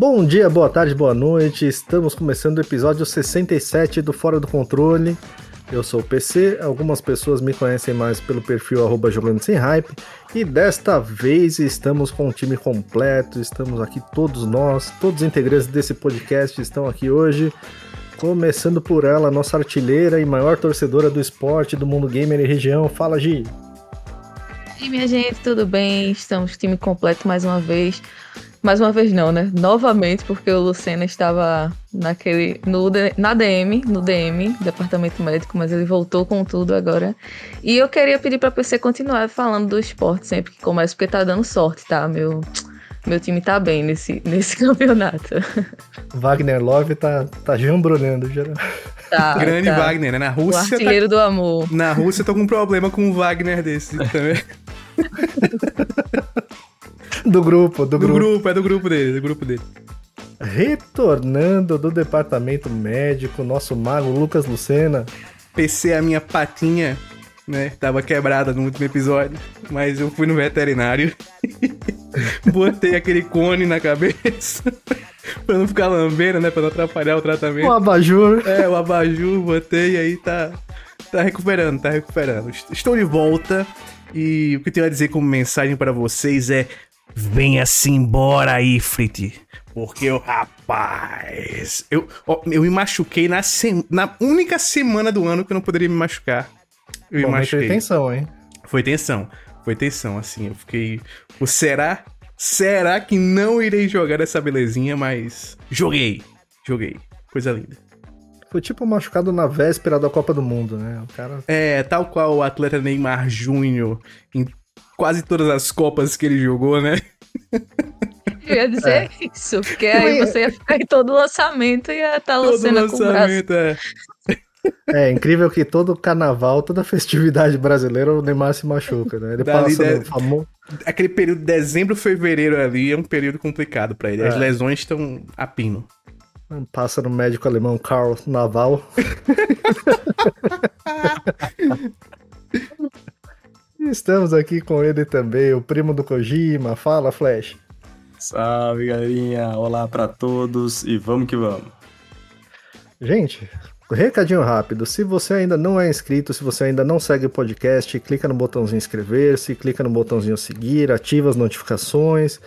Bom dia, boa tarde, boa noite. Estamos começando o episódio 67 do Fora do Controle. Eu sou o PC, algumas pessoas me conhecem mais pelo perfil arroba jogando sem hype. E desta vez estamos com um time completo, estamos aqui todos nós, todos os integrantes desse podcast estão aqui hoje. Começando por ela, nossa artilheira e maior torcedora do esporte do mundo gamer e região. Fala, Gi! E minha gente, tudo bem? Estamos time completo mais uma vez. Mais uma vez não, né? Novamente, porque o Lucena estava naquele. No, na DM, no DM, departamento médico, mas ele voltou com tudo agora. E eu queria pedir pra PC continuar falando do esporte sempre que começa, porque tá dando sorte, tá? Meu. Meu time tá bem nesse, nesse campeonato. Wagner Love tá, tá jambrolhando já. Tá, Grande tá. Wagner, né? Na Rússia. O tá artilheiro tá... do amor. Na Rússia tô com um problema com um Wagner desse também. do grupo, do, do grupo. grupo. É do grupo dele, do grupo dele. Retornando do departamento médico, nosso mago Lucas Lucena. PC a minha patinha, né? Tava quebrada no último episódio, mas eu fui no veterinário. Botei aquele cone na cabeça. pra não ficar lambendo, né? Pra não atrapalhar o tratamento. O abajur. É, o abajur, botei e aí tá, tá recuperando, tá recuperando. Estou de volta e o que eu tenho a dizer como mensagem para vocês é Venha-se embora, Ifrit. Porque o rapaz. Eu, eu me machuquei na, se, na única semana do ano que eu não poderia me machucar. Eu Bom, me machuquei. Foi tensão, hein? Foi tensão. Foi tensão, assim. Eu fiquei. O será? Será que não irei jogar essa belezinha? Mas. Joguei. Joguei. Coisa linda. Foi tipo machucado na véspera da Copa do Mundo, né? O cara. É, tal qual o atleta Neymar Júnior em quase todas as Copas que ele jogou, né? Eu ia dizer é. isso, porque aí você ia ficar em todo lançamento e ia estar tá lançando com o braço. É. É incrível que todo carnaval, toda festividade brasileira, o Neymar se machuca, né? Ele Dali passa de... famoso. Aquele período de dezembro, fevereiro ali é um período complicado para ele. As é. lesões estão a pino. Passa no médico alemão Karl Naval. Estamos aqui com ele também, o primo do Kojima. Fala, Flash. Salve, galerinha. Olá para todos e vamos que vamos. Gente, recadinho rápido. Se você ainda não é inscrito, se você ainda não segue o podcast, clica no botãozinho inscrever-se, clica no botãozinho seguir, ativa as notificações,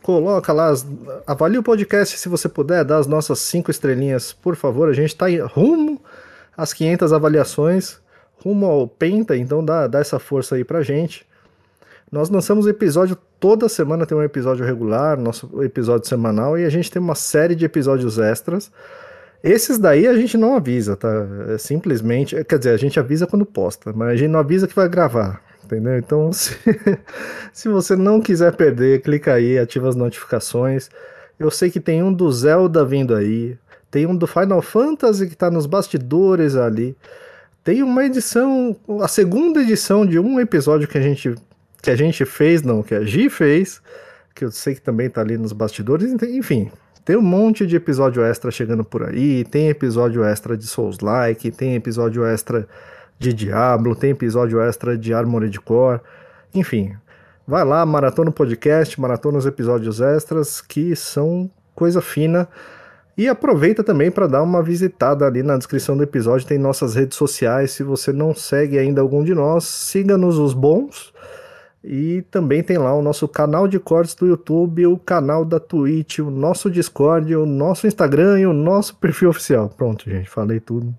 coloca lá, as... avalie o podcast se você puder, dá as nossas cinco estrelinhas, por favor. A gente está rumo às 500 avaliações rumo ao Penta, então dá, dá essa força aí pra gente. Nós lançamos episódio toda semana, tem um episódio regular, nosso episódio semanal, e a gente tem uma série de episódios extras. Esses daí a gente não avisa, tá? É simplesmente, quer dizer, a gente avisa quando posta, mas a gente não avisa que vai gravar, entendeu? Então, se, se você não quiser perder, clica aí, ativa as notificações. Eu sei que tem um do Zelda vindo aí, tem um do Final Fantasy que tá nos bastidores ali. Tem uma edição, a segunda edição de um episódio que a gente que a gente fez, não, que a Gi fez, que eu sei que também tá ali nos bastidores, enfim, tem um monte de episódio extra chegando por aí, tem episódio extra de Souls-like, tem episódio extra de Diablo, tem episódio extra de Armored Core, enfim, vai lá, maratona o podcast, maratona os episódios extras, que são coisa fina, e aproveita também para dar uma visitada ali na descrição do episódio, tem nossas redes sociais. Se você não segue ainda algum de nós, siga-nos os bons. E também tem lá o nosso canal de cortes do YouTube, o canal da Twitch, o nosso Discord, o nosso Instagram e o nosso perfil oficial. Pronto, gente, falei tudo.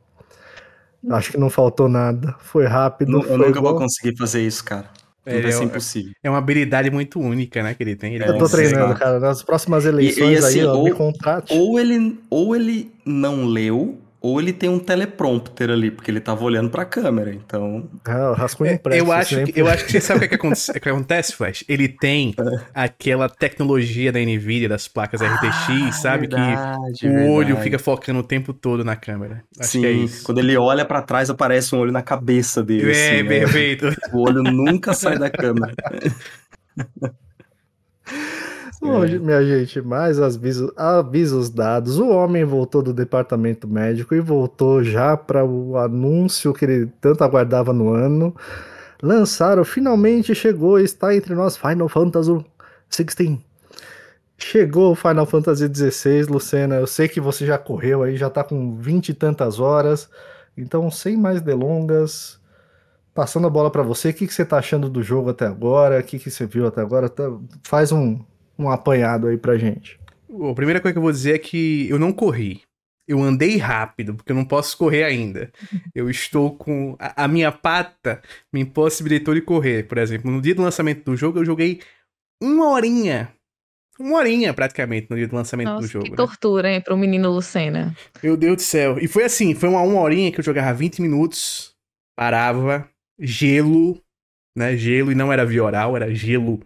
Acho que não faltou nada. Foi rápido. Eu foi nunca bom. vou conseguir fazer isso, cara. É, vai ser impossível. É uma habilidade muito única, né, que ele tem. Ele eu tô treinando, cara. Nas próximas eleições e, e assim, aí, ó, ou, me contrate. Ou ele, ou ele não leu, ou ele tem um teleprompter ali, porque ele tava olhando pra câmera, então... Ah, rascunho impresso. Eu acho, que, eu acho que você sabe o que, é que, acontece, que acontece, Flash? Ele tem é. aquela tecnologia da NVIDIA, das placas RTX, ah, sabe? Verdade, que o verdade. olho fica focando o tempo todo na câmera. Acho Sim, que é isso. quando ele olha para trás, aparece um olho na cabeça dele. É, assim, né? perfeito. Né? O olho nunca sai da câmera. Bom, é. minha gente, mais avisos, avisos dados. O homem voltou do departamento médico e voltou já para o anúncio que ele tanto aguardava no ano. Lançaram, finalmente chegou, está entre nós Final Fantasy XVI. Chegou o Final Fantasy XVI, Lucena. Eu sei que você já correu aí, já tá com vinte e tantas horas. Então, sem mais delongas, passando a bola para você, o que, que você tá achando do jogo até agora? O que, que você viu até agora? Tá, faz um, um apanhado aí pra gente. A primeira coisa que eu vou dizer é que eu não corri. Eu andei rápido, porque eu não posso correr ainda. Eu estou com. A, a minha pata me impossibilitou de correr. Por exemplo, no dia do lançamento do jogo, eu joguei uma horinha uma horinha praticamente no dia do lançamento Nossa, do jogo. Que né? tortura, hein, pro menino Lucena. Meu Deus do céu. E foi assim, foi uma, uma horinha que eu jogava 20 minutos, parava, gelo, né? Gelo, e não era via oral, era gelo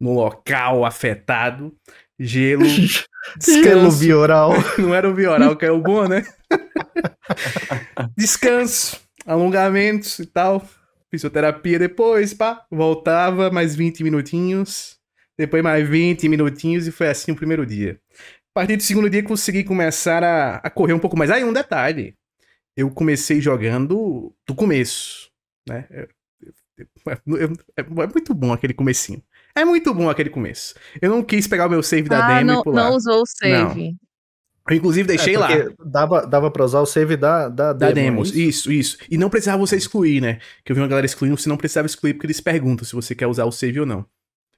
no local afetado. Gelo, descanso. bioral. Não era o via oral, que é o bom, né? descanso, alongamentos e tal. Fisioterapia depois, pá. Voltava mais 20 minutinhos. Depois mais 20 minutinhos e foi assim o primeiro dia. A partir do segundo dia consegui começar a, a correr um pouco mais. Aí um detalhe. Eu comecei jogando do começo, né? Eu- eu- eu- é, é muito bom aquele comecinho. É muito bom aquele começo. Eu não quis pegar o meu save da ah, demo não, e pular. não usou o save. Eu, inclusive, deixei É, lá. porque Dava, dava pra usar o save da, da, Da demo, demos. isso? Isso, isso. E não precisava você excluir, né? Que eu vi uma galera excluindo, você não precisava excluir porque eles perguntam se você quer usar o save ou não.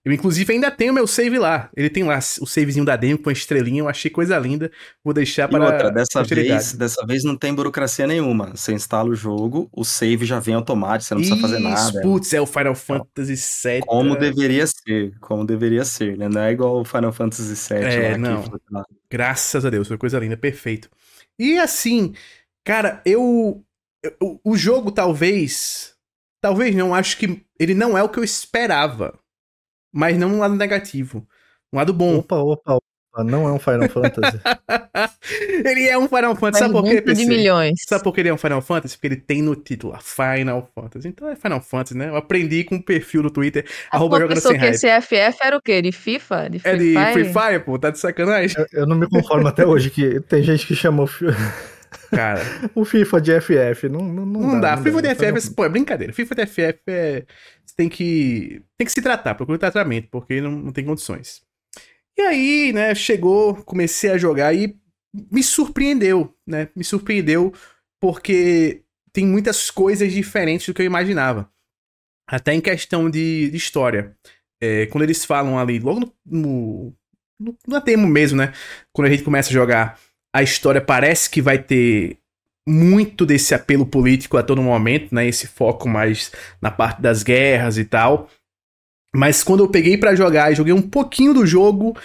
Eu, inclusive, ainda tenho meu save lá. Ele tem lá o savezinho da demo com a estrelinha. Eu achei coisa linda. Vou deixar E para outra, dessa vez, dessa vez não tem burocracia nenhuma. Você instala o jogo, o save já vem automático, você não precisa fazer Isso, nada. Putz, é o Final Fantasy VII. Como é. deveria ser, como deveria ser, né? Não é igual o Final Fantasy VII É, lá não. lá. Graças a Deus, foi coisa linda, perfeito. E assim, cara, eu. eu- o jogo talvez. Talvez não, acho que ele não é o que eu esperava. Mas não um lado negativo. Um lado bom. Opa, opa, opa. Não é um Final Fantasy. ele é um Final Fantasy. Sabe por quê, Pergunta de PC? milhões. Sabe por que ele é um Final Fantasy? Porque ele tem no título a Final Fantasy. Então é Final Fantasy, né? Eu aprendi com o perfil do Twitter, arroba Uma jogando pessoa sem que hype. esse FF era o quê? De FIFA? De Free É de Fire? Free Fire, pô? Tá de sacanagem? Eu, eu não me conformo até hoje que tem gente que fi- Cara, o FIFA de FF. Não, não, não, não, dá. não FIFA de Então, FF, é- pô, é brincadeira. FIFA de FF é. Tem que. Tem que se tratar, procura tratamento, porque não, não tem condições. E aí, né, chegou, comecei a jogar e me surpreendeu, né? Me surpreendeu porque tem muitas coisas diferentes do que eu imaginava. Até em questão de, de história. É, quando eles falam ali, logo no, no, no, mesmo, né? Quando a gente começa a jogar, a história parece que vai ter muito desse apelo político a todo momento, né? Esse foco mais na parte das guerras e tal. Mas quando eu peguei pra jogar e joguei um pouquinho do jogo,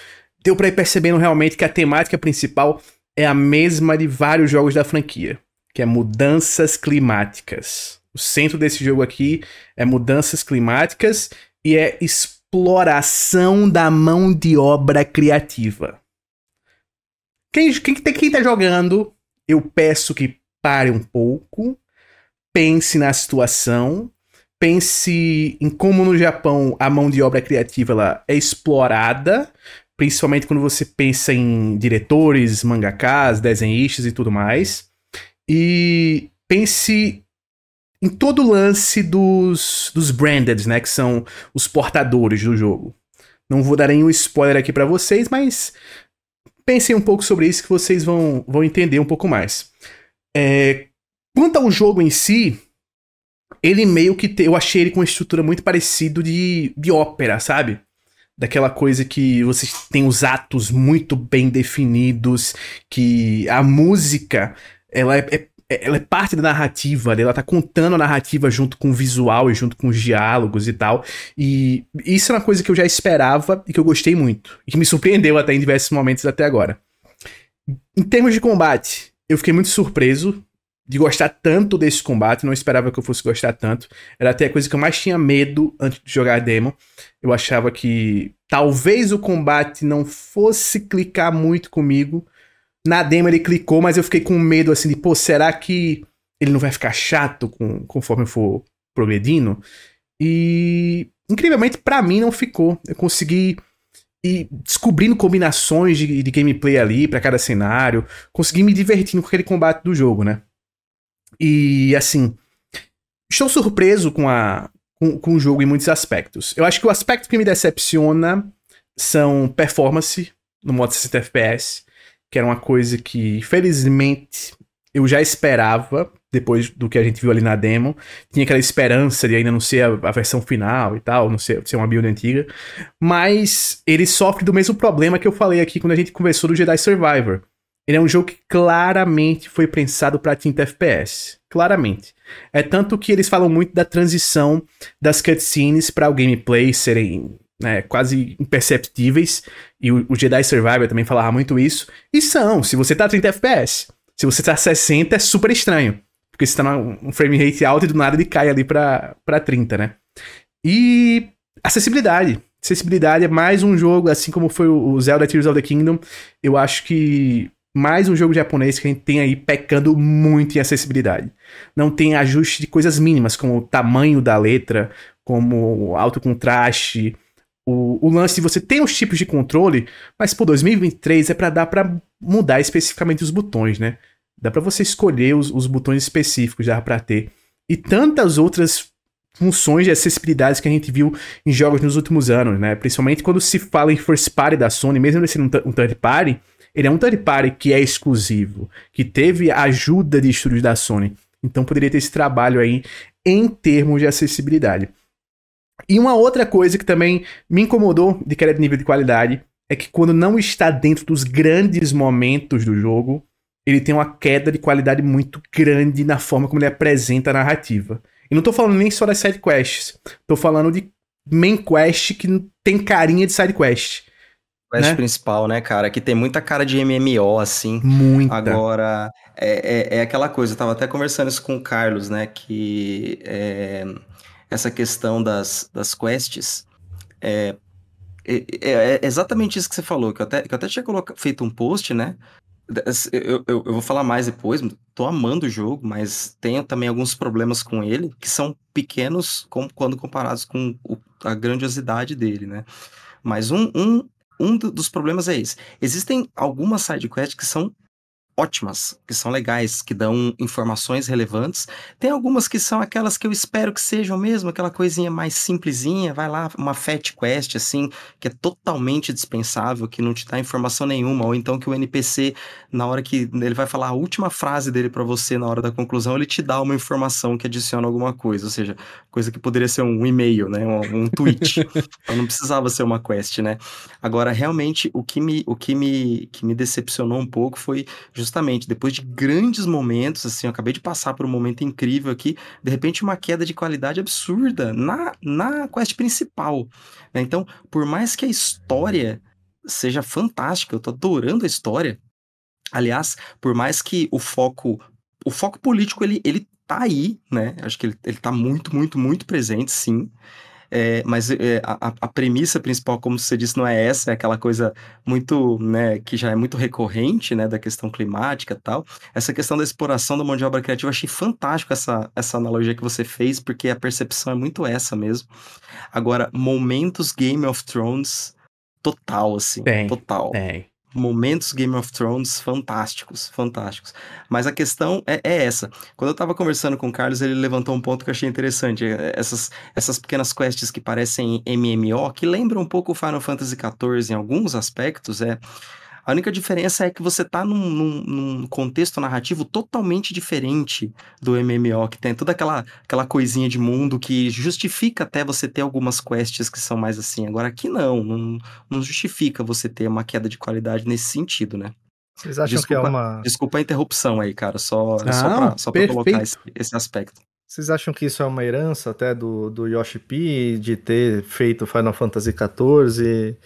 deu pra ir percebendo realmente que a temática principal é a mesma de vários jogos da franquia, que é mudanças climáticas. O centro desse jogo aqui é mudanças climáticas e é exploração da mão de obra criativa. Quem, quem, quem tá jogando, eu peço que pare um pouco, pense na situação, pense em como no Japão a mão de obra criativa ela é explorada, principalmente quando você pensa em diretores, mangakas, desenhistas e tudo mais. E pense em todo o lance dos, dos branded, né, que são os portadores do jogo. Não vou dar nenhum spoiler aqui pra vocês, mas pensem um pouco sobre isso que vocês vão, vão entender um pouco mais. É, quanto ao jogo em si, ele meio que. te- eu achei ele com uma estrutura muito parecida de, de ópera, sabe? Daquela coisa que você tem os atos muito bem definidos, que a música ela é, é- ela é parte da narrativa, ela tá contando a narrativa junto com o visual e junto com os diálogos e tal. E isso é uma coisa que eu já esperava e que eu gostei muito. E que me surpreendeu até em diversos momentos até agora. Em termos de combate, eu fiquei muito surpreso de gostar tanto desse combate, não esperava que eu fosse gostar tanto. Era até a coisa que eu mais tinha medo antes de jogar a demo. Eu achava que talvez o combate não fosse clicar muito comigo. Na demo ele clicou, mas eu fiquei com medo assim de, pô, será que ele não vai ficar chato com, conforme eu for progredindo? E incrivelmente pra mim não ficou. Eu consegui ir descobrindo combinações de, de gameplay ali pra cada cenário, consegui me divertindo com aquele combate do jogo, né? E assim, estou surpreso com, a, com, com o jogo em muitos aspectos. Eu acho que o aspecto que me decepciona são performance no modo 60 FPS, que era uma coisa que, felizmente, eu já esperava, depois do que a gente viu ali na demo. Tinha aquela esperança de ainda não ser a, a versão final e tal, não ser, ser uma build antiga. Mas ele sofre do mesmo problema que eu falei aqui quando a gente conversou do Jedi Survivor. Ele é um jogo que claramente foi pensado para 30 FPS. Claramente. É tanto que eles falam muito da transição das cutscenes para o gameplay serem né, quase imperceptíveis. E o, o, Jedi Survivor também falava muito isso. E são, se você tá 30 FPS. Se você tá 60, é super estranho. Porque você tá num frame rate alto e do nada ele cai ali pra, pra 30, né? E acessibilidade. Acessibilidade é mais um jogo, assim como foi o Zelda Tears of the Kingdom. Eu acho que mais um jogo japonês que a gente tem aí pecando muito em acessibilidade. Não tem ajuste de coisas mínimas, como o tamanho da letra, como alto contraste, o, o lance de você tem os tipos de controle, mas por 2023 é para dar para mudar especificamente os botões, né? Dá para você escolher os, os botões específicos, dá para ter. E tantas outras funções de acessibilidade que a gente viu em jogos nos últimos anos, né? Principalmente quando se fala em first party da Sony, mesmo ele sendo um, third party, ele é um third party que é exclusivo, que teve ajuda de estúdios da Sony. Então poderia ter esse trabalho aí em termos de acessibilidade. E uma outra coisa que também me incomodou de queda de nível de qualidade é que quando não está dentro dos grandes momentos do jogo, ele tem uma queda de qualidade muito grande na forma como ele apresenta a narrativa. E não tô falando nem só das side quests, tô falando de main quest que tem carinha de side quest. Quest né? principal, né, cara? Que tem muita cara de MMO, assim. Muita. Agora, é, é, é aquela coisa, eu tava até conversando isso com o Carlos, né, que é, essa questão das, das quests é, é, é, é exatamente isso que você falou, que eu até, que eu até tinha feito um post, né, eu, eu, eu, vou falar mais depois, tô amando o jogo, mas tenho também alguns problemas com ele, que são pequenos com, quando comparados com o, a grandiosidade dele, né? Mas um, um, um dos problemas é esse. Existem algumas sidequests que são ótimas, que são legais, que dão informações relevantes. Tem algumas que são aquelas que eu espero que sejam mesmo, aquela coisinha mais simplesinha, vai lá, uma fat quest assim, que é totalmente dispensável, que não te dá informação nenhuma, ou então que o NPC, na hora que ele vai falar a última frase dele para você na hora da conclusão, ele te dá uma informação que adiciona alguma coisa, ou seja, coisa que poderia ser um e-mail, né, um, um tweet. então não precisava ser uma quest, né? Agora, realmente, o que me, o que me, que me decepcionou um pouco foi justamente depois de grandes momentos, assim, eu acabei de passar por um momento incrível aqui, de repente uma queda de qualidade absurda na, na quest principal. Né? Então, por mais que a história seja fantástica, eu tô adorando a história. Aliás, por mais que o foco o foco político ele, ele tá aí, né? Acho que ele, ele tá muito, muito, muito presente, sim. É, mas é, a, a, premissa principal, como você disse, não é essa, é aquela coisa muito, né, que já é muito recorrente, né, da questão climática e tal. Essa questão da exploração da mão de obra criativa, eu achei fantástico essa, essa analogia que você fez, porque a percepção é muito essa mesmo. Agora, momentos Game of Thrones total, assim, tem, total. Tem momentos Game of Thrones fantásticos, fantásticos. Mas a questão é, é, essa. Quando eu tava conversando com o Carlos, ele levantou um ponto que eu achei interessante. É, essas, essas pequenas quests que parecem MMO, que lembram um pouco Final Fantasy XIV em alguns aspectos, é a única diferença é que você tá num, num, num, contexto narrativo totalmente diferente do MMO, que tem toda aquela, aquela coisinha de mundo que justifica até você ter algumas quests que são mais assim. Agora aqui não, não, não justifica você ter uma queda de qualidade nesse sentido, né? Vocês acham desculpa, que é uma. Desculpa a interrupção aí, cara, só, não, só pra, só pra colocar esse, esse aspecto. Vocês acham que isso é uma herança até do, do Yoshi P de ter feito Final Fantasy XIV?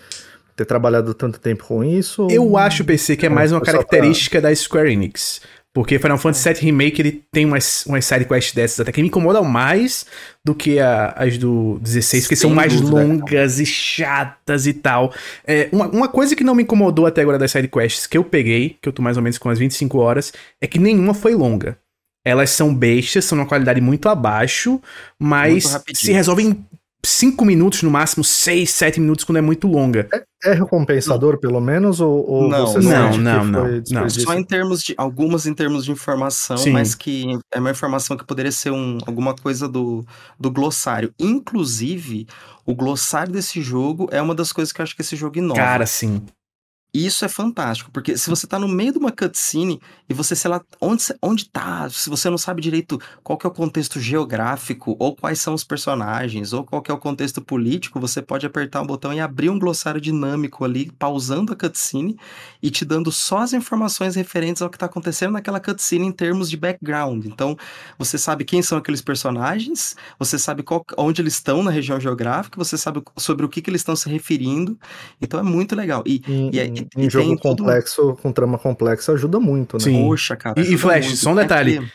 Ter trabalhado tanto tempo com isso? Eu ou... acho, PC, que é mais uma característica pra... da Square Enix. Porque Final Fantasy VII Remake ele tem umas, umas sidequests dessas até que me incomodam mais do que a, as do 16, que são mais longas e chatas e tal. É, uma, uma coisa que não me incomodou até agora das sidequests que eu peguei, que eu tô mais ou menos com as 25 horas, é que nenhuma foi longa. Elas são bestas, são uma qualidade muito abaixo, mas se resolvem 5 minutos no máximo, 6, 7 minutos quando é muito longa. É, é recompensador, não. pelo menos? Ou, ou não, você não, não, não, não. Só em termos de. Algumas em termos de informação, Sim. mas que é uma informação que poderia ser um, alguma coisa do, do glossário. Inclusive, o glossário desse jogo é uma das coisas que eu acho que esse jogo inova. Cara, sim. E isso é fantástico, porque se você tá no meio de uma cutscene e você, sei lá, onde, onde tá, se você não sabe direito qual que é o contexto geográfico, ou quais são os personagens, ou qual que é o contexto político, você pode apertar um botão e abrir um glossário dinâmico ali, pausando a cutscene e te dando só as informações referentes ao que tá acontecendo naquela cutscene em termos de background. Então, você sabe quem são aqueles personagens, você sabe qual, onde eles estão na região geográfica, você sabe sobre o que, que eles estão se referindo. Então, é muito legal. E, Em, e, é- em- e em jogo tem tudo- complexo, com trama complexa, ajuda muito, né? Sim. Poxa, cara. E- e Flash, muito. só um É detalhe. que-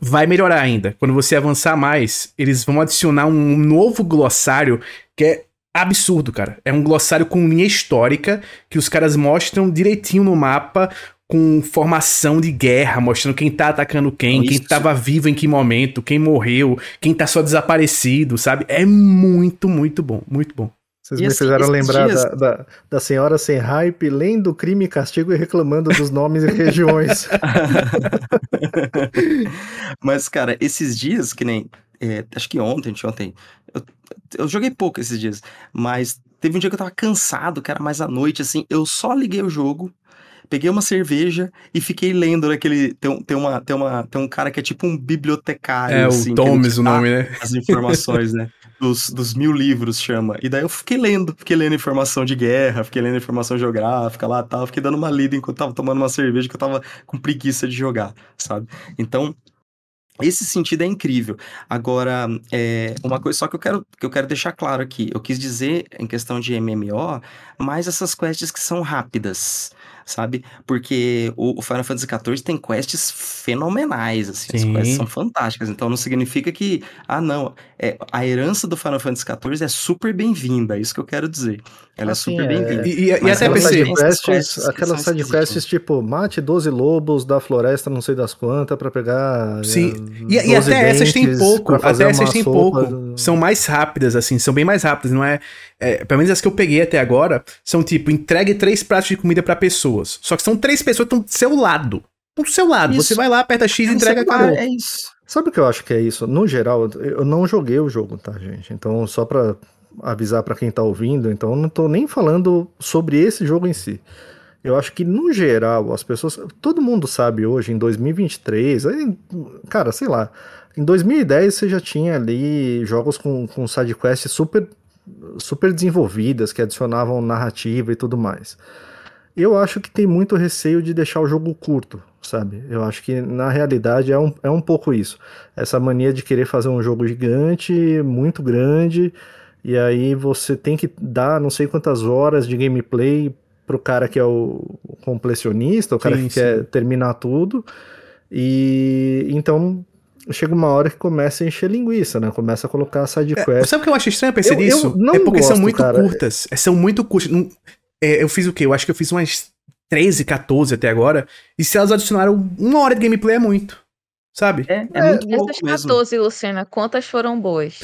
vai melhorar ainda. Quando você avançar mais, eles vão adicionar um novo glossário que é absurdo, cara. É um glossário com linha histórica que os caras mostram direitinho no mapa com formação de guerra, mostrando quem tá atacando quem, quem Isso. tava vivo em que momento, quem morreu, quem tá só desaparecido, sabe? É muito, muito bom, muito bom. Vocês E me assim, fizeram lembrar dias- da, da, da senhora sem hype, lendo crime e castigo e reclamando dos nomes e regiões. Mas, cara, esses dias, que nem. é, acho que ontem, anteontem. Eu, eu joguei pouco esses dias. Mas teve um dia que eu tava cansado, que era mais à noite, assim. Eu só liguei o jogo. Peguei uma cerveja e fiquei lendo naquele. Tem, um- tem, uma, tem, uma, tem um cara que é tipo um bibliotecário. É assim, o Thomas te o nome, né? As informações, né? Dos, dos mil livros chama. E daí eu fiquei lendo, fiquei lendo informação de guerra, fiquei lendo informação geográfica lá tal. Fiquei dando uma lida enquanto tava tomando uma cerveja que eu tava com preguiça de jogar, sabe? Então, esse sentido é incrível. Agora, é, uma coisa só que eu quero, que eu quero deixar claro aqui. Eu quis dizer, em questão de MMO, mais essas quests que são rápidas, sabe? Porque o, o Final Fantasy XIV tem quests fenomenais, assim. As Sim. quests são fantásticas. Então, não significa que, ah, não, é, a herança do Final Fantasy XIV é super bem-vinda. É isso que eu quero dizer. Ela Assim, é super é- bem-vinda. E, e- e Mas até PC. quests aquelas são sidequests tipo, mate 12 lobos da floresta não sei das quantas pra pegar. Sim. eh, E, e 12 até essas tem pouco. Até essas tem pouco. São mais rápidas, assim. São bem mais rápidas. Não é, é. Pelo menos as que eu peguei até agora são tipo: entregue três pratos de comida pra pessoas. Só que são três pessoas que estão do seu lado. Estão do seu lado. Isso. Você vai lá, aperta X, entrega, Você- acabou. É isso. Sabe o que eu acho que é isso? No geral, eu não joguei o jogo, tá, gente? Então, só pra avisar pra quem tá ouvindo, então não tô nem falando sobre esse jogo em si. Eu acho que, no geral, as pessoas. Todo mundo sabe hoje, em 2023, aí, cara, sei lá. Em 2010 você já tinha ali jogos com, com sidequests super, super desenvolvidas, que adicionavam narrativa e tudo mais. Eu acho que tem muito receio de deixar o jogo curto, sabe? Eu acho que na realidade é um, é um pouco isso. Essa mania de querer fazer um jogo gigante, muito grande, e aí você tem que dar não sei quantas horas de gameplay pro cara que é o completionista, o cara Sim, que quer sim. terminar tudo. E então chega uma hora que começa a encher linguiça, né? Começa a colocar side É, sabe o que eu acho estranho disso? não é porque são gosto, muito cara. curtas. É, São muito curtas. É, eu fiz o quê? Eu acho que eu fiz umas 13, 14 até agora. E se elas adicionaram uma hora de gameplay é muito. Sabe? É, é muito pouco Dessas mesmo. 14, Luciana, quantas foram boas?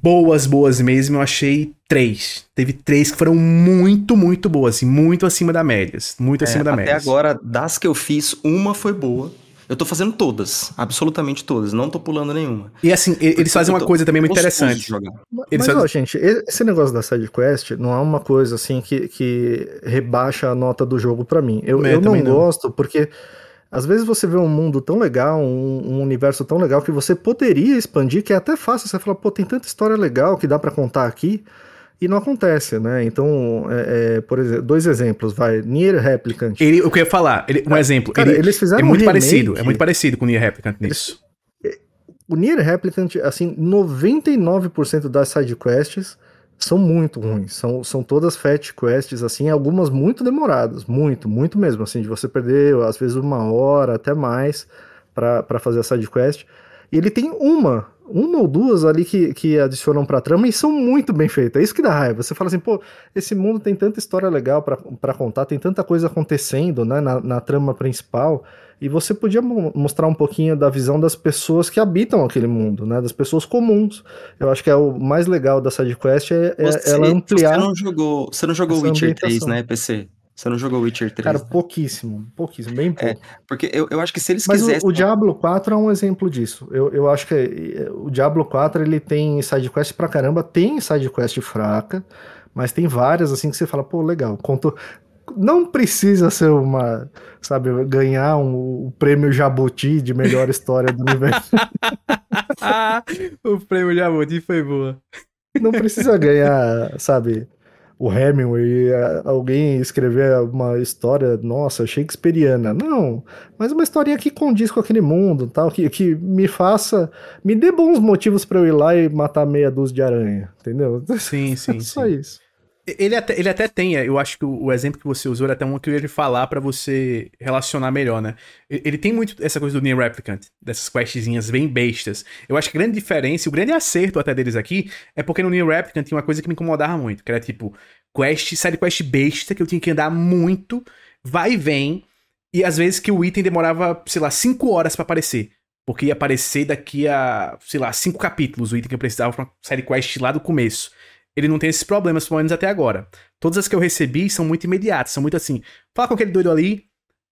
Boas, boas mesmo, eu achei três. Teve três que foram muito, muito boas, assim, muito acima da média. Muito É, acima da até média. agora, das que eu fiz, uma foi boa. Eu tô fazendo todas, absolutamente todas, não tô pulando nenhuma. E assim, eles fazem uma coisa também muito interessante. jogar. Eles Mas, fazem- ó, gente, esse negócio da sidequest não é uma coisa assim que, que rebaixa a nota do jogo pra mim. Eu, É, eu não, também não. gosto porque às vezes você vê um mundo tão legal, um, um universo tão legal que você poderia expandir, que é até fácil. Você fala, pô, tem tanta história legal que dá pra contar aqui. E não acontece, né? Então, é, é, por exemplo, dois exemplos, vai. Nier Replicant. Ele, o que eu ia falar, ele- um exemplo. Cara, ele eles fizeram é um muito remake. parecido, é muito parecido com o Nier Replicant nisso. O Nier Replicant, assim, 99% das sidequests são muito ruins. São, são todas fetch quests, assim, algumas muito demoradas. Muito, muito mesmo. Assim, de você perder, às vezes, uma hora, até mais, pra fazer a sidequest. E ele tem uma, uma ou duas ali que, que adicionam pra trama e são muito bem feitas. É isso que dá raiva. Você fala assim, pô, esse mundo tem tanta história legal pra pra contar, tem tanta coisa acontecendo, né, na, na trama principal. E você podia mo- mostrar um pouquinho da visão das pessoas que habitam aquele mundo, né? Das pessoas comuns. Eu acho que é o mais legal da sidequest é, é Você, ela ampliar. você não jogou, você não jogou Witcher 3, ambientação. né, PC? Você não jogou Witcher 3, Cara, né? pouquíssimo, pouquíssimo, bem pouco. Porque eu, eu acho que se eles Mas o, quisessem... o Diablo 4 é um exemplo disso. Eu, eu acho que eh, o Diablo 4 ele tem sidequest pra caramba, tem sidequest fraca, mas tem várias assim que você fala, pô, legal. Conto... não precisa ser uma, sabe, ganhar um, o prêmio Jabuti de melhor história do universo. o prêmio Jabuti foi boa. Não precisa ganhar, sabe, o Hemingway, alguém escrever uma história, nossa, shakespeariana. Não, mas uma historinha que condiz com aquele mundo, tal, que, que me faça, me dê bons motivos para eu ir lá e matar meia dúzia de aranha, entendeu? Sim, sim. Só sim. isso. Ele até, ele até tem, eu acho que o, o exemplo que você usou era até um que eu ia falar para você relacionar melhor, né? Ele, ele, tem muito essa coisa do Near Replicant, dessas questzinhas bem bestas. Eu acho que a grande diferença, o grande acerto até deles aqui, é porque no Near Replicant tinha uma coisa que me incomodava muito, que era tipo, quest, side quest besta, que eu tinha que andar muito, vai e vem, e às vezes que o item demorava, sei lá, 5 horas para aparecer. Porque ia aparecer daqui a, sei lá, 5 capítulos o item que eu precisava pra uma série quest lá do começo ele não tem esses problemas, pelo menos até agora. Todas as que eu recebi são muito imediatas, são muito assim. Fala com aquele doido ali,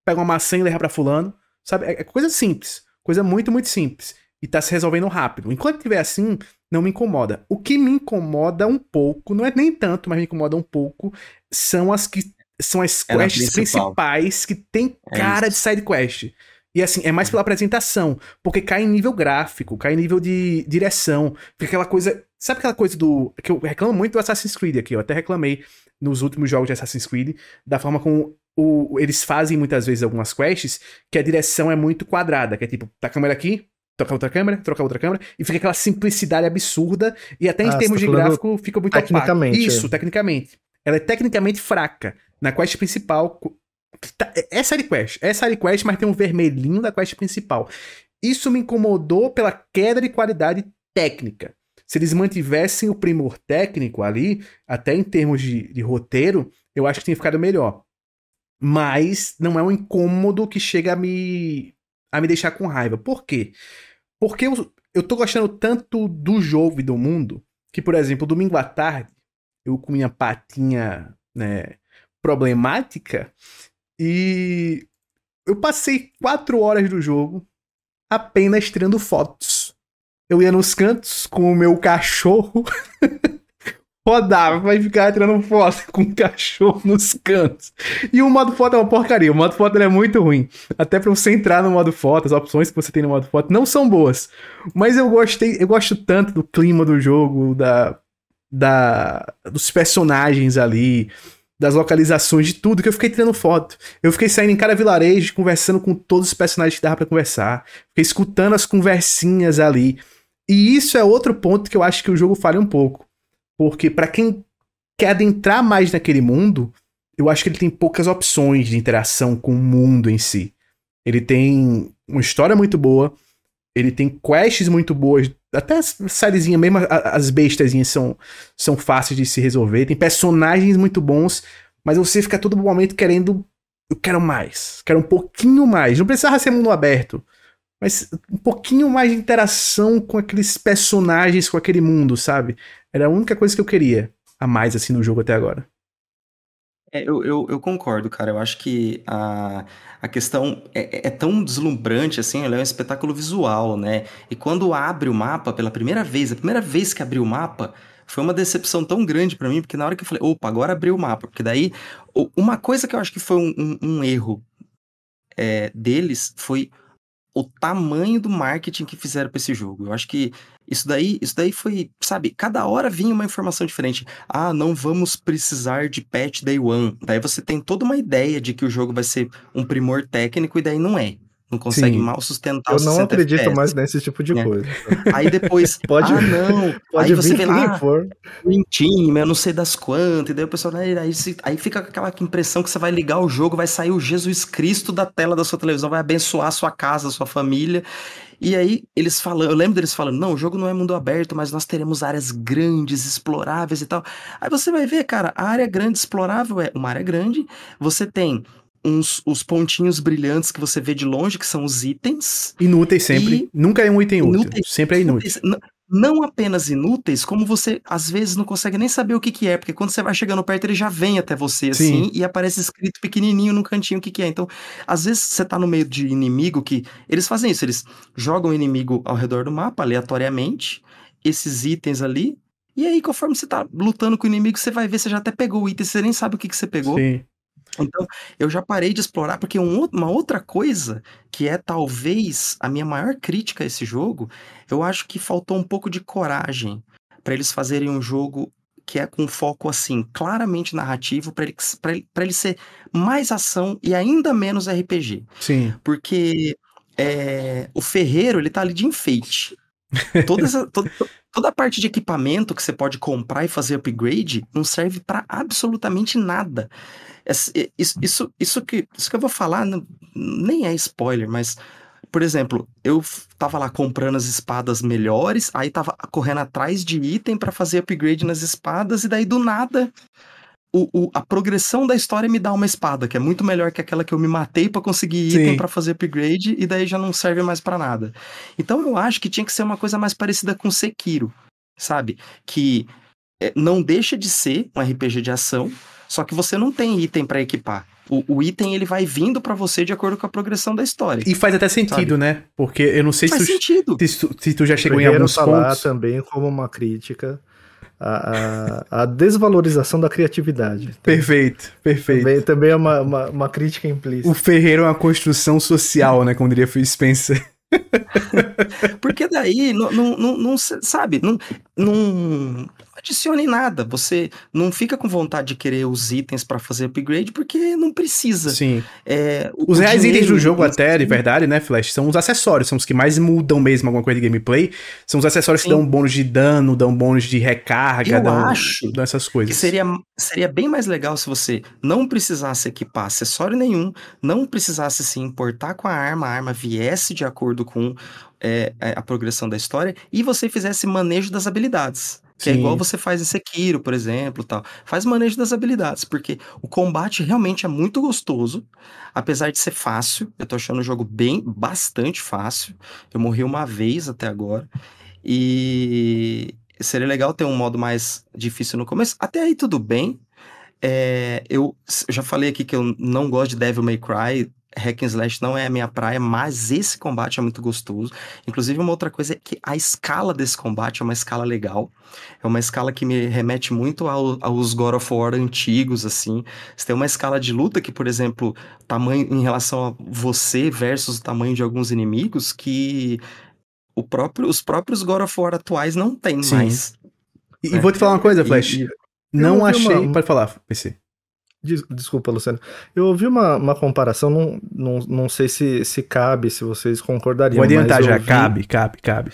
pega uma maçã e leva pra fulano. Sabe? É, é coisa simples. Coisa muito, muito simples. E tá se resolvendo rápido. Enquanto tiver assim, não me incomoda. O que me incomoda um pouco, não é nem tanto, mas me incomoda um pouco, são as que são as é quests principais que tem é cara de side quest. E assim, é mais pela apresentação, porque cai em nível gráfico, cai em nível de direção, fica aquela coisa. Sabe aquela coisa do. que eu reclamo muito do Assassin's Creed aqui, eu até reclamei nos últimos jogos de Assassin's Creed, da forma como o, eles fazem muitas vezes algumas quests, que a direção é muito quadrada, que é tipo, tá a câmera aqui, trocar outra câmera, trocar outra câmera, e fica aquela simplicidade absurda, e até em ah, termos tá de gráfico fica muito tecnicamente. Opaco. Isso, é. tecnicamente. Ela é tecnicamente fraca. Na quest principal, Tá, é side quest, é side quest, mas tem um vermelhinho da quest principal. Isso me incomodou pela queda de qualidade técnica. Se eles mantivessem o primor técnico ali, até em termos de, de roteiro, eu acho que tinha ficado melhor. Mas não é um incômodo que chega a me, a me deixar com raiva. Por quê? Porque eu, eu tô gostando tanto do jogo e do mundo que, por exemplo, domingo à tarde, eu com minha patinha né, problemática, e eu passei quatro horas do jogo apenas tirando fotos. Eu ia nos cantos com o meu cachorro, rodava e ficava tirando foto com o cachorro nos cantos. E o modo foto é uma porcaria, o modo foto é muito ruim. Até pra você entrar no modo foto, as opções que você tem no modo foto não são boas. Mas eu gostei, eu gosto tanto do clima do jogo, da, da dos personagens ali das localizações, de tudo, que eu fiquei tirando foto. Eu fiquei saindo em cada vilarejo, conversando com todos os personagens que dava para conversar. Fiquei escutando as conversinhas ali. E isso é outro ponto que eu acho que o jogo falha um pouco. Porque para quem quer adentrar mais naquele mundo, eu acho que ele tem poucas opções de interação com o mundo em si. Ele tem uma história muito boa, ele tem quests muito boas até a mesmo, as bestazinhas são, são fáceis de se resolver. Tem personagens muito bons, mas você fica todo momento querendo. Eu quero mais. Quero um pouquinho mais. Não precisava ser mundo aberto. Mas um pouquinho mais de interação com aqueles personagens, com aquele mundo, sabe? Era a única coisa que eu queria a mais assim no jogo até agora. É, eu, eu, eu concordo, cara. Eu acho que a, a questão é, é, é tão deslumbrante, assim, ela é um espetáculo visual, né? E quando abre o mapa pela primeira vez, a primeira vez que abriu o mapa, foi uma decepção tão grande para mim, porque na hora que eu falei, opa, agora abriu o mapa, porque daí, uma coisa que eu acho que foi um, um, um erro é, deles foi o tamanho do marketing que fizeram para esse jogo. Eu acho que isso daí, isso daí foi, sabe, cada hora vinha uma informação diferente. Ah, não vamos precisar de patch day one. Daí você tem toda uma ideia de que o jogo vai ser um primor técnico e daí não é. Não consegue Sim. mal sustentar Eu não acredito FPS. mais nesse tipo de é. coisa. Aí depois, pode, ah, não. Pode aí você vê lá, for. Green Team, eu não sei das quantas, e daí o pessoal, aí, aí, aí fica aquela impressão que você vai ligar o jogo, vai sair o Jesus Cristo da tela da sua televisão, vai abençoar a sua casa, a sua família. E aí eles falam, eu lembro deles falando, não, o jogo não é mundo aberto, mas nós teremos áreas grandes, exploráveis e tal. Aí você vai ver, cara, a área grande explorável é uma área grande, você tem uns os pontinhos brilhantes que você vê de longe, que são os itens. Inúteis sempre. E... Nunca é um item útil. Inúteis, sempre é inútil. Não apenas inúteis, como você às vezes não consegue nem saber o que, que é, porque quando você vai chegando perto, ele já vem até você, assim, Sim. e aparece escrito pequenininho no cantinho o que, que é. Então, às vezes você tá no meio de inimigo que. Eles fazem isso, eles jogam o inimigo ao redor do mapa, aleatoriamente, esses itens ali, e aí, conforme você tá lutando com o inimigo, você vai ver, você já até pegou o item, você nem sabe o que, que você pegou. Sim. Então, eu já parei de explorar, porque um, uma outra coisa, que é talvez a minha maior crítica a esse jogo, eu acho que faltou um pouco de coragem para eles fazerem um jogo que é com foco assim, claramente narrativo, para ele, ele, ele ser mais ação e ainda menos RPG. Sim. Porque é, o ferreiro, ele tá ali de enfeite. Toda, essa, toda, toda a parte de equipamento que você pode comprar e fazer upgrade não serve para absolutamente nada. Isso, isso, isso, que, isso que eu vou falar não, nem é spoiler, mas por exemplo, eu tava lá comprando as espadas melhores, aí tava correndo atrás de item para fazer upgrade nas espadas, e daí do nada o, o, a progressão da história me dá uma espada, que é muito melhor que aquela que eu me matei para conseguir item para fazer upgrade, e daí já não serve mais para nada. Então eu acho que tinha que ser uma coisa mais parecida com Sekiro, sabe? Que é, não deixa de ser um RPG de ação, só que você não tem item para equipar. O, o, item ele vai vindo para você de acordo com a progressão da história. E faz até sentido, sabe? né? Porque eu não sei faz se tu, sentido. Se, se tu já chegou em alguns falar pontos. também como uma crítica a, a, a, desvalorização da criatividade. Perfeito, perfeito. Também, também é uma, uma, uma, crítica implícita. O ferreiro é uma construção social, né? Como diria Phil Spencer. Porque daí, não, não, não, não sabe, não, não, adicione nada. Você não fica com vontade de querer os itens para fazer upgrade porque não precisa. Sim. É, os reais itens do jogo, até, de verdade, né, Flash? São os acessórios, são os que mais mudam mesmo alguma coisa de gameplay. São os acessórios Sim. que dão bônus de dano, dão bônus de recarga, Eu dão, acho dão essas coisas. Seria, seria bem mais legal se você não precisasse equipar acessório nenhum, não precisasse se importar com a arma, a arma viesse de acordo com é, a progressão da história e você fizesse manejo das habilidades. Que é igual você faz em Sekiro, por exemplo, tal. Faz manejo das habilidades, porque o combate realmente é muito gostoso, apesar de ser fácil. Eu tô achando o jogo bem, bastante fácil. Eu morri uma vez até agora. E seria legal ter um modo mais difícil no começo. Até aí tudo bem. É, eu já falei aqui que eu não gosto de Devil May Cry hack and slash não é a minha praia, mas esse combate é muito gostoso. Inclusive, uma outra coisa é que a escala desse combate é uma escala legal. É uma escala que me remete muito ao, aos God of War antigos, assim. Você tem uma escala de luta que, por exemplo, tamanho em relação a você versus o tamanho de alguns inimigos, que o próprio, os próprios God of War atuais não têm mais. E, e, vou te falar uma coisa, Flash. E, e... Não achei. Uma... Pode falar, PC. Desculpa, Luciano. Eu ouvi uma, uma comparação, não, não, não sei se, se cabe, se vocês concordariam. Vou adiantar já, ouvi... cabe, cabe, cabe.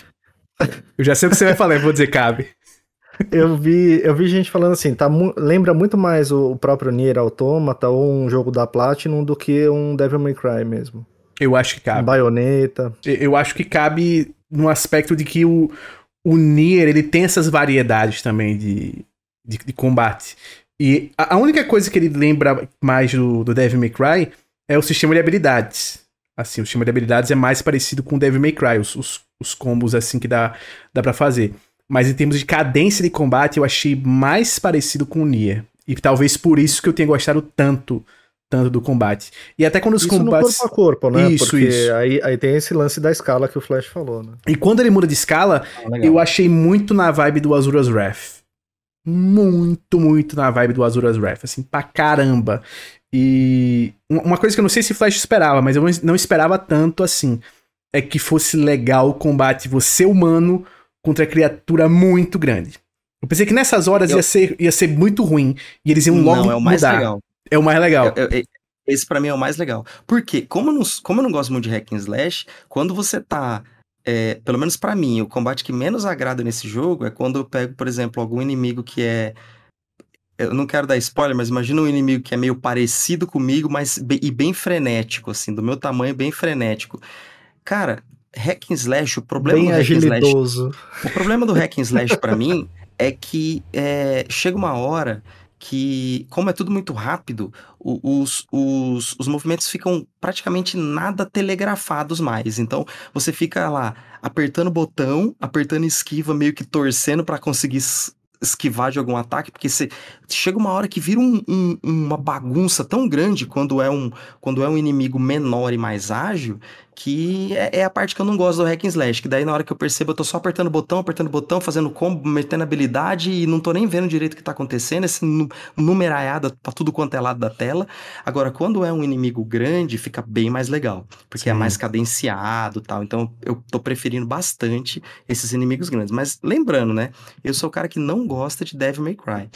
Eu já sei o que você vai falar, eu vou dizer cabe. Eu vi, eu vi gente falando assim, tá, lembra muito mais o, o próprio Nier Automata ou um jogo da Platinum do que um Devil May Cry mesmo. Eu acho que cabe. Baioneta. Eu acho que cabe no aspecto de que o, o Nier, ele tem essas variedades também de, de, de combate. E a, única coisa que ele lembra mais do, do Devil May Cry é o sistema de habilidades. Assim, o sistema de habilidades é mais parecido com o Devil May Cry, os, os, os combos assim que dá, dá para fazer. Mas em termos de cadência de combate, eu achei mais parecido com o Nier. E talvez por isso que eu tenha gostado tanto tanto do combate. E até quando os isso combates. corpo a corpo, né? Isso, Porque isso. Aí, aí tem esse lance da escala que o Flash falou, né? E quando ele muda de escala, ah, eu achei muito na vibe do Azura's Wrath muito, muito na vibe do Azura's Wrath, assim, pra caramba. E uma coisa que eu não sei se Flash esperava, mas eu não esperava tanto assim, é que fosse legal o combate você humano contra criatura muito grande. Eu pensei que nessas horas eu... ia, ser, ia ser muito ruim e eles iam logo não, é o mais mudar. Legal. É o mais legal. Eu, eu, esse para mim é o mais legal. Porque, como eu, não, como eu não gosto muito de hack and slash, quando você tá é, pelo menos para mim, o combate que menos agrada nesse jogo é quando eu pego, por exemplo, algum inimigo que é. Eu não quero dar spoiler, mas imagina um inimigo que é meio parecido comigo, mas e bem frenético, assim, do meu tamanho, bem frenético. Cara, hack and slash, o problema bem do hack and slash. O problema do hack and slash para mim é que é, chega uma hora que, como é tudo muito rápido, os, os, os movimentos ficam praticamente nada telegrafados mais. Então, você fica lá apertando botão, apertando esquiva, meio que torcendo para conseguir esquivar de algum ataque, porque você chega uma hora que vira um, um, uma bagunça tão grande quando é um quando é um inimigo menor e mais ágil que é, é, a parte que eu não gosto do hack and slash, que daí na hora que eu percebo eu tô só apertando botão, apertando botão, fazendo combo, metendo habilidade e não tô nem vendo direito o que tá acontecendo, esse numeraiada pra tudo quanto é lado da tela. Agora, quando é um inimigo grande, fica bem mais legal, porque Sim. é mais cadenciado tal, então eu tô preferindo bastante esses inimigos grandes. Mas lembrando, né, eu sou o cara que não gosta de Devil May Cry,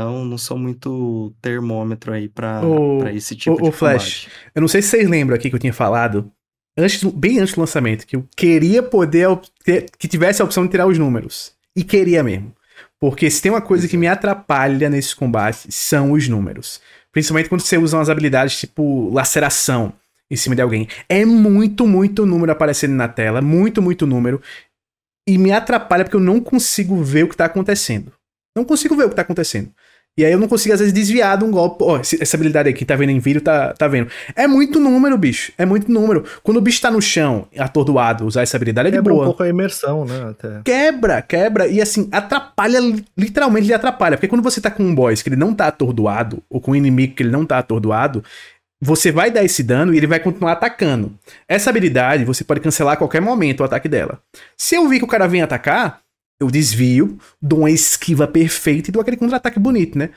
então não sou muito termômetro aí pra, o, pra esse tipo o, de o Flash, eu não sei se vocês lembram aqui que eu tinha falado, antes, bem antes do lançamento, que eu queria poder que tivesse a opção de tirar os números. E queria mesmo. Porque se tem uma coisa que me atrapalha nesses combates, são os números. Principalmente quando você usa umas habilidades tipo laceração em cima de alguém. É muito, muito número aparecendo na tela. Muito, muito número. E me atrapalha porque eu não consigo ver o que tá acontecendo. Não consigo ver o que tá acontecendo. E aí eu não consigo, às vezes, desviar de um golpe. Ó, oh, essa habilidade aqui, tá vendo em vídeo, tá, tá vendo. É muito número, bicho. É muito número. Quando o bicho tá no chão, atordoado, usar essa habilidade é de quebra boa. um pouco a imersão, né? Até. Quebra, quebra. E assim, atrapalha, literalmente ele atrapalha. Porque quando você tá com um boss que ele não tá atordoado, ou com um inimigo que ele não tá atordoado, você vai dar esse dano e ele vai continuar atacando. Essa habilidade, você pode cancelar a qualquer momento o ataque dela. Se eu vi que o cara vem atacar, eu desvio, dou uma esquiva perfeita e dou aquele contra-ataque bonito, né?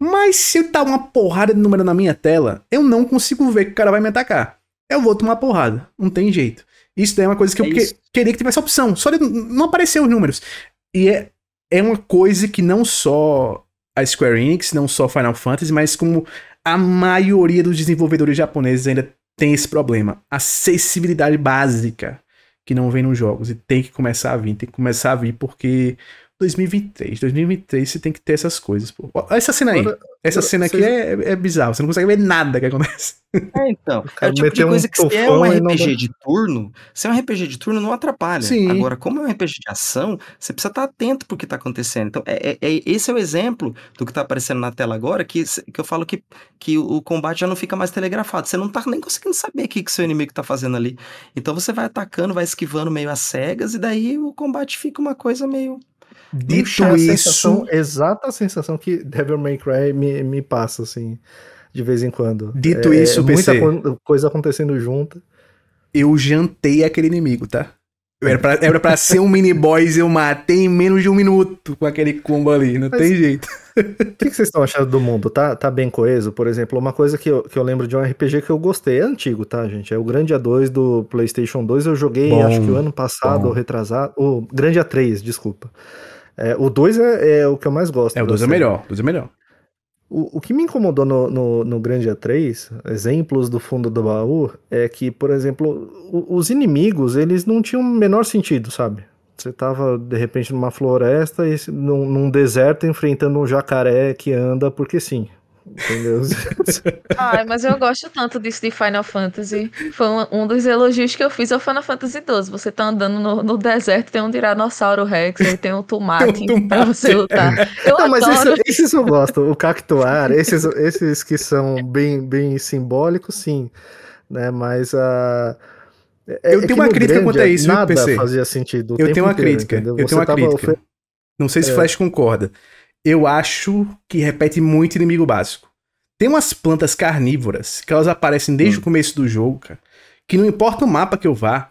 Mas se tá uma porrada de número na minha tela, eu não consigo ver que o cara vai me atacar. Eu vou tomar porrada. Não tem jeito. Isso daí é uma coisa que é eu que, queria que tivesse opção. Só de não aparecer os números. E é, é uma coisa que não só a Square Enix, não só Final Fantasy, mas como a maioria dos desenvolvedores japoneses ainda tem esse problema. Acessibilidade básica que não vem nos jogos. E tem que começar a vir, tem que começar a vir porque 2023, 2023 você tem que ter essas coisas. Pô. Essa cena aí, essa cena aqui é, é bizarra, você não consegue ver nada que acontece. É, então, é o tipo de coisa um que se é um RPG de turno, se é um RPG de turno não atrapalha. Sim. Agora, como é um RPG de ação, você precisa estar atento pro que tá acontecendo. Então, é, é, é esse é o exemplo do que tá aparecendo na tela agora, que, que eu falo que, que o combate já não fica mais telegrafado. Você não tá nem conseguindo saber o que, que seu inimigo tá fazendo ali. Então você vai atacando, vai esquivando meio às cegas, e daí o combate fica uma coisa meio Dito a isso. Sensação, exata sensação que Devil May Cry me, me passa, assim, de vez em quando. Dito é, isso, muita co coisa acontecendo junto. Eu jantei aquele inimigo, tá? Era pra, era pra ser um mini boss, eu matei em menos de um minuto com aquele combo ali, não Mas, tem jeito. O que, que, vocês estão achando do mundo? Tá, tá bem coeso? Por exemplo, uma coisa que eu, que eu lembro de um RPG que eu gostei, é antigo, tá, gente? É o Grande A2 do PlayStation 2, eu joguei bom, acho que o ano passado, bom. ou retrasado. O Grande A3, desculpa. É, o 2 é, é, o que eu mais gosto. É, o 2 é melhor. O 2 é melhor. O, o que me incomodou no, no, no Grande A3, exemplos do fundo do baú, é que, por exemplo, o, os inimigos, eles não tinham o menor sentido, sabe? Você tava, de repente, numa floresta e num, num deserto enfrentando um jacaré que anda porque sim. Entendeu? Ai, mas eu gosto tanto disso de Final Fantasy. Foi um, um, dos elogios que eu fiz ao Final Fantasy XII. Você tá andando no, no deserto, tem um Tiranossauro Rex, aí tem um tomate, um tomate. pra você lutar. Eu Não, mas esses, esses eu gosto. O Cactuar, esses, esses que são bem, bem simbólicos, sim. Né? Mas a. Uh... eu tenho uma crítica quanto a isso, nada PC. fazia sentido. Eu tenho uma inteiro, crítica. Entendeu? Eu tenho uma crítica. Não sei se o é. Flash concorda eu acho que repete muito inimigo básico. Tem umas plantas carnívoras que elas aparecem desde hum. o começo do jogo, cara. Que não importa o mapa que eu vá,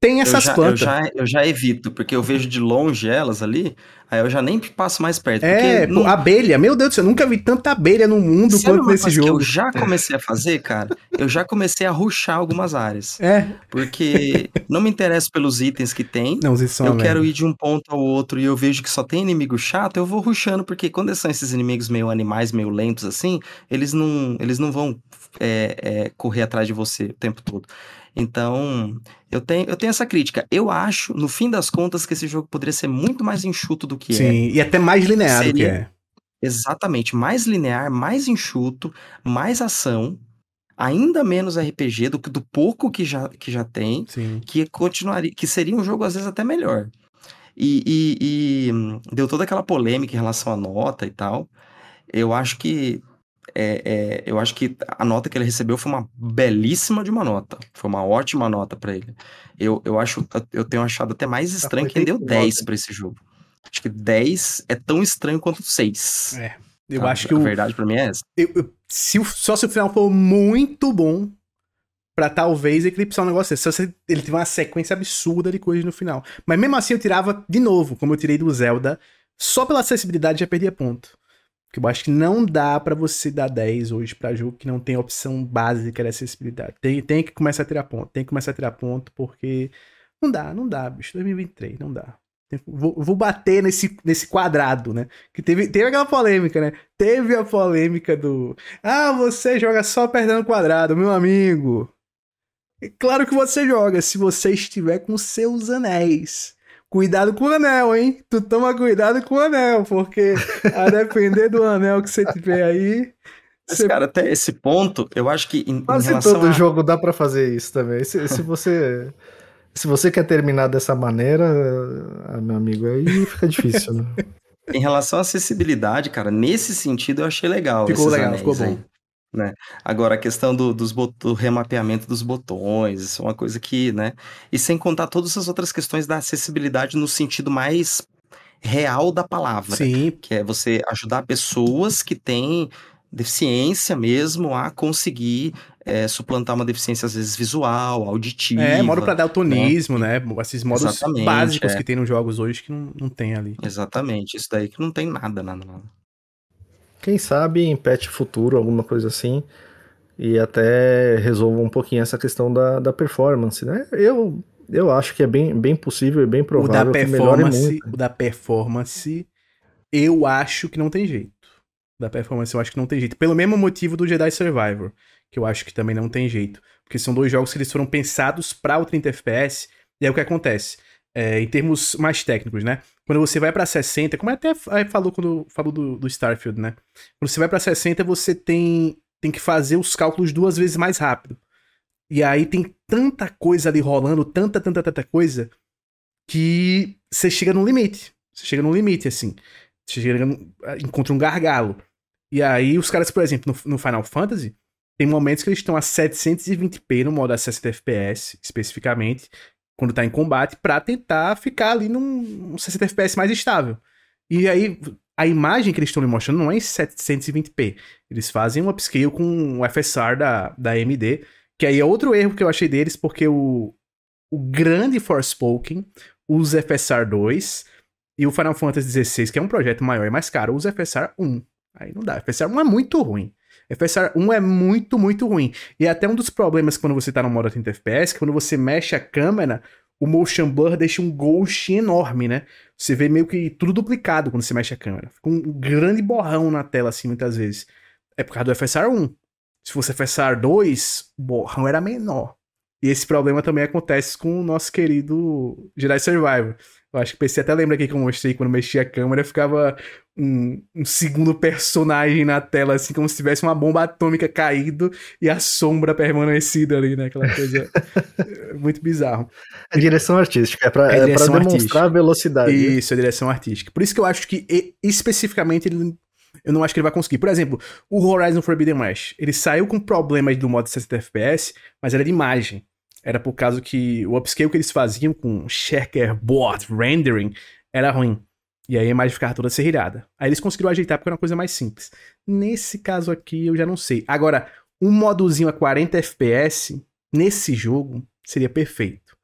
tem essas eu já, plantas. Eu já, eu já evito, porque eu vejo de longe elas ali, aí eu já nem passo mais perto. É, não... abelha, meu Deus do céu, eu nunca vi tanta abelha no mundo Sabe quanto nesse jogo. Que eu já comecei a fazer, cara, eu já comecei a ruxar algumas áreas. É. Porque não me interesso pelos itens que tem. Não, são eu quero ir de um ponto ao outro e eu vejo que só tem inimigo chato, eu vou ruxando, porque quando são esses inimigos meio animais, meio lentos assim, eles não, eles não vão é, é, correr atrás de você o tempo todo. Então, eu tenho, eu tenho essa crítica. Eu acho, no fim das contas, que esse jogo poderia ser muito mais enxuto do que Sim, é. Sim, e até mais linear Seria, do que é. Exatamente, mais linear, mais enxuto, mais ação, ainda menos RPG do que do pouco que já, que já tem, Sim. que continuaria, que seria um jogo às vezes até melhor. E, e, e, hum, deu toda aquela polêmica em relação à nota e tal. Eu acho que é, é, eu acho que a nota que ele recebeu foi uma belíssima de uma nota. Foi uma ótima nota para ele. Eu, eu acho, eu tenho achado até mais estranho que ele deu 10 para esse jogo. Acho que 10 é tão estranho quanto 6. É. Eu acho que a o, verdade para mim é essa. Eu, eu, se, só se o final for muito bom pra talvez eclipsar um negócio desse. Se você, ele teve uma sequência absurda de coisas no final. Mas mesmo assim eu tirava de novo, como eu tirei do Zelda, só pela acessibilidade já perdia ponto. Porque eu acho que não dá para você dar 10 hoje para jogo que não tem opção básica de acessibilidade. Tem, tem que começar a tirar ponto, tem que começar a tirar ponto, porque não dá, não dá, bicho. 2023, não dá. Vou, vou, bater nesse, nesse quadrado, né? Que teve, teve aquela polêmica, né? Teve a polêmica do. Ah, você joga só perdendo quadrado, meu amigo. É claro que você joga se você estiver com seus anéis. Cuidado com o anel, hein? Tu toma cuidado com o anel, porque a depender do anel que você tiver aí. Mas, você... cara, até esse ponto, eu acho que em, Quase em relação todo a... jogo dá para fazer isso também. Se, se você se você quer terminar dessa maneira, ah, meu amigo, aí fica difícil, né? Em relação à acessibilidade, cara, nesse sentido eu achei legal. Ficou legal, ficou bom. Aí, né? Agora, a questão do, dos do remapeamento dos botões, isso é uma coisa que, né? E sem contar todas as outras questões da acessibilidade no sentido mais real da palavra. Sim. Que é você ajudar pessoas que têm deficiência mesmo a conseguir é, suplantar uma deficiência, às vezes, visual, auditiva. É, modo para daltonismo, né? né? Esses modos Exatamente, básicos é. que tem nos jogos hoje que não, não tem ali. Exatamente, isso daí que não tem nada, nada, nada. Quem sabe em patch futuro, alguma coisa assim, e até resolva um pouquinho essa questão da, da performance, né? Eu, eu acho que é bem, bem possível e bem provável o da que melhore performance, muito. O da performance, eu acho que não tem jeito. Da performance eu acho que não tem jeito. Pelo mesmo motivo do Jedi Survivor, que eu acho que também não tem jeito. Porque são dois jogos que eles foram pensados para o 30 FPS, e é o que acontece. É, em termos mais técnicos, né? Quando você vai para 60, como até falou quando falou do, do Starfield, né? Quando você vai para 60, você tem, tem que fazer os cálculos duas vezes mais rápido. E aí tem tanta coisa ali rolando, tanta, tanta, tanta coisa, que você chega no limite. Você chega no limite, assim. Você chega no, encontra um gargalo. E aí os caras, por exemplo, no, no Final Fantasy, tem momentos que eles estão a 720p no modo a 60 FPS, especificamente, quando tá em combate, para tentar ficar ali num 60 FPS mais estável. E aí, a imagem que eles estão me mostrando não é em 720p. Eles fazem um upscale com o FSR da, da AMD, que aí é outro erro que eu achei deles, porque o, o grande Forspoken usa FSR 2 e o Final Fantasy XVI, que é um projeto maior e mais caro, usa FSR 1. Aí não dá. FSR 1 é muito ruim. FSR 1 é muito, muito ruim. E é até um dos problemas quando você tá no modo 30 FPS, que quando você mexe a câmera, o motion blur deixa um ghost enorme, né? Você vê meio que tudo duplicado quando você mexe a câmera. Fica um grande borrão na tela, assim, muitas vezes. É por causa do FSR 1. Se fosse FSR 2, o borrão era menor. E esse problema também acontece com o nosso querido Jedi Survivor. Eu acho que o PC até lembra aqui que eu mostrei quando mexia a câmera, ficava um, um, segundo personagem na tela, assim, como se tivesse uma bomba atômica caído e a sombra permanecida ali, né? Aquela coisa muito bizarro. A direção artística, é pra, É é pra demonstrar artística. a velocidade. Isso, a direção artística. Por isso que eu acho que, especificamente, ele, eu não acho que ele vai conseguir. Por exemplo, o Horizon Forbidden West, ele saiu com problemas do modo 60 FPS, mas era de imagem. Era por causa que o upscale que eles faziam com checkerboard rendering era ruim. E aí a imagem ficava toda serrilhada. Aí eles conseguiram ajeitar porque era uma coisa mais simples. Nesse caso aqui, eu já não sei. Agora, um modozinho a 40 FPS, nesse jogo, seria perfeito.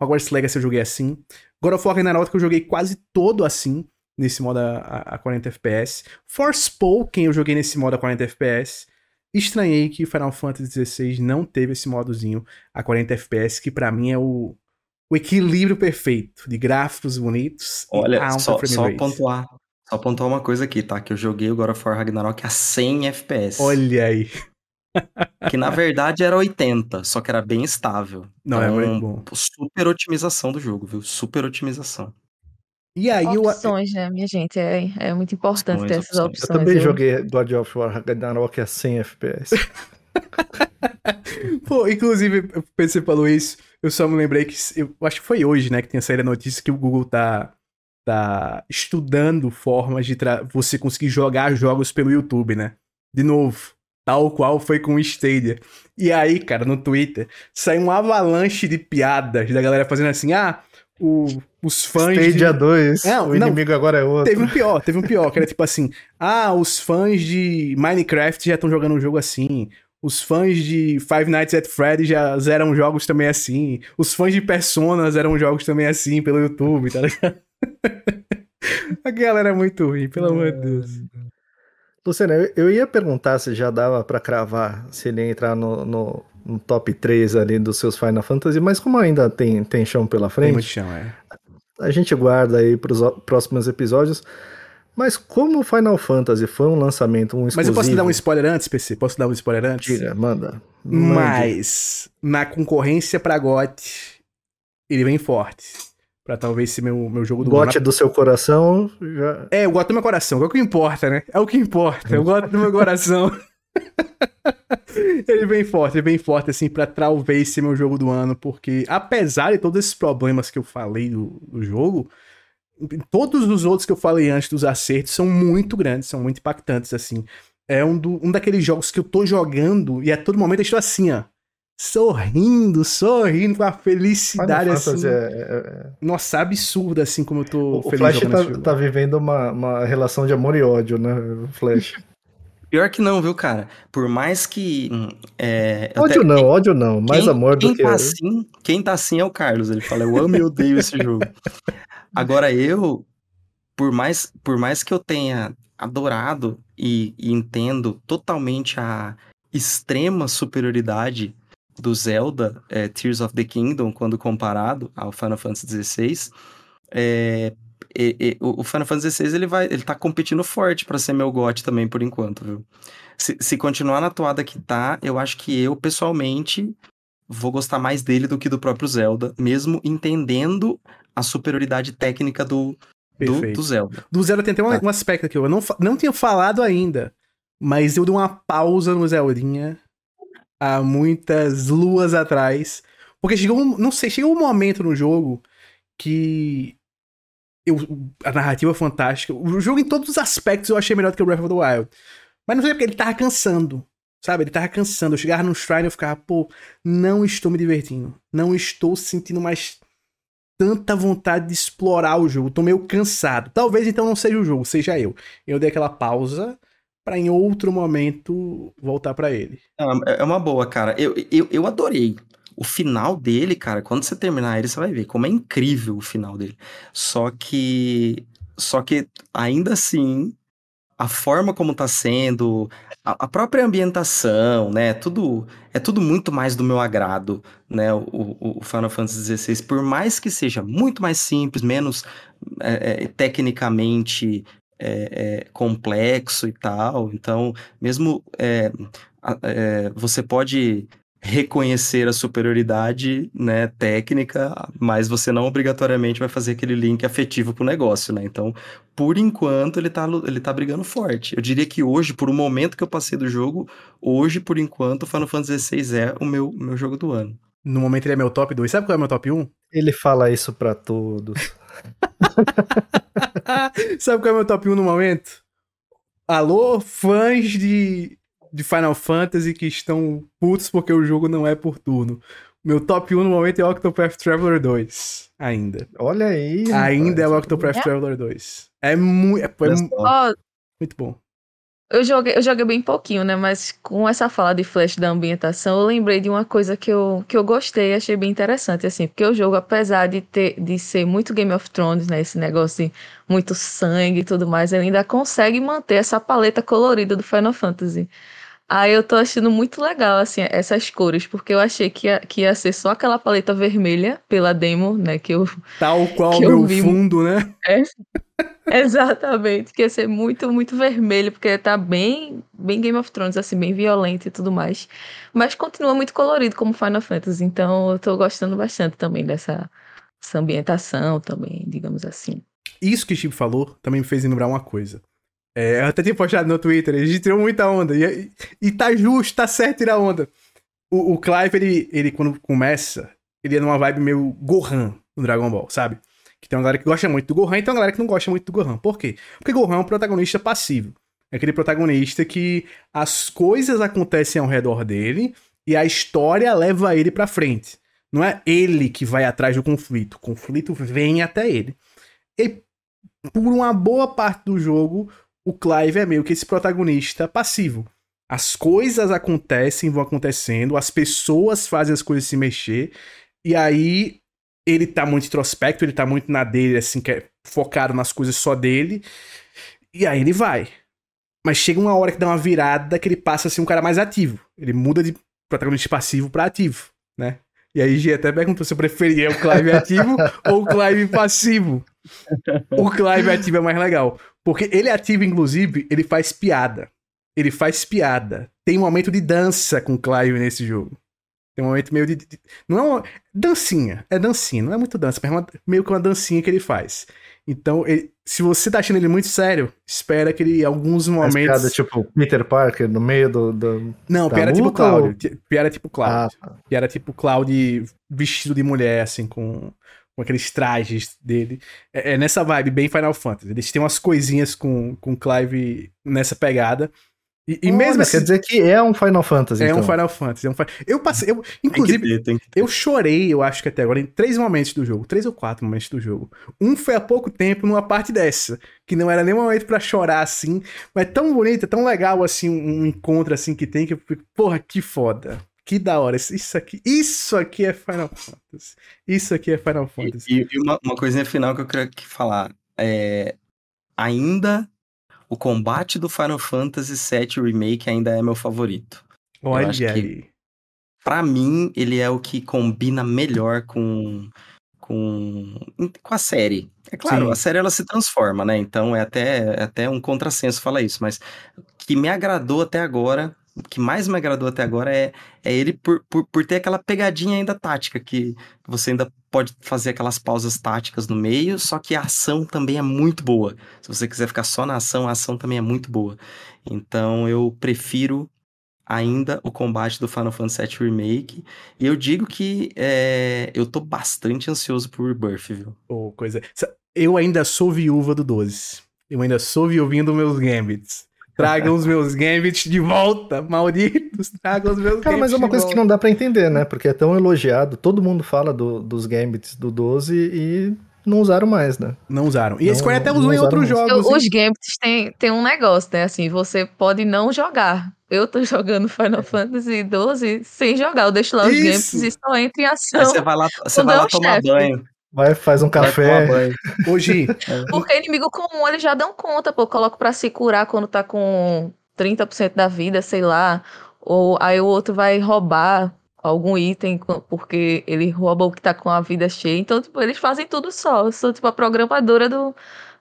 Hogwarts Legacy eu joguei assim. God of War Ragnarok eu joguei quase todo assim, nesse modo a, a- a 40 FPS. Forspoken eu joguei nesse modo a 40 FPS. Estranhei que Final Fantasy XVI não teve esse modozinho a 40 FPS, que pra mim é o, o equilíbrio perfeito de gráficos bonitos e Olha, alta só, frame só rate. pontuar. Só pontuar uma coisa aqui, tá? Que eu joguei o God of War Ragnarok a 100 FPS. Olha aí. Que na verdade era 80, só que era bem estável. Não, é Então, muito bom. Super otimização do jogo, viu? Super otimização. E aí eu, Opções, né, minha gente? É, é muito importante Opções, ter essas opções. opções. Eu também viu? joguei God of War Ragnarok a 100 FPS. Pô, inclusive, você falou isso, eu só me lembrei que. Eu acho que foi hoje, né, que tinha saído a notícia que o Google tá, tá estudando formas de você conseguir jogar jogos pelo YouTube, né? De novo. Tal qual foi com o Stadia. E aí, cara, no Twitter, saiu um avalanche de piadas da galera fazendo assim: ah, o- os fãs. de- Stadia 2, Não, o não. inimigo agora é outro. Teve um pior, teve um pior, que era tipo assim: ah, os fãs de Minecraft já estão jogando um jogo assim. Os fãs de Five Nights at Freddy já zeram jogos também assim. Os fãs de Persona zeram jogos também assim pelo YouTube, tá ligado? A galera é muito ruim, pelo amor de Deus. Luciano, eu, ia perguntar se já dava pra cravar se ele ia entrar no, no, no top 3 ali dos seus Final Fantasy, mas como ainda tem, tem chão pela Tem muito frente, chão, é. a gente guarda aí pros o- próximos episódios. Mas como o Final Fantasy foi um lançamento, um exclusivo... Mas eu posso te dar um spoiler antes, PC? Posso dar um spoiler antes? Diga, manda. Mande. Mas, na concorrência pra GOT, ele vem forte. Pra talvez ser meu, meu jogo do Gote ano. do seu coração, já... É, eu gosto do meu coração, é o que importa, né? É o que importa, eu gosto do meu coração. ele vem forte, ele vem forte, assim, pra talvez ser meu jogo do ano, porque apesar de todos esses problemas que eu falei do, do jogo, todos os outros que eu falei antes dos acertos são muito grandes, são muito impactantes, assim. É um, do, um daqueles jogos que eu tô jogando e a todo momento eu estou assim, ó. Sorrindo, sorrindo com a felicidade, assim. é- é- Nossa, absurda, assim, como eu tô O feliz Flash jogando tá, tá vivendo uma, uma relação de amor e ódio, né? O Flash. Pior que não, viu, cara? Por mais que. hum, é, ódio até- não, ódio não. Mais quem, amor quem do que. Tá assim, quem tá assim é o Carlos. Ele fala, eu amo e odeio esse jogo. Agora eu, por mais, por mais que eu tenha adorado e, e entendo totalmente a extrema superioridade do Zelda é, Tears of the Kingdom quando comparado ao Final Fantasy XVI, é, e- e- o Final Fantasy XVI ele vai, ele tá competindo forte pra ser meu GOT também por enquanto, viu? Se, se continuar na toada que tá, eu acho que eu pessoalmente vou gostar mais dele do que do próprio Zelda, mesmo entendendo a superioridade técnica do, do, do Zelda. Do Zelda tem até um, Tá. um aspecto que eu não, não tinha falado ainda, mas eu dei uma pausa no Zeldinha há muitas luas atrás. Porque chegou um, não sei, chegou um momento no jogo que eu, a narrativa fantástica. O jogo em todos os aspectos eu achei melhor do que o Breath of the Wild. Mas não sei porque ele tava cansando. Sabe, ele tava cansando. Eu chegava no Shrine e eu ficava, pô, não estou me divertindo. Não estou sentindo mais tanta vontade de explorar o jogo. Tô meio cansado. Talvez então não seja o jogo, seja eu. Eu dei aquela pausa pra em outro momento voltar pra ele. Não, É é uma boa, cara. Eu, eu, eu adorei. O final dele, cara, quando você terminar ele, você vai ver como é incrível o final dele. Só que. Só que, ainda assim, a forma como tá sendo, a, a própria ambientação, né? Tudo. É tudo muito mais do meu agrado, né? O, o, o Final Fantasy XVI, por mais que seja muito mais simples, menos é, é, tecnicamente é, é, complexo e tal. Então, mesmo é, é, você pode reconhecer a superioridade né, técnica, mas você não obrigatoriamente vai fazer aquele link afetivo pro negócio, né? Então, por enquanto, ele tá, lu- ele tá brigando forte. Eu diria que hoje, por um momento que eu passei do jogo, hoje, por enquanto, o Final Fantasy XVI é o meu, meu jogo do ano. No momento ele é meu top 2. Sabe qual é o meu top 1? Ele fala isso pra todos. Sabe qual é o meu top 1 no momento? Alô, fãs de, de Final Fantasy que estão putos porque o jogo não é por turno. Meu top 1 no momento é Octopath Traveler 2. Ainda. Olha aí. Ainda é o. Octopath É? Traveler 2. É, mu é, é mu-. Ó, muito bom. eu joguei, eu joguei bem pouquinho, né? Mas com essa fala de flash da ambientação, eu lembrei de uma coisa que eu, que eu gostei, achei bem interessante, assim, porque o jogo, apesar de ter de ser muito Game of Thrones, né? Esse negócio de muito sangue e tudo mais, ele ainda consegue manter essa paleta colorida do Final Fantasy. Aí eu tô achando muito legal, assim, essas cores, porque eu achei que ia, que ia ser só aquela paleta vermelha pela demo, né? Que eu Tal qual o Que eu meu vi- fundo, né? Exatamente, que ia ser muito, muito vermelho, porque tá bem, bem Game of Thrones, assim, bem violento e tudo mais. Mas continua muito colorido como Final Fantasy, então eu tô gostando bastante também dessa, dessa ambientação também, digamos assim. Isso que o Chip falou também me fez lembrar uma coisa. É, eu até tinha postado no Twitter, a gente tirou muita onda. E, e tá justo, tá certo tirar onda. O, o Clive, ele, ele, quando começa, ele é numa vibe meio Gohan no Dragon Ball, sabe? Que tem uma galera que gosta muito do Gohan e tem uma galera que não gosta muito do Gohan. Por quê? Porque Gohan é um protagonista passivo. É aquele protagonista que as coisas acontecem ao redor dele e a história leva ele pra frente. Não é ele que vai atrás do conflito. O conflito vem até ele. E por uma boa parte do jogo, o Clive é meio que esse protagonista passivo. As coisas acontecem, vão acontecendo, as pessoas fazem as coisas se mexer, e aí ele tá muito introspecto, ele tá muito na dele, assim, que é focado nas coisas só dele, e aí ele vai. Mas chega uma hora que dá uma virada que ele passa a ser um cara mais ativo. Ele muda de protagonista passivo pra ativo, né? E aí, G até perguntou se eu preferia o Clive ativo ou o Clive passivo. O Clive ativo é mais legal. Porque ele ativo, inclusive, ele faz piada. Ele faz piada. Tem um momento de dança com o Clive nesse jogo. Tem um momento meio de. de não é uma. Dancinha. É dancinha. Não é muito dança, mas é uma, meio que uma dancinha que ele faz. Então, ele, se você tá achando ele muito sério, espera que ele, em alguns momentos. Mas piada tipo Peter Parker no meio do. do não, piada tipo Cloud. Ou... Piada tipo Cloud. Ah, tá. Piada tipo Cloud vestido de mulher, assim, com, com aqueles trajes dele. É, é, nessa vibe, bem Final Fantasy. Eles têm umas coisinhas com, com Clive nessa pegada. E, e mesmo assim, quer dizer que é um Final Fantasy. É então. um Final Fantasy. É um, eu passei. Eu, inclusive, ter, eu chorei, eu acho que até agora, em três momentos do jogo. Três ou quatro momentos do jogo. Um foi há pouco tempo numa parte dessa. Que não era nem momento para chorar assim. Mas é tão bonito, é tão legal assim, um encontro assim que tem que eu fico, porra, que foda. Que da hora. Isso aqui, isso aqui é Final Fantasy. Isso aqui é Final Fantasy. E, e uma, uma coisinha final que eu queria falar. É, ainda o combate do Final Fantasy VII Remake ainda é meu favorito. Olha aí. Pra mim, ele é o que combina melhor com, com, com a série. É claro, Sim. a série ela se transforma, né? Então é até, é até um contrassenso falar isso, mas que me agradou até agora que mais me agradou até agora é, é ele por, por, por ter aquela pegadinha ainda tática, que você ainda pode fazer aquelas pausas táticas no meio, só que a ação também é muito boa. Se você quiser ficar só na ação, a ação também é muito boa. Então eu prefiro ainda o combate do Final Fantasy VII Remake. E eu digo que é, eu tô bastante ansioso por Rebirth, viu? Oh, coisa. Eu ainda sou viúva do 12. Eu ainda sou viuvinho dos meus Gambits. Tragam os meus Gambits de volta, malditos. Tragam os meus Cara, mas é uma coisa volta. que não dá para entender, né? Porque é tão elogiado. Todo mundo fala do, dos Gambits do 12 e não usaram mais, né? Não usaram. E não, Square até usou em outros jogos. Os Gambits tem, tem um negócio, né? Assim, você pode não jogar. Eu tô jogando Final Fantasy 12 sem jogar. Eu deixo lá os Isso. Gambits e só entro em ação. Aí você vai lá, você vai lá tomar chefe. banho. Vai, faz um café. Hoje. Porque inimigo comum eles já dão conta, pô. Coloco pra se curar quando tá com 30% da vida, sei lá. Ou aí o outro vai roubar algum item porque ele rouba o que tá com a vida cheia. Então, tipo, eles fazem tudo só. Eu sou, tipo, a programadora do,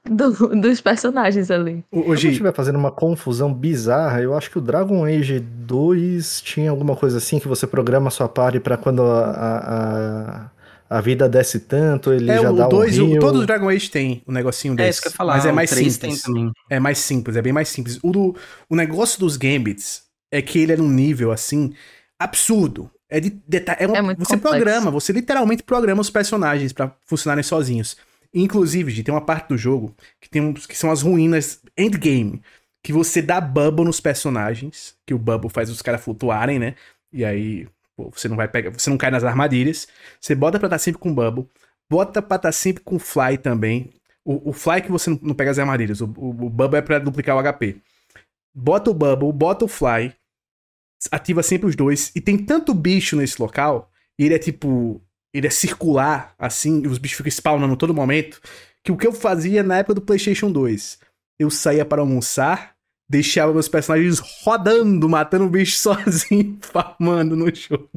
do, dos personagens ali. Hoje... Estiver fazendo uma confusão bizarra, eu acho que o Dragon Age 2 tinha alguma coisa assim que você programa a sua party para quando a, a, a vida desce tanto, ele é, já o dá dois, um rio. O, todos os Dragon Age tem um negocinho desse. É isso que eu ia falar. Mas é mais simples. É mais simples, é bem mais simples. O, do, o negócio dos Gambits é que ele é num nível, assim, absurdo. É de detalhe. É, é você complexo. programa, você literalmente programa os personagens para funcionarem sozinhos. Inclusive, tem uma parte do jogo que, tem um, que são as ruínas endgame. Que você dá bubble nos personagens, que o bubble faz os caras flutuarem, né? E aí você não vai pegar, você não cai nas armadilhas. Você bota pra estar sempre com Bubble. Bota pra estar sempre com Fly também. O, o Fly que você não, não pega as armadilhas. O, o, o, Bubble é pra duplicar o HP. Bota o Bubble, bota o Fly. Ativa sempre os dois. E tem tanto bicho nesse local. Ele é tipo. Ele é circular, assim. E os bichos ficam spawnando todo momento. Que o que eu fazia na época do PlayStation 2? Eu saía para almoçar deixava meus personagens rodando, matando o bicho sozinho, farmando no jogo,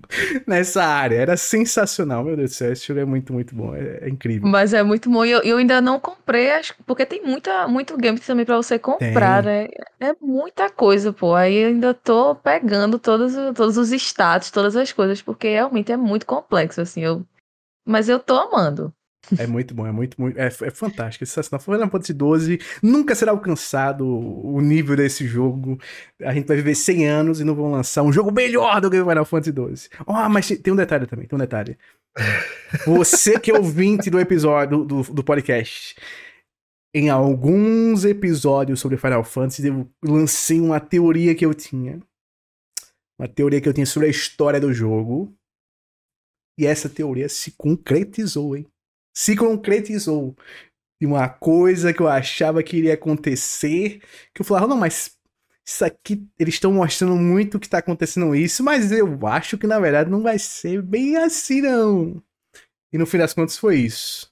nessa área. Era sensacional, meu Deus do céu, esse jogo é muito, muito bom, é, é incrível. Mas é muito bom, e eu, eu, ainda não comprei, acho, porque tem muita, muito game também pra você comprar, tem. né? É muita coisa, pô, aí eu ainda tô pegando todos, todos os status, todas as coisas, porque realmente é muito complexo, assim, eu... Mas eu tô amando. É muito bom, é muito, muito. É, é fantástico. É sensacional. Final Fantasy 12 nunca será alcançado o nível desse jogo. A gente vai viver 100 anos e não vão lançar um jogo melhor do que o Final Fantasy 12. Oh, mas tem um detalhe também, tem um detalhe. Você que é ouvinte do episódio do, do podcast. Em alguns episódios sobre Final Fantasy, eu lancei uma teoria que eu tinha. Uma teoria que eu tinha sobre a história do jogo. E essa teoria se concretizou, hein? Se concretizou. E uma coisa que eu achava que iria acontecer, que eu falava, não, mas isso aqui, eles estão mostrando muito que tá acontecendo isso, mas eu acho que na verdade não vai ser bem assim, não. E no fim das contas foi isso.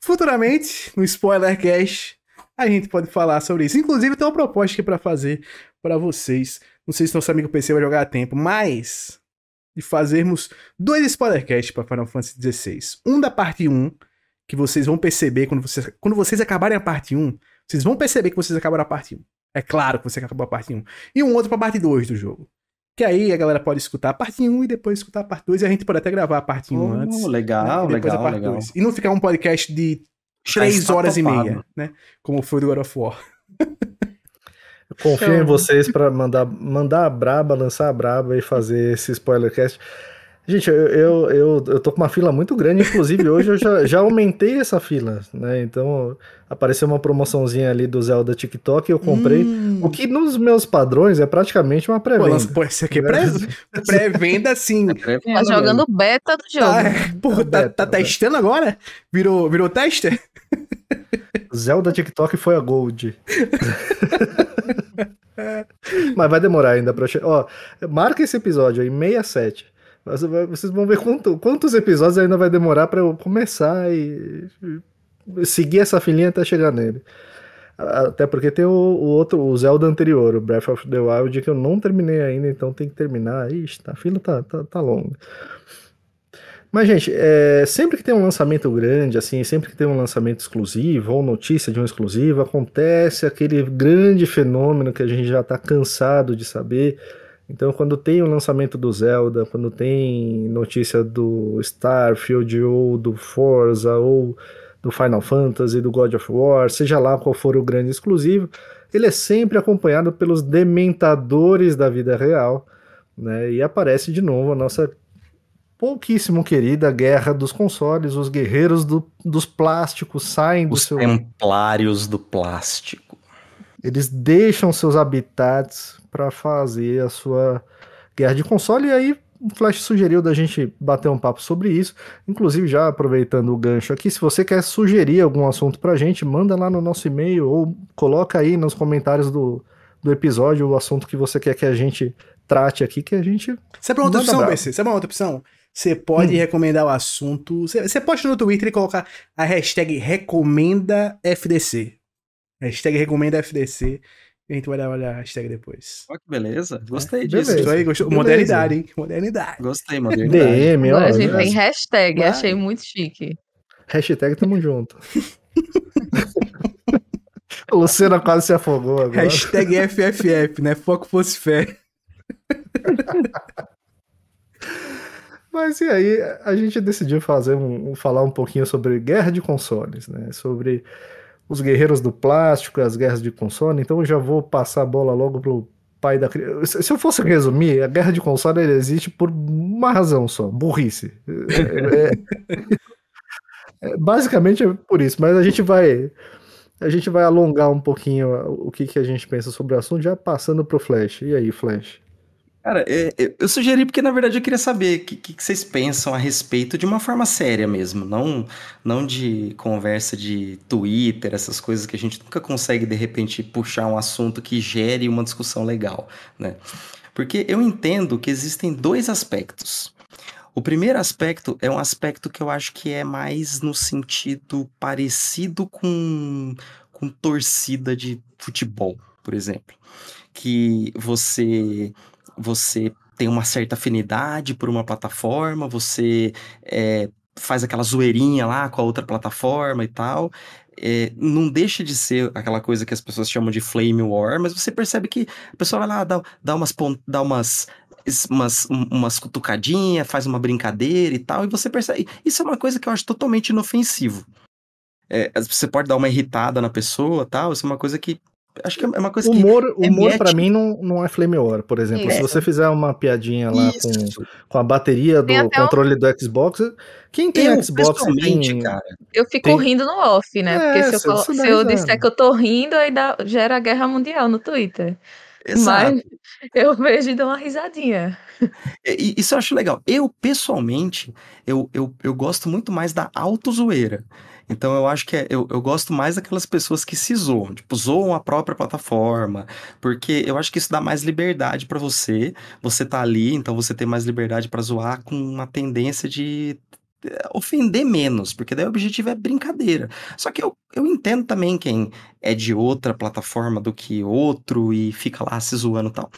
Futuramente, no Spoilercast, a gente pode falar sobre isso. Inclusive, tem uma proposta aqui para fazer para vocês. Não sei se nosso amigo PC vai jogar a tempo, mas de fazermos dois spoilercasts para Final Fantasy XVI. Um da parte 1, que vocês vão perceber quando vocês, quando vocês acabarem a parte 1, vocês vão perceber que vocês acabaram a parte 1. É claro que você acabou a parte 1. E um outro pra parte 2 do jogo. Que aí a galera pode escutar a parte 1 e depois escutar a parte 2. E a gente pode até gravar a parte 1 Oh, antes. legal, né? E depois legal, a parte legal. 2. E não ficar um podcast de Já 3 está horas topado. e meia, né? Como foi do God of War. Eu confio Show. em vocês pra mandar, mandar a braba, lançar a braba e fazer esse spoilercast. Gente, eu, eu, eu, eu tô com uma fila muito grande, inclusive hoje eu já, já aumentei essa fila, né? Então apareceu uma promoçãozinha ali do Zelda TikTok e eu comprei. Hum. O que nos meus padrões é praticamente uma pré-venda. pô, isso aqui é pré- pré-venda, sim. Tá jogando beta do jogo. Ah, é. Porra, tá, Beta, tá beta. testando agora? Virou, virou tester? Zelda TikTok foi a Gold. Mas vai demorar ainda pra chegar. Ó, marca esse episódio aí, 67. Vocês vão ver quanto- quantos episódios ainda vai demorar pra eu começar e e seguir essa filinha até chegar nele. Até porque tem o, o outro, o Zelda anterior, o Breath of the Wild, que eu não terminei ainda, então tem que terminar. Ixi, tá, a fila tá, tá, tá longa. Mas, gente, é, sempre que tem um lançamento grande, assim, sempre que tem um lançamento exclusivo ou notícia de um exclusivo, acontece aquele grande fenômeno que a gente já tá cansado de saber. Então, quando tem o lançamento do Zelda, quando tem notícia do Starfield ou do Forza ou do Final Fantasy, do God of War, seja lá qual for o grande exclusivo, ele é sempre acompanhado pelos dementadores da vida real, né? E aparece de novo a nossa pouquíssimo querida guerra dos consoles, os guerreiros do- dos plásticos saem do Os seu. templários do plástico. Eles deixam seus habitats para fazer a sua guerra de console. E aí, o Flash sugeriu da gente bater um papo sobre isso. Inclusive, já aproveitando o gancho aqui, se você quer sugerir algum assunto pra gente, manda lá no nosso e-mail ou coloca aí nos comentários do, do episódio o assunto que você quer que a gente trate aqui, que a gente. Sabe uma outra opção. PC? Sabe uma outra opção? Você pode Hum. recomendar o assunto. Você, você posta no Twitter e colocar a hashtag recomenda FDC. Hashtag recomenda FDC. A gente vai dar olhada a hashtag depois. Olha que beleza. Gostei Beleza. disso. Gostou aí? Gostou? Beleza. Modernidade, hein? Modernidade. Gostei, modernidade. DM, ó. Agora a gente já- tem hashtag, Vai. achei muito chique. Hashtag tamo junto. A Luciana quase se afogou agora. Hashtag FFF, né? Foco fosse fé. Mas e aí, a gente decidiu fazer um- falar um pouquinho sobre guerra de consoles, né? Sobre os guerreiros do plástico, as guerras de console. Então eu já vou passar a bola logo pro pai da criança. Se eu fosse resumir, a guerra de console existe por uma razão só, burrice. É- é- é- basicamente é por isso, mas a gente vai a gente vai alongar um pouquinho o que, que a gente pensa sobre o assunto, já passando pro Flash. E aí, Flash? Cara, é, é, eu sugeri porque, na verdade, eu queria saber o que, que vocês pensam a respeito de uma forma séria mesmo, não, não de conversa de Twitter, essas coisas que a gente nunca consegue, de repente, puxar um assunto que gere uma discussão legal, né? Porque eu entendo que existem dois aspectos. O primeiro aspecto é um aspecto que eu acho que é mais no sentido parecido com, com torcida de futebol, por exemplo. Que você você tem uma certa afinidade por uma plataforma, você é, faz aquela zoeirinha lá com a outra plataforma e tal. É, não deixa de ser aquela coisa que as pessoas chamam de flame war, mas você percebe que a pessoa vai lá, dá, dá umas, dá umas, umas, um- umas cutucadinhas, faz uma brincadeira e tal, e você percebe. Isso é uma coisa que eu acho totalmente inofensivo. É, você pode dar uma irritada na pessoa tal, isso é uma coisa que. Acho que é uma coisa que. Humor, humor para mim não, não é flame war, por exemplo. Se Isso. você fizer uma piadinha lá com, Isso. com a bateria do até um- controle do Xbox, quem tem Eu, Xbox tem... cara. Eu fico Tem- rindo no off, né? É, Porque se eu, dá se eu disser que eu tô rindo, aí dá, gera guerra mundial no Twitter. Exato. Mas eu vejo e dou uma risadinha. E- isso eu acho legal. Eu, pessoalmente, eu, eu, eu gosto muito mais da autozoeira. Então eu acho que é, eu, eu gosto mais daquelas pessoas que se zoam, tipo, zoam a própria plataforma, porque eu acho que isso dá mais liberdade para você. Você tá ali, então você tem mais liberdade para zoar com uma tendência de eh, ofender menos, porque daí o objetivo é brincadeira. Só que eu, eu entendo também quem é de outra plataforma do que outro e fica lá se zoando e tal.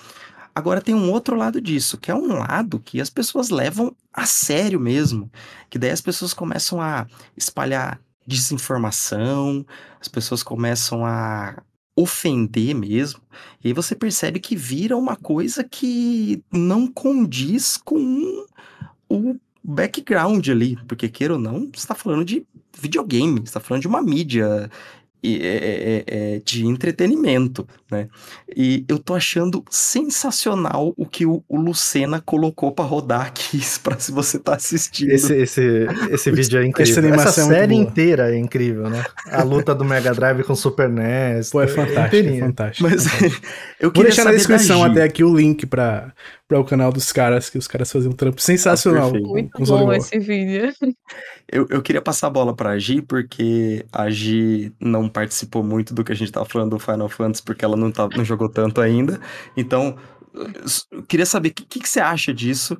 Agora tem um outro lado disso, que é um lado que as pessoas levam a sério mesmo. Que daí as pessoas começam a espalhar desinformação, as pessoas começam a ofender mesmo, e aí você percebe que vira uma coisa que não condiz com o background ali, porque queira ou não, você está falando de videogame, está falando de uma mídia é, é, é, de entretenimento, né? E eu tô achando sensacional o que o, o Lucena colocou para rodar aqui, para se você tá assistindo. Esse, esse, esse vídeo é incrível. Essa, Essa é série inteira é incrível, né? A luta do Mega Drive com o Super NES. Pô, é fantástico, é fantástico. Mas fantástico. eu Vou deixar na descrição até aqui o link para para o canal dos caras, que os caras fazem um trampo sensacional. Ah, Muito bom esse vídeo. Eu, eu queria passar a bola pra Gi, porque a Gi não participou muito do que a gente tava falando do Final Fantasy, porque ela não, tá, não jogou tanto ainda. Então, eu queria saber o que, que, você acha disso,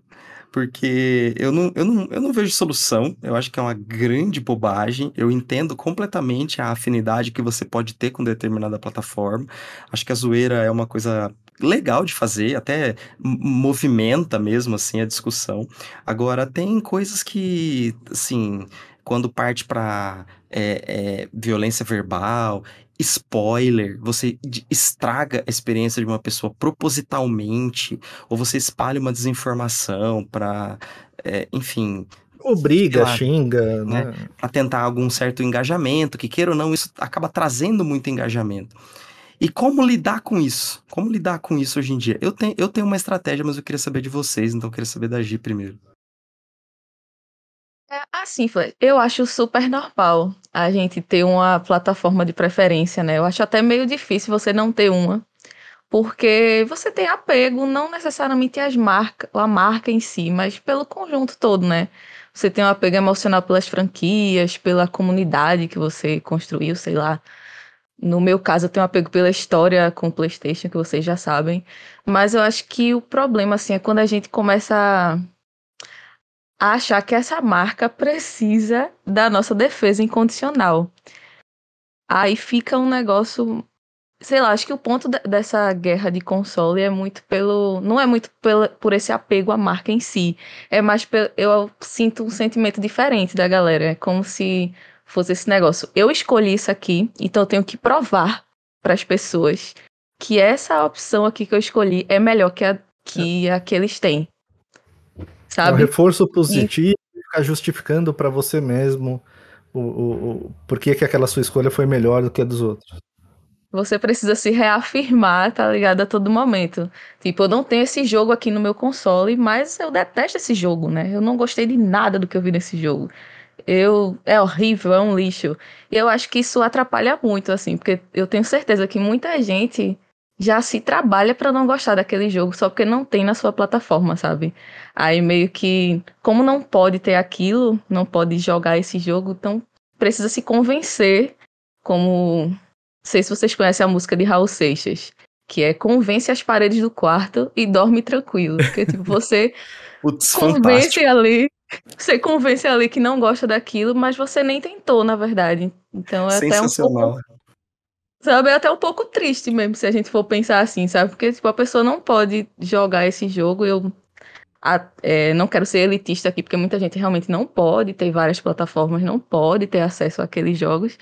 porque eu não, eu, não, eu não vejo solução, eu acho que é uma grande bobagem, eu entendo completamente a afinidade que você pode ter com determinada plataforma, acho que a zoeira é uma coisa legal de fazer, até movimenta mesmo assim a discussão. Agora tem coisas que, assim, quando parte para é, é, violência verbal, spoiler, você estraga a experiência de uma pessoa propositalmente, ou você espalha uma desinformação para, é, enfim, obriga, lá, xinga, né? né? Para tentar algum certo engajamento, que queira ou não, isso acaba trazendo muito engajamento. E como lidar com isso? Como lidar com isso hoje em dia? Eu tenho, eu tenho uma estratégia, mas eu queria saber de vocês, então eu queria saber da Gi primeiro. É, assim, eu acho super normal a gente ter uma plataforma de preferência, né? Eu acho até meio difícil você não ter uma, porque você tem apego não necessariamente às marcas, a marca em si, mas pelo conjunto todo, né? Você tem um apego emocional pelas franquias, pela comunidade que você construiu, sei lá. No meu caso, eu tenho um apego pela história com o PlayStation, que vocês já sabem. Mas eu acho que o problema, assim, é quando a gente começa a achar que essa marca precisa da nossa defesa incondicional. Aí fica um negócio. Sei lá, acho que o ponto dessa guerra de console é muito pelo. Não é muito pelo, por esse apego à marca em si. É mais pelo. Eu sinto um sentimento diferente da galera. É como se fosse esse negócio. Eu escolhi isso aqui, então eu tenho que provar para as pessoas que essa opção aqui que eu escolhi é melhor que a que, a que eles têm. Sabe? É um reforço positivo e ficar justificando para você mesmo o, o, o por que, que aquela sua escolha foi melhor do que a dos outros. Você precisa se reafirmar, tá ligado? A todo momento. Tipo, eu não tenho esse jogo aqui no meu console, mas eu detesto esse jogo, né? Eu não gostei de nada do que eu vi nesse jogo eu é horrível, é um lixo. E eu acho que isso atrapalha muito, assim, porque eu tenho certeza que muita gente já se trabalha para não gostar daquele jogo só porque não tem na sua plataforma, sabe? Aí meio que, como não pode ter aquilo, não pode jogar esse jogo, então precisa se convencer, como não sei se vocês conhecem a música de Raul Seixas, que é convence as paredes do quarto e dorme tranquilo, porque tipo você convence ali você convence ali que não gosta daquilo, mas você nem tentou, na verdade. Então é até um pouco. Sabe, é até um pouco triste mesmo, se a gente for pensar assim, sabe? Porque, tipo, a pessoa não pode jogar esse jogo. Eu a, é, não quero ser elitista aqui, porque muita gente realmente não pode ter várias plataformas, não pode ter acesso àqueles jogos.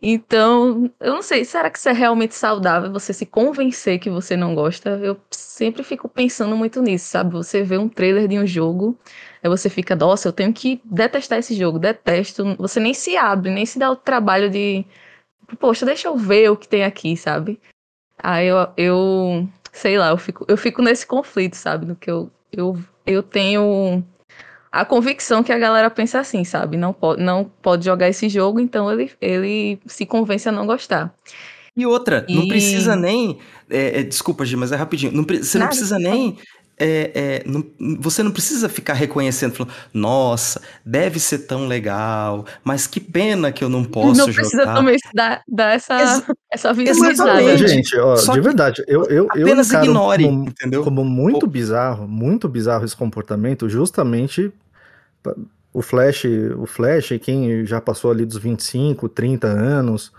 Então, eu não sei, será que isso é realmente saudável você se convencer que você não gosta? Eu sempre fico pensando muito nisso, sabe? Você vê um trailer de um jogo, aí você fica, nossa, eu tenho que detestar esse jogo, detesto. Você nem se abre, nem se dá o trabalho de, poxa, deixa eu ver o que tem aqui, sabe? Aí eu, eu sei lá, eu fico, eu fico nesse conflito, sabe? No que eu, eu, eu tenho a convicção que a galera pensa assim, sabe? Não pode, não pode jogar esse jogo, então ele, ele se convence a não gostar. E outra, e... não precisa nem. É, é, desculpa, Gi, mas é rapidinho. Não, você Nada, não precisa nem é, é, não, você não precisa ficar reconhecendo, falando, nossa, deve ser tão legal, mas que pena que eu não posso Não jogar. precisa também dar, dar essa, Exa- essa visualizada. Gente, ó, de verdade, eu, eu, eu apenas encaro ignore, como, entendeu? como muito bizarro, muito bizarro esse comportamento, justamente o Flash, o Flash, quem já passou ali dos 25, 30 anos,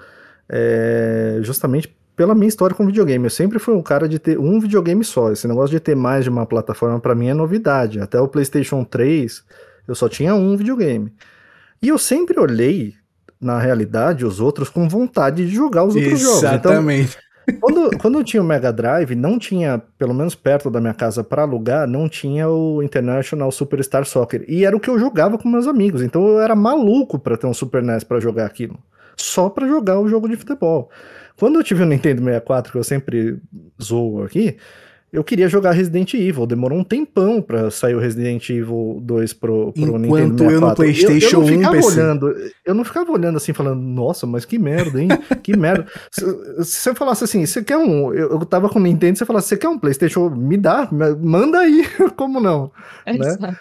é, justamente pela minha história com videogame. Eu sempre fui um cara de ter um videogame só. Esse negócio de ter mais de uma plataforma pra mim é novidade. Até o PlayStation 3, eu só tinha um videogame. E eu sempre olhei, na realidade, os outros com vontade de jogar os outros jogos. Então, Exatamente. quando, quando eu tinha o Mega Drive, não tinha, pelo menos perto da minha casa para alugar, não tinha o International Superstar Soccer. E era o que eu jogava com meus amigos. Então eu era maluco para ter um Super NES para jogar aquilo. Só para jogar o jogo de futebol. Quando eu tive o Nintendo 64, que eu sempre zoo aqui, eu queria jogar Resident Evil. Demorou um tempão pra sair o Resident Evil 2 pro, pro Nintendo Enquanto 64. eu no PlayStation eu, eu não 1 ficava PC. olhando, eu não ficava olhando assim, falando, nossa, mas que merda, hein? Que merda. Se, se você falasse assim, você quer um. Eu, eu tava com o Nintendo, você falasse, você quer um PlayStation? Me dá, manda aí, como não? né? Exato.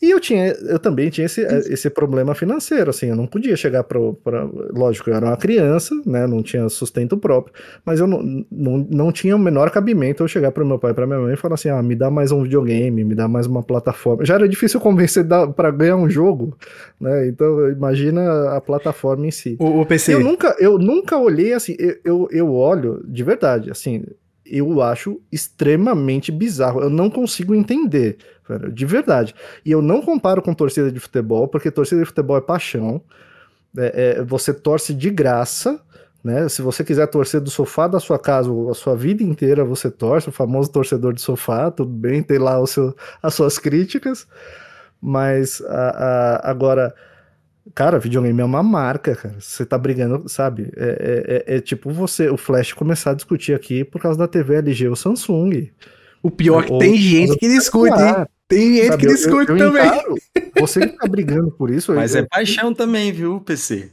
E eu tinha, eu também tinha esse, esse problema financeiro, assim, eu não podia chegar pro, pra, lógico, eu era uma criança, né, não tinha sustento próprio, mas eu não, não, não tinha o menor cabimento eu chegar pro meu pai pra minha mãe e falar assim, ah, me dá mais um videogame, me dá mais uma plataforma. Já era difícil convencer pra ganhar um jogo, né, então imagina a plataforma em si. O, o PC. Eu nunca, eu nunca olhei assim, eu, eu, eu olho, de verdade, assim, eu acho extremamente bizarro. Eu não consigo entender, velho, de verdade. E eu não comparo com torcida de futebol, porque torcida de futebol é paixão. É, é, você torce de graça, né? Se você quiser torcer do sofá da sua casa a sua vida inteira, você torce, o famoso torcedor de sofá, tudo bem, tem lá o seu, as suas críticas. Mas a- a- agora. Cara, videogame é uma marca, cara. Você tá brigando, sabe? É, é- é- é tipo você, o Flash começar a discutir aqui por causa da TV LG ou Samsung. O pior é que tem gente que discute, hein? Tem gente sabe? que Eu- eu- discute eu também. encaro. Você que tá brigando por isso. Mas eu- é paixão também, viu, PC?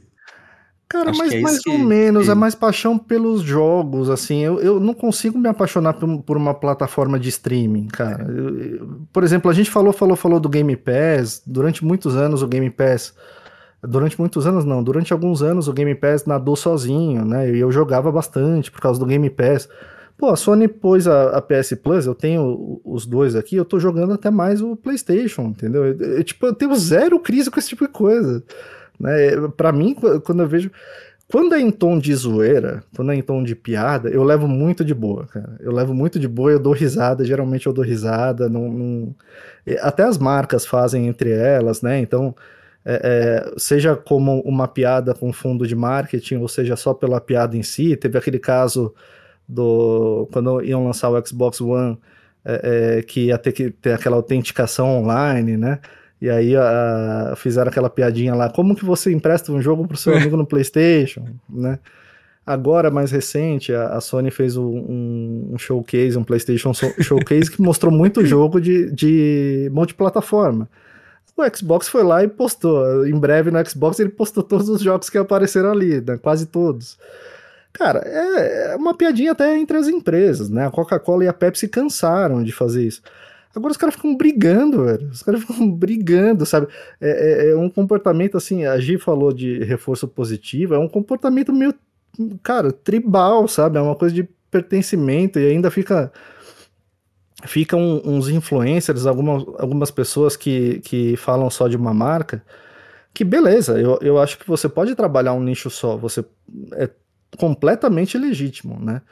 Cara, Acho mas que é mais isso ou que- menos, que- é mais paixão pelos jogos, assim, eu, eu não consigo me apaixonar por, por uma plataforma de streaming, cara. Eu- eu- por exemplo, a gente falou, falou, falou do Game Pass, durante muitos anos o Game Pass, durante muitos anos não, durante alguns anos o Game Pass nadou sozinho, né, e eu jogava bastante por causa do Game Pass. Pô, a Sony pôs a, a PS Plus, eu tenho os dois aqui, eu tô jogando até mais o PlayStation, entendeu? Eu- eu, tipo, eu tenho zero crise com esse tipo de coisa. Né? Para mim, qu- quando eu vejo. Quando é em tom de zoeira, quando é em tom de piada, eu levo muito de boa, cara. Eu levo muito de boa, eu dou risada, geralmente eu dou risada. Não, não- Até as marcas fazem entre elas, né? Então, é, é, seja como uma piada com fundo de marketing, ou seja só pela piada em si. Teve aquele caso do. Quando iam lançar o Xbox One, é, é, que ia ter que ter aquela autenticação online, né? E aí a- fizeram aquela piadinha lá, como que você empresta um jogo pro seu amigo no PlayStation, né? Agora, mais recente, a, a Sony fez um, um- showcase, um PlayStation showcase que mostrou muito jogo de, de multiplataforma. O Xbox foi lá e postou. Em breve no Xbox ele postou todos os jogos que apareceram ali, né? quase todos. Cara, é, é uma piadinha até entre as empresas, né? A Coca-Cola e a Pepsi cansaram de fazer isso. Agora os caras ficam brigando, velho. Os caras ficam brigando, sabe? É, é- é um comportamento assim. A Gi falou de reforço positivo, é um comportamento meio, cara, tribal, sabe? É uma coisa de pertencimento e ainda fica. Ficam uns influencers, algumas, algumas pessoas que, que falam só de uma marca, que beleza, eu, eu acho que você pode trabalhar um nicho só, você é completamente legítimo, né?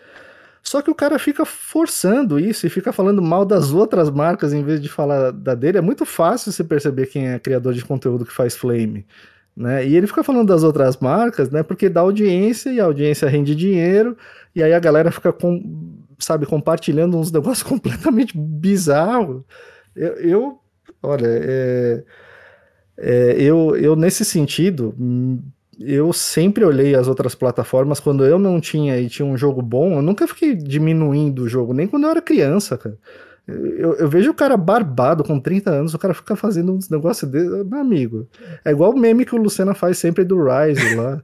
Só que o cara fica forçando isso e fica falando mal das outras marcas em vez de falar da dele. É muito fácil você perceber quem é criador de conteúdo que faz flame, né? E ele fica falando das outras marcas, né? Porque dá audiência e a audiência rende dinheiro e aí a galera fica com, sabe, compartilhando uns negócios completamente bizarros. Eu, eu olha, é, é, eu, eu nesse sentido, hum, eu sempre olhei as outras plataformas quando eu não tinha e tinha um jogo bom, eu nunca fiquei diminuindo o jogo, nem quando eu era criança, cara. Eu, eu vejo o cara barbado com 30 anos, o cara fica fazendo uns negócios dele, meu amigo. É igual o meme que o Lucena faz sempre do Rise lá. né?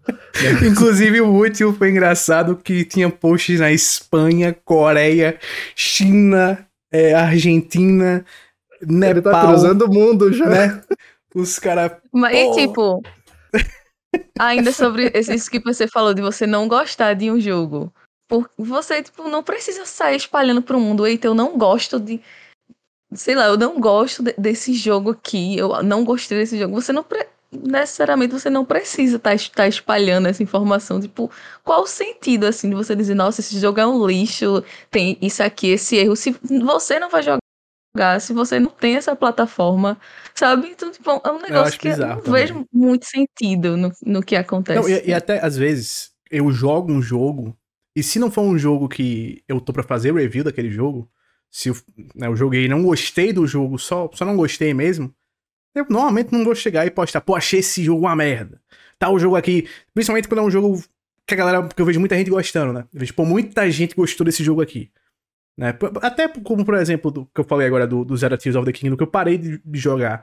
Inclusive, o último foi engraçado que tinha posts na Espanha, Coreia, China, é, Argentina, Nepal. Ele tá cruzando o mundo já. Né? Os caras. Mas, e tipo, ainda sobre isso que você falou de você não gostar de um jogo. Por, você, tipo, não precisa sair espalhando pro mundo. Eita, eu não gosto de. Sei lá, eu não gosto de, desse jogo aqui. Eu não gostei desse jogo. Você não. Pre, necessariamente você não precisa estar tá, tá espalhando essa informação. Tipo, qual o sentido, assim, de você dizer, nossa, esse jogo é um lixo, tem isso aqui, esse erro. Se você não vai jogar, se você não tem essa plataforma, sabe? Então, tipo, é um negócio que eu não também. vejo muito sentido no, no que acontece. Não, e, e até, às vezes, eu jogo um jogo e se não for um jogo que eu tô para fazer review daquele jogo, se eu, né, eu joguei e não gostei do jogo, só, só não gostei mesmo, eu normalmente não vou chegar e postar, pô, achei esse jogo uma merda. Tá o jogo aqui, principalmente quando é um jogo que a galera, porque eu vejo muita gente gostando, né? Eu vejo, pô, muita gente gostou desse jogo aqui. Né? Até como, por exemplo, do que eu falei agora do, do Zero Tears of the Kingdom, que eu parei de, de jogar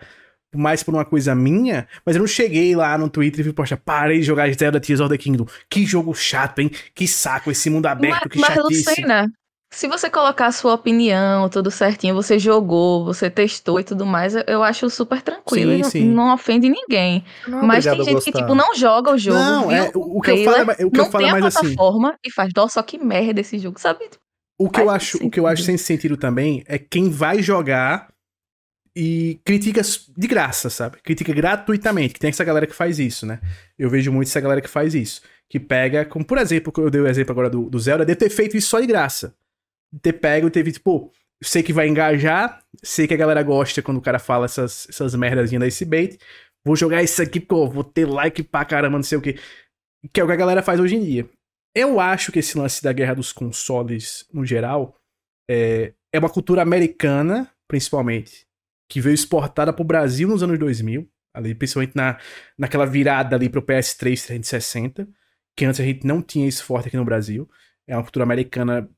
mais por uma coisa minha, mas eu não cheguei lá no Twitter e vi, poxa, parei de jogar Zelda Tears of the Kingdom. Que jogo chato, hein? Que saco esse mundo aberto, mas, que mas, chatice. Lucena, se você colocar a sua opinião, tudo certinho, você jogou, você testou e tudo mais, eu acho super tranquilo. Sim, não, sim. não, ofende ninguém. Não, mas tem gente que, tipo, não joga o jogo. Não, é, o, o que eu falo é, o que eu falo é mais assim. plataforma e faz, nossa, só que merda esse jogo, sabe? O que, eu acho, o que eu acho sem sentido também é quem vai jogar e critica de graça, sabe? Critica gratuitamente, que tem essa galera que faz isso, né? Eu vejo muito essa galera que faz isso. Que pega, como por exemplo, eu dei o exemplo agora do, do Zelda, de ter feito isso só de graça. Ter pego e ter visto, pô, sei que vai engajar, sei que a galera gosta quando o cara fala essas, essas merdazinhas desse bait. Vou jogar isso aqui, pô, vou ter like pra caramba, não sei o que. Que é o que a galera faz hoje em dia. Eu acho que esse lance da guerra dos consoles, no geral, é, é uma cultura americana, principalmente que veio exportada para o Brasil nos anos 2000, ali, principalmente na, naquela virada ali para o PS3 360, que antes a gente não tinha isso forte aqui no Brasil. É uma cultura americana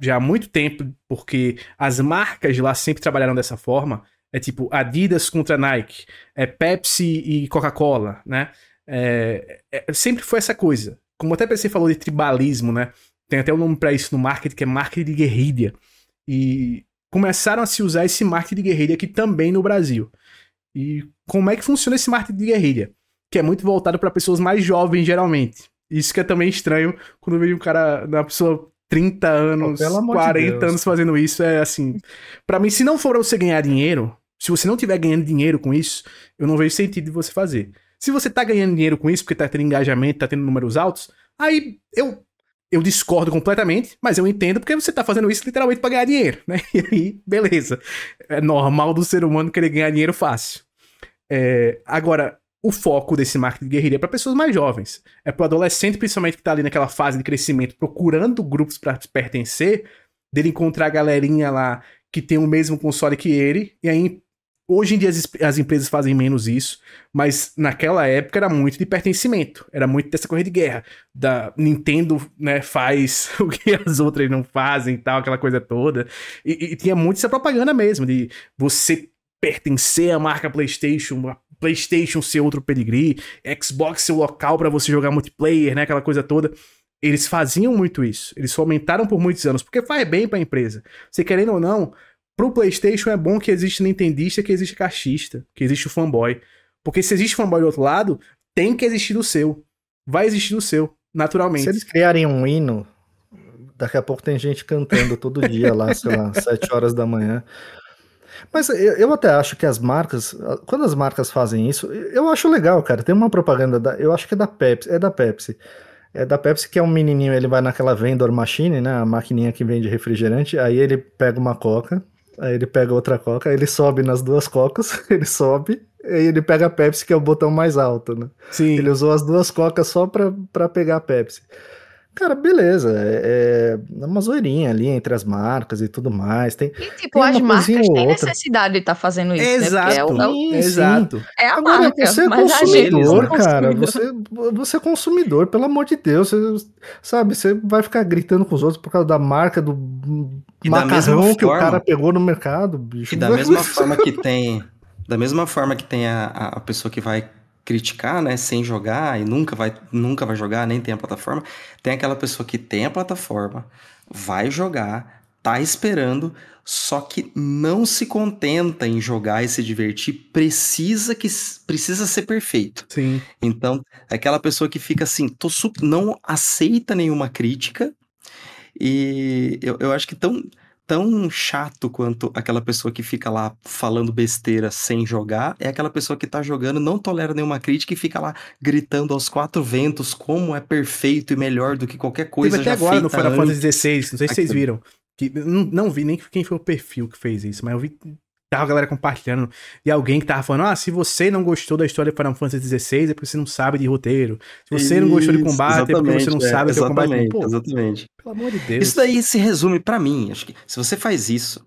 já há muito tempo, porque as marcas lá sempre trabalharam dessa forma. É tipo Adidas contra Nike, é Pepsi e Coca-Cola, né? É, é, sempre foi essa coisa. Como até você falou de tribalismo, né? Tem até um nome para isso no marketing que é marketing de guerrilha. E começaram a se usar esse marketing de guerrilha aqui também no Brasil. E como é que funciona esse marketing de guerrilha? Que é muito voltado para pessoas mais jovens, geralmente. Isso que é também estranho quando eu vejo um cara, uma pessoa 30 anos, oh, 40 de anos fazendo isso. É assim. para mim, se não for você ganhar dinheiro, se você não tiver ganhando dinheiro com isso, eu não vejo sentido de você fazer. Se você tá ganhando dinheiro com isso, porque tá tendo engajamento, tá tendo números altos, aí eu eu discordo completamente, mas eu entendo porque você tá fazendo isso literalmente para ganhar dinheiro, né? E aí, beleza. É normal do ser humano querer ganhar dinheiro fácil. É, agora, o foco desse marketing de guerrilha é para pessoas mais jovens. É para adolescente, principalmente, que tá ali naquela fase de crescimento, procurando grupos para pertencer, dele encontrar a galerinha lá que tem o mesmo console que ele, e aí Hoje em dia as, as, empresas fazem menos isso, mas naquela época era muito de pertencimento, era muito dessa corrida de guerra. Da Nintendo, né, faz o que as outras não fazem tal, aquela coisa toda. E, e tinha muito essa propaganda mesmo, de você pertencer à marca PlayStation, PlayStation ser outro pedigree, Xbox ser o local para você jogar multiplayer, né, aquela coisa toda. Eles faziam muito isso. Eles fomentaram por muitos anos, porque faz bem para a empresa. Você querendo ou não, Pro PlayStation é bom que existe nintendista, que existe caixista, que existe o fanboy. Porque se existe fanboy do outro lado, tem que existir o seu. Vai existir o seu, naturalmente. Se eles criarem um hino, daqui a pouco tem gente cantando todo dia lá, sei lá, 7 horas da manhã. Mas eu, eu, até acho que as marcas, quando as marcas fazem isso, eu acho legal, cara. Tem uma propaganda da, eu acho que é da Pepsi, é da Pepsi. É da Pepsi que é um menininho, ele vai naquela vendor machine, né, a maquininha que vende refrigerante, aí ele pega uma coca, Aí ele pega outra coca, aí ele sobe nas duas cocas, ele sobe, aí ele pega a Pepsi, que é o botão mais alto, né? Sim. Ele usou as duas cocas só pra, pra pegar a Pepsi. Cara, beleza. É, é uma zoeirinha ali entre as marcas e tudo mais. Tem, e, tipo, tem as marcas têm necessidade de estar tá fazendo isso, exato, né? É, o, sim, exato. É a Agora, marca, você é consumidor, cara. Você, você é consumidor, pelo amor de Deus. Você, sabe, você vai ficar gritando com os outros por causa da marca do e macarrão que forma, o cara pegou no mercado, bicho. E da mesma forma que tem... Da mesma forma que tem a, a pessoa que vai criticar, né, sem jogar e nunca vai, nunca vai jogar, nem tem a plataforma. Tem aquela pessoa que tem a plataforma, vai jogar, tá esperando, só que não se contenta em jogar e se divertir, precisa que precisa ser perfeito. Sim. Então, é aquela pessoa que fica assim, tô não aceita nenhuma crítica. E eu, eu acho que tão, tão chato quanto aquela pessoa que fica lá falando besteira sem jogar, é aquela pessoa que tá jogando, não tolera nenhuma crítica e fica lá gritando aos quatro ventos como é perfeito e melhor do que qualquer coisa. Teve até agora no Final Fantasy XVI, não sei se vocês viram. Que, não, não vi nem quem foi o perfil que fez isso, mas eu vi tava a galera compartilhando e alguém que tava falando: ah, se você não gostou da história de Final Fantasy XVI é porque você não sabe de roteiro. Se você isso, não gostou de combate é porque você não é, sabe de combate. Pô, exatamente. Pelo amor de Deus. Isso daí se resume para mim. Acho que se você faz isso,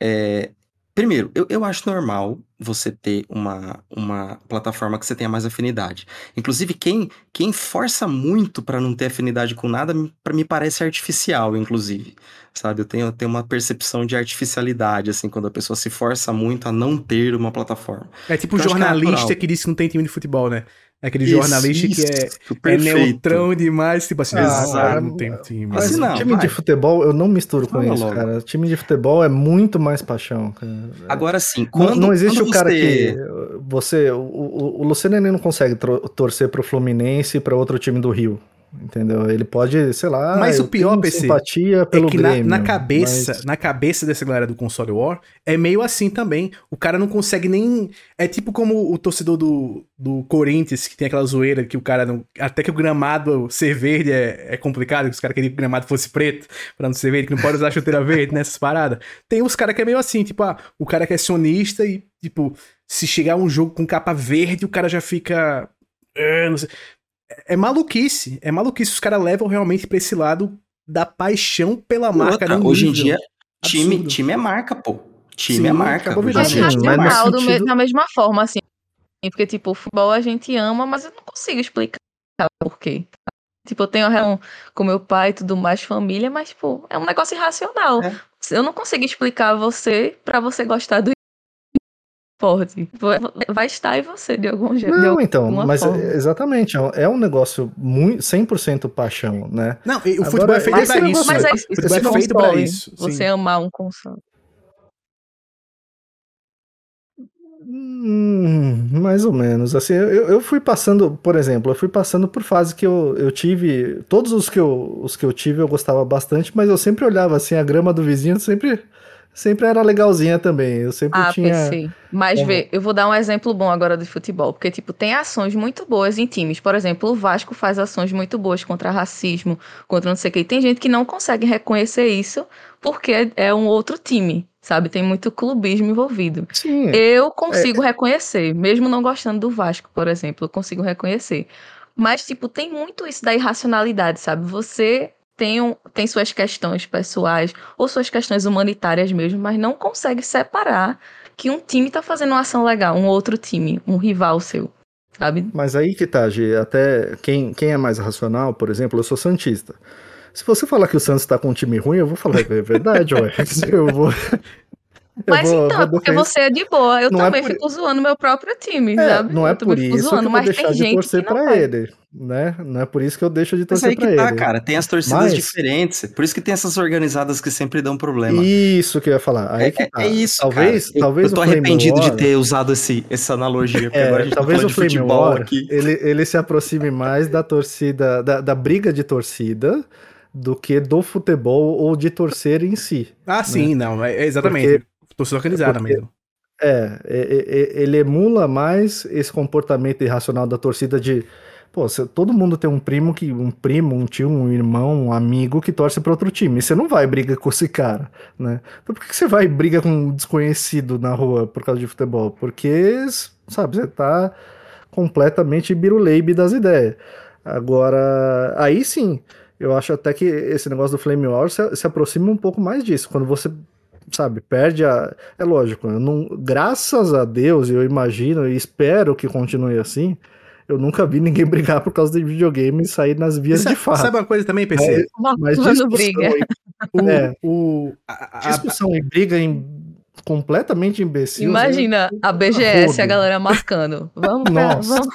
é, Primeiro, eu, eu acho normal você ter uma, uma plataforma que você tenha mais afinidade. Inclusive, quem, quem força muito para não ter afinidade com nada, para me parece artificial, inclusive. Sabe? Eu tenho, eu tenho uma percepção de artificialidade, assim, quando a pessoa se força muito a não ter uma plataforma. É tipo o jornalista que, que disse que não tem time de futebol, né? É aquele isso, jornalista isso, que é, é neutrão demais, tipo assim, ah, não, não tem time. Mas assim, não, time vai. de futebol, eu não misturo com isso, logo. cara. Time de futebol é muito mais paixão. Cara. Agora sim, quando, não, não existe o cara você... que você, o, o, o Luciano não consegue torcer pro Fluminense e para outro time do Rio. Entendeu? Ele pode, sei lá. Mas o pior, PC, simpatia é pelo é que Grêmio, na, na, cabeça, mas... na cabeça dessa galera do console war, é meio assim também. O cara não consegue nem. É tipo como o torcedor do, do Corinthians, que tem aquela zoeira que o cara não. Até que o gramado ser verde é, é complicado, que os caras queriam que o gramado fosse preto, pra não ser verde, que não pode usar chuteira verde nessas paradas. Tem uns caras que é meio assim, tipo, ah, o cara que é sionista e, tipo, se chegar um jogo com capa verde, o cara já fica. Uh, não sei é maluquice. É maluquice. Os caras levam realmente pra esse lado da paixão pela marca. Outra, hoje em dia, time, time é marca, pô. Time Sim, é marca. Mas é racional sentido... da mesma forma, assim. Porque, tipo, o futebol a gente ama, mas eu não consigo explicar por quê. Tipo, eu tenho relação com meu pai e tudo mais, família, mas, tipo, é um negócio irracional. É. Eu não consigo explicar você para você gostar do forte. Vai estar em você de algum jeito. Não, então, mas forma. exatamente, é um negócio muito 100% paixão, né? Não, o Agora, futebol é feito pra isso. Mas é, o futebol é feito pra isso. Você sim. amar um console. Hum, mais ou menos. Assim, eu, eu fui passando, por exemplo, eu fui passando por fases que eu, eu tive. Todos os que eu, os que eu tive eu gostava bastante, mas eu sempre olhava assim, a grama do vizinho sempre sempre era legalzinha também. Eu sempre ah, tinha. Mas é. vê, eu vou dar um exemplo bom agora de futebol, porque tipo, tem ações muito boas em times. Por exemplo, o Vasco faz ações muito boas contra racismo, contra não sei o que. Tem gente que não consegue reconhecer isso porque é um outro time, sabe? Tem muito clubismo envolvido. Sim. Eu consigo é... reconhecer, mesmo não gostando do Vasco, por exemplo, eu consigo reconhecer. Mas, tipo, tem muito isso da irracionalidade, sabe? Você tem, tem suas questões pessoais ou suas questões humanitárias mesmo, mas não consegue separar que um time tá fazendo uma ação legal, um outro time, um rival seu, sabe? Mas aí que tá, G, até quem, quem é mais racional, por exemplo, eu sou Santista. Se você falar que o Santos tá com um time ruim, eu vou falar, é verdade, ué. Eu vou, mas vou, então, vou é porque você é de boa. Eu não é também é por... fico zoando meu próprio time, é, sabe? Não é por isso zoando, que eu vou deixar de torcer pra ele, né? Não é por isso que eu deixo de torcer ele. Mas aí que tá, cara. Tem as torcidas mas... diferentes. Por isso que tem essas organizadas que sempre dão problema. Isso que eu ia falar. Aí é, que tá. é isso, talvez, cara. talvez eu tô arrependido War... de ter usado esse, essa analogia, é, agora a gente tá talvez tá o Flame War, aqui. Ele, ele se aproxime mais da torcida, da, da briga de torcida, do que do futebol ou de torcer em si. Ah, né? sim, não, é, exatamente. Porque Torcida organizada porque, mesmo. É, é, é, ele emula mais esse comportamento irracional da torcida de. Pô, todo mundo tem um primo que. Um primo, um tio, um irmão, um amigo que torce para outro time. Você não vai brigar com esse cara, né? Então por que você vai brigar com um desconhecido na rua por causa de futebol? Porque, sabe, você tá completamente biruleibe das ideias. Agora, aí sim, eu acho até que esse negócio do Flame War se, se aproxima um pouco mais disso. Quando você sabe, perde a. É lógico, não... graças a Deus, eu imagino e espero que continue assim. Eu nunca vi ninguém brigar por causa de videogame e sair nas vias sabe, de fato. Sabe uma coisa também, PC? Mas, mas discussão, briga. O, é, o, a, a, discussão e briga em completamente imbecil. Imagina a BGS, a galera marcando. Vamos, pra, Nossa. vamos.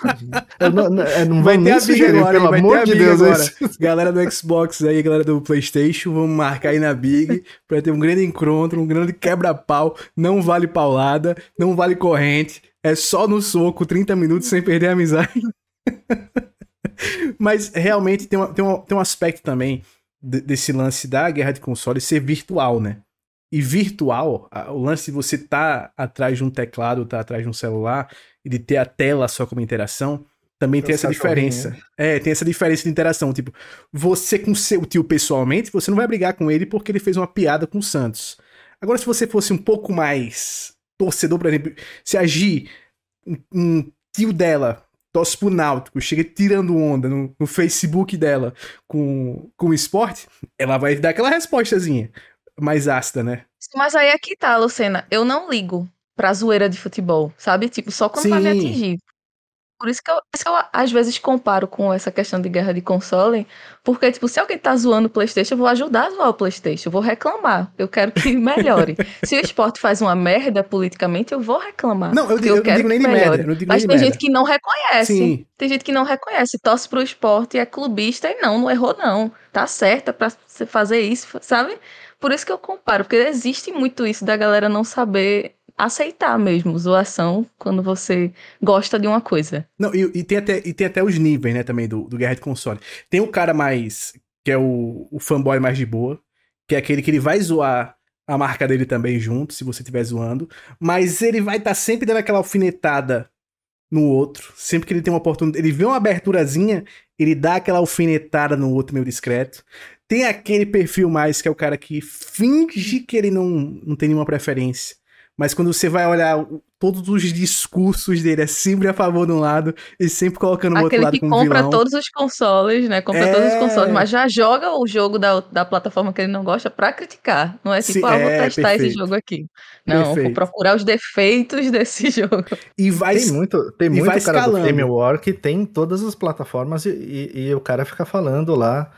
Eu não, não, eu não Vai nem a Big sugerir, agora, pelo vai amor a de Deus. agora. Galera do Xbox aí, galera do PlayStation, vamos marcar aí na Big pra ter um grande encontro, um grande quebra-pau. Não vale paulada, não vale corrente. É só no soco, 30 minutos sem perder a amizade. Mas realmente tem, uma- tem, uma- tem um aspecto também de- desse lance da guerra de consoles ser virtual, né? E virtual, o lance de você tá atrás de um teclado, tá atrás de um celular, e de ter a tela só como interação, também tem Os essa diferença. É, tem essa diferença de interação. Tipo, você com seu tio pessoalmente, você não vai brigar com ele porque ele fez uma piada com o Santos. Agora, se você fosse um pouco mais torcedor, por exemplo, se agir um, um tio dela torce pro Náutico, chega tirando onda no, no Facebook dela com, com o esporte, ela vai dar aquela respostazinha mais ácida, né? Mas aí aqui tá, Lucena. Eu não ligo pra zoeira de futebol, sabe? Tipo, só quando vai me Sim. atingir. Por isso que, eu, isso que eu, às vezes, comparo com essa questão de guerra de console. Porque, tipo, se alguém tá zoando o Playstation, eu vou ajudar a zoar o Playstation. Eu vou reclamar. Eu quero que melhore. se o esporte faz uma merda politicamente, eu vou reclamar. Não, eu, digo- eu não quero digo nem que de melhore. merda. eu não digo Mas nem tem gente que não reconhece. Sim, Tem gente que não reconhece, torce pro esporte, é clubista e não, não errou não. Tá certa pra fazer isso, sabe? Por isso que eu comparo, porque existe muito isso da galera não saber aceitar mesmo zoação quando você gosta de uma coisa. Não, e, e tem até, e tem até os níveis, né, também, do, do Guerra de Console. Tem o cara mais. que é o, o fanboy mais de boa, que é aquele que ele vai zoar a marca dele também junto, se você estiver zoando. Mas ele vai estar sempre dando aquela alfinetada no outro. Sempre que ele tem uma oportunidade. Ele vê uma aberturazinha, ele dá aquela alfinetada no outro meio discreto. Tem aquele perfil mais que é o cara que finge que ele não, não tem nenhuma preferência. Mas quando você vai olhar todos os discursos dele, é sempre a favor de um lado e sempre colocando o outro Aquele lado que como compra vilão. todos os consoles, né? Compra todos os É. consoles, mas já joga o jogo da, da plataforma que ele não gosta pra criticar. Não é tipo, Sim, ah, eu vou é, testar esse perfeito. jogo aqui. Não, vou Perfeito. procurar os defeitos desse jogo. E vai. Tem muito, tem muito vai cara do escalando. Game War que tem todas as plataformas e, e- e o cara fica falando lá,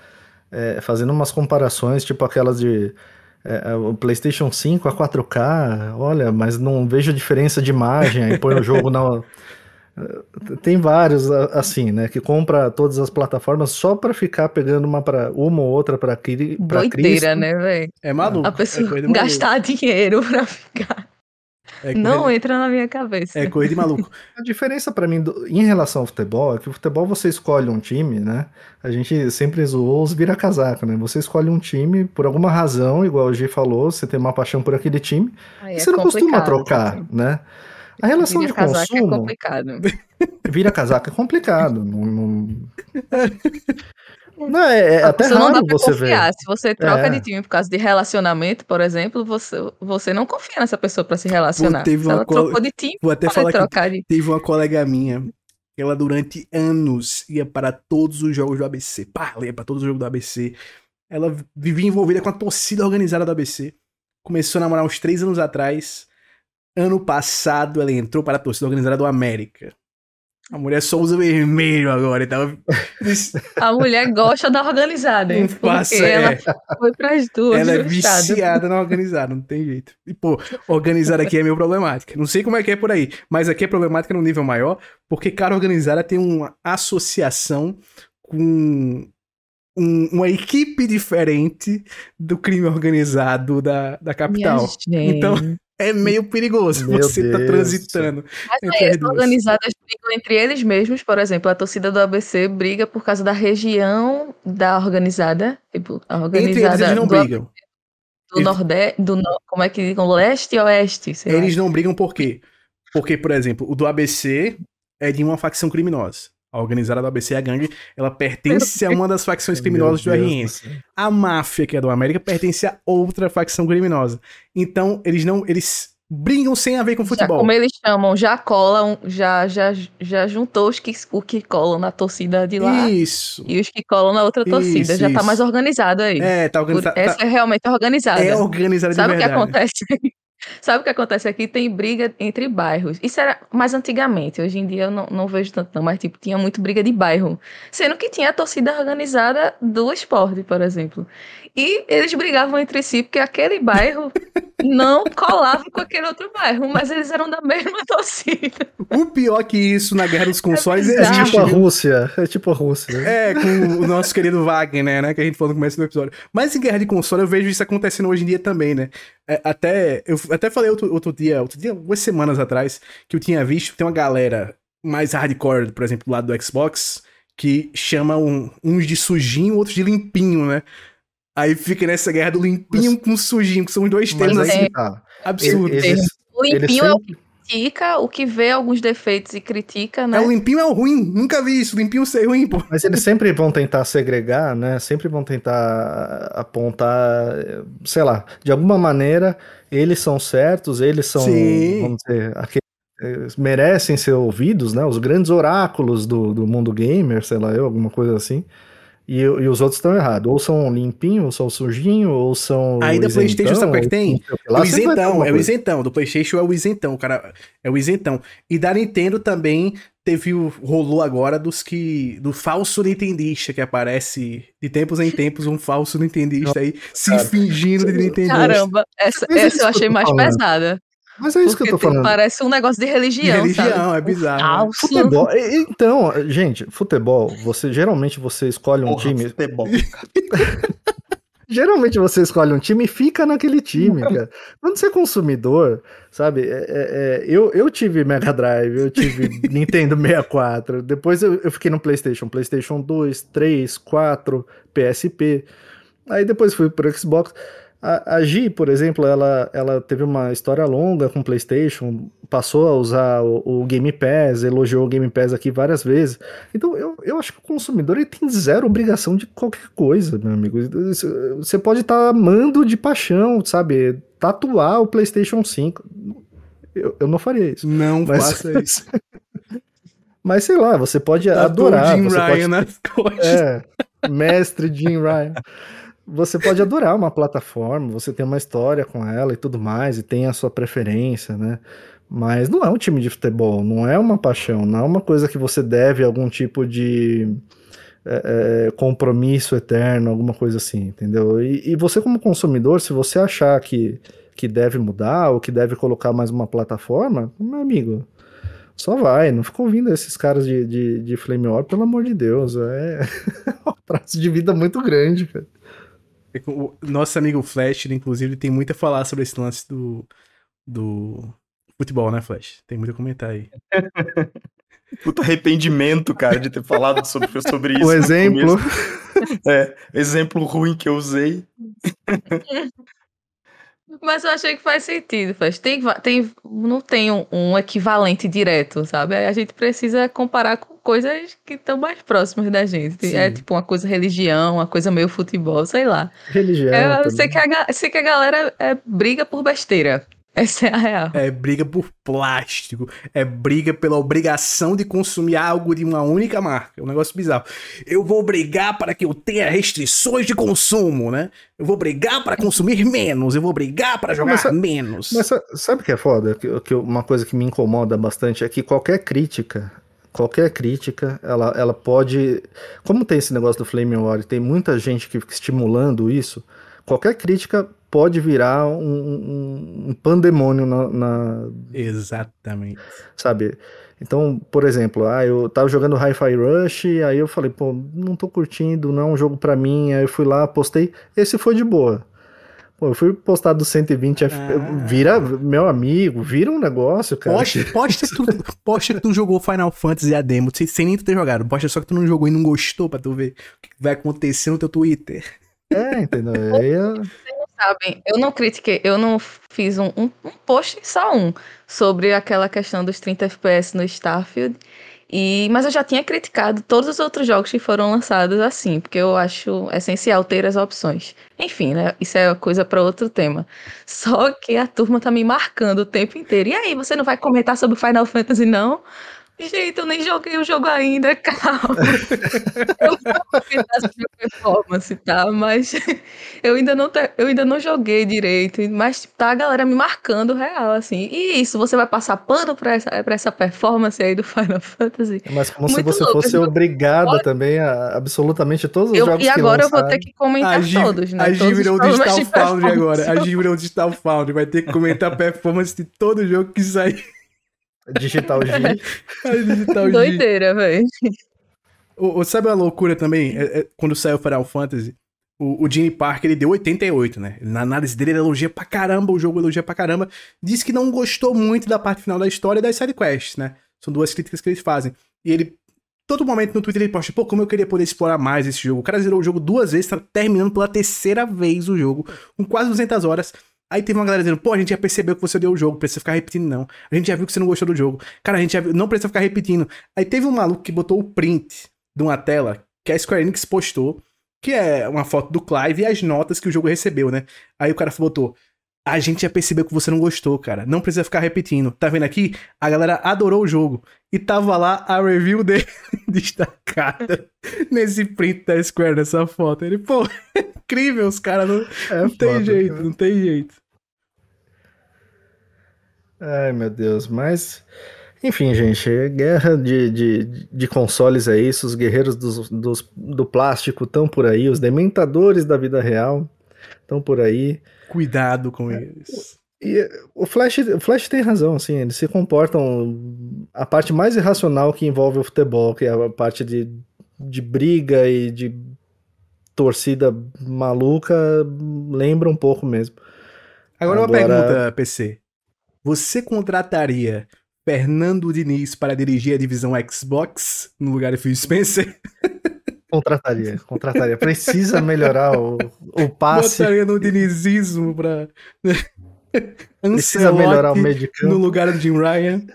é, fazendo umas comparações, tipo aquelas de é, o PlayStation 5 a 4K, olha, mas não vejo diferença de imagem, aí põe o jogo na. Tem vários assim, né? Que compra todas as plataformas só pra ficar pegando uma, pra, uma ou outra pra Doideira, Cristo. né, velho? É maluco. A pessoa é maluco. gastar dinheiro pra ficar. É Não entra na minha cabeça. é coisa de maluco. A diferença pra mim do- em relação ao futebol é que o futebol você escolhe um time, né? A gente sempre zoou os vira-casaca, né? Você escolhe um time por alguma razão, igual o G falou, você tem uma paixão por aquele time, Aí e é você não costuma trocar, assim. né? A relação de Vira casaca é consumo, complicado. vira-casaca é complicado. Não, não... Não, é, é até não raro pra você ver. confiar. Se você troca É. de time por causa de relacionamento, por exemplo, você, você não confia nessa pessoa pra se relacionar. teve Se uma trocou de time, Vou até falar que trocar de. teve uma colega minha. que Ela durante anos ia para todos os jogos do ABC. Pá, ela ia para todos os jogos do ABC. Ela vivia envolvida com a torcida organizada do ABC. Começou a namorar uns três anos atrás. Ano passado ela entrou para a torcida organizada do América. A mulher só usa vermelho agora. Então... A mulher gosta da organizada? Não Porque faça, ela é. foi pras duas. Ela é viciada na organizada, não tem jeito. E, pô, organizada aqui é meio problemática. Não sei como é que é por aí, mas aqui é problemática num nível maior, porque cara organizada tem uma associação com um- uma equipe diferente do crime organizado da, da capital. Então. É meio perigoso Meu você tá Deus. transitando. Mas entre é, organizadas brigam entre eles mesmos, por exemplo, a torcida do ABC briga por causa da região da organizada, tipo, a Entre eles, organizada eles não do, brigam. do Eles- Nordeste, do, no- como é que digam, leste e oeste, sei lá. Eles não brigam por quê? Porque, por exemplo, o do ABC é de uma facção criminosa. A organizada do ABC, a gangue, ela pertence a uma das facções criminosas do Meu Deus RN. do céu. A máfia, que é do América, pertence a outra facção criminosa. Então, eles não. Eles brigam sem a ver com Já, futebol. como eles chamam, já colam, já, já, já juntou os que, o que colam na torcida de lá Isso. e os que colam na outra torcida. Isso, já tá isso. mais organizado aí. É, tá organizado. Essa é realmente organizada. é organizada Sabe o de que verdade. acontece? Sabe o que acontece aqui? Tem briga entre bairros. Isso era mais antigamente. Hoje em dia eu não, não vejo tanto, não. Mas, tipo, tinha muito briga de bairro. Sendo que tinha a torcida organizada do esporte, por exemplo. E eles brigavam entre si, porque aquele bairro não colava com aquele outro bairro, mas eles eram da mesma torcida. O pior que isso na guerra dos consoles É É tipo a? Rússia. É tipo a Rússia. né? É, com o nosso querido Wagner, né? Que a gente falou no começo do episódio. Mas em guerra de console eu vejo isso acontecendo hoje em dia também, né? É, até, eu até falei outro, outro dia, outro dia, algumas semanas atrás, que eu tinha visto que tem uma galera mais hardcore, por exemplo, do lado do Xbox, que chama um- uns de sujinho, outros de limpinho, né? Aí fica nessa guerra do limpinho com sujinho, que são os dois Mas termos aí assim, tá. Eles, O limpinho é o sempre- que critica, o que vê alguns defeitos e critica, né? É, o limpinho é o ruim, nunca vi isso, limpinho ser ruim, pô. Mas eles sempre vão tentar segregar, né? Sempre vão tentar apontar, sei lá, de alguma maneira eles são certos, eles são, Sim. vamos dizer, aqueles eles merecem ser ouvidos, né? Os grandes oráculos do, do mundo gamer, sei lá eu, alguma coisa assim. E, e os outros estão errados. Ou são limpinho, ou são sujinho, ou são. Aí da PlayStation, sabe o que é que tem? lá, o isentão, é o isentão. Do PlayStation é o isentão, cara. É o isentão. E da Nintendo também teve o rolou agora dos que. do falso nintendista que aparece de tempos em tempos um falso nintendista aí se cara. fingindo de nintendista. Caramba, essa, essa eu achei mais pesada. Mas é isso que eu tô Porque falando. Parece um negócio de De religião, religião, sabe? é bizarro. né? Futebol. Então, gente, futebol, você geralmente você escolhe um Porra, time. futebol. Geralmente você escolhe um time e fica naquele time, cara. Quando você é consumidor, sabe? é- é- é, eu, eu tive Mega Drive, eu tive Nintendo 64, depois eu, eu fiquei no PlayStation, PlayStation 2, 3, 4, PSP. Aí depois fui pro Xbox. A, a Gi, por exemplo, ela, ela teve uma história longa com o PlayStation, passou a usar o, o Game Pass, elogiou o Game Pass aqui várias vezes. Então eu, eu acho que o consumidor ele tem zero obrigação de qualquer coisa, meu amigo. Você pode estar amando de paixão, sabe? Tatuar o PlayStation 5. Eu, eu não faria isso. Não Mas, faça isso. mas sei lá, você pode adorar. Jim você Ryan pode nas costas. é, mestre Jim Ryan. Você pode adorar uma plataforma, você tem uma história com ela e tudo mais, e tem a sua preferência, né? Mas não é um time de futebol, não é uma paixão, não é uma coisa que você deve algum tipo de é, é, compromisso eterno, alguma coisa assim, entendeu? E, e você, como consumidor, se você achar que, que deve mudar ou que deve colocar mais uma plataforma, meu amigo, só vai, não fica ouvindo esses caras de, de, de Flame War, pelo amor de Deus. É um prazo de vida muito grande, cara. O nosso amigo Flash, ele, inclusive, tem muito a falar sobre esse lance do, do futebol, né, Flash? Tem muito a comentar aí. Puta arrependimento, cara, de ter falado sobre, sobre isso. O exemplo. É, exemplo ruim que eu usei. Mas eu achei que faz sentido, faz. Tem, tem, não tem um, um equivalente direto, sabe? A gente precisa comparar com coisas que estão mais próximas da gente. Sim. É tipo uma coisa religião, uma coisa meio futebol, sei lá. Religião. É, eu sei que a, sei que a galera é, briga por besteira. Essa é a real. É briga por plástico, é briga pela obrigação de consumir algo de uma única marca. É um negócio bizarro. Eu vou brigar para que eu tenha restrições de consumo, né? Eu vou brigar para consumir menos, eu vou brigar para jogar Mas menos. Mas sa- sabe o que é foda? Que, que uma coisa que me incomoda bastante é que qualquer crítica, qualquer crítica, ela, ela pode. Como tem esse negócio do Flame War e tem muita gente que fica estimulando isso, qualquer crítica pode virar um, um- um pandemônio na- na, Exatamente. sabe? Então, por exemplo, ah, eu tava jogando Hi-Fi Rush, aí eu falei, pô, não tô curtindo, não é um jogo pra mim, aí eu fui lá, postei, esse foi de boa. Pô, eu fui postar do 120 F... Ah. vira meu amigo, vira um negócio, cara. Posta, posta, que tu, posta que tu jogou Final Fantasy a demo, sem, sem nem tu ter jogado. Posta só que tu não jogou e não gostou pra tu ver o que vai acontecer no teu Twitter. É, entendeu? Aí eu- Sabem, eu não critiquei, eu não fiz um, um, um post, só um, sobre aquela questão dos 30 FPS no Starfield. E, mas eu já tinha criticado todos os outros jogos que foram lançados assim, porque eu acho essencial ter as opções. Enfim, né? Isso é coisa para outro tema. Só que a turma tá me marcando o tempo inteiro. E aí, você não vai comentar sobre Final Fantasy, não? Gente, eu nem joguei o jogo ainda, calma. eu vou comentar sobre a performance, tá? Mas eu ainda não, te... eu ainda não joguei direito. Mas tá a galera me marcando real, assim. E isso, você vai passar pano pra essa, pra essa performance aí do Final Fantasy? Mas como Muito se você louco, fosse obrigada também a absolutamente todos os eu, jogos E agora eu vou ter que comentar a todos, né? A G virou o Digital Foundry agora. A G virou o Digital Foundry. Vai ter que comentar a performance de todo jogo que sair. Digital G. Digital G. Doideira, velho. Sabe a loucura também? É, é, quando saiu Final Fantasy, o, o Jimmy Parker ele deu 88, né? Na análise dele, ele elogia pra caramba o jogo, elogia pra caramba. Disse que não gostou muito da parte final da história e das sidequests, né? São duas críticas que eles fazem. E ele, todo momento no Twitter, ele posta, pô, como eu queria poder explorar mais esse jogo. O cara zerou o jogo duas vezes, tá terminando pela terceira vez o jogo, com quase 200 horas. Aí teve uma galera dizendo, pô, a gente já percebeu que você deu o jogo, precisa ficar repetindo, não. A gente já viu que você não gostou do jogo. Cara, a gente já viu, não precisa ficar repetindo. Aí teve um maluco que botou o print de uma tela que a Square Enix postou, que é uma foto do Clive e as notas que o jogo recebeu, né? Aí o cara botou, a gente já percebeu que você não gostou, cara. Não precisa ficar repetindo. Tá vendo aqui? A galera adorou o jogo. E tava lá a review dele destacada nesse print da Square, nessa foto. Ele, pô, é incrível, os caras não, é não foda, tem jeito, cara. não tem jeito. Ai, meu Deus, mas. Enfim, gente, guerra de, de, de consoles é isso, os guerreiros dos, dos, do plástico estão por aí, os dementadores da vida real estão por aí. Cuidado com eles. E o Flash, o Flash tem razão, assim, eles se comportam. A parte mais irracional que envolve o futebol, que é a parte de, de briga e de torcida maluca, lembra um pouco mesmo. Agora, Agora... uma pergunta, PC. Você contrataria Fernando Diniz para dirigir a divisão Xbox no lugar de Phil Spencer? Contrataria, contrataria. Precisa melhorar o, o passe. Botaria no dinizismo para Precisa melhorar o meio No lugar do Jim Ryan.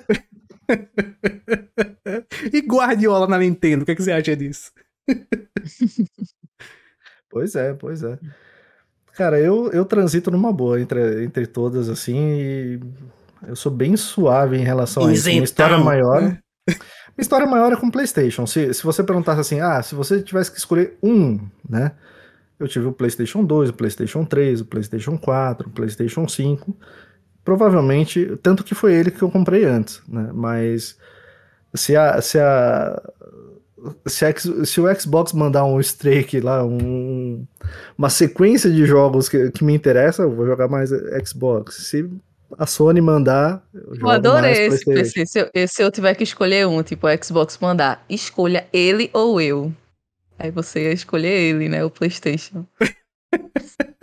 e Guardiola na Nintendo, o que, é que você acha disso? pois é, pois é. Cara, eu, eu transito numa boa entre, entre todas, assim, e eu sou bem suave em relação a isso. Uma história maior. Né? Uma história maior é com PlayStation. Se, se você perguntasse assim, ah, se você tivesse que escolher um, né? Eu tive o PlayStation 2, o PlayStation 3, o PlayStation 4, o PlayStation 5. Provavelmente, tanto que foi ele que eu comprei antes, né? Mas se a, se a se, a, se, o Xbox mandar um streak lá, um, uma sequência de jogos que, que me interessa, eu vou jogar mais Xbox. Se a Sony mandar. Eu, eu adorei esse PC. Se eu, se eu tiver que escolher um, tipo, o Xbox mandar, escolha ele ou eu. Aí você ia escolher ele, né? O PlayStation.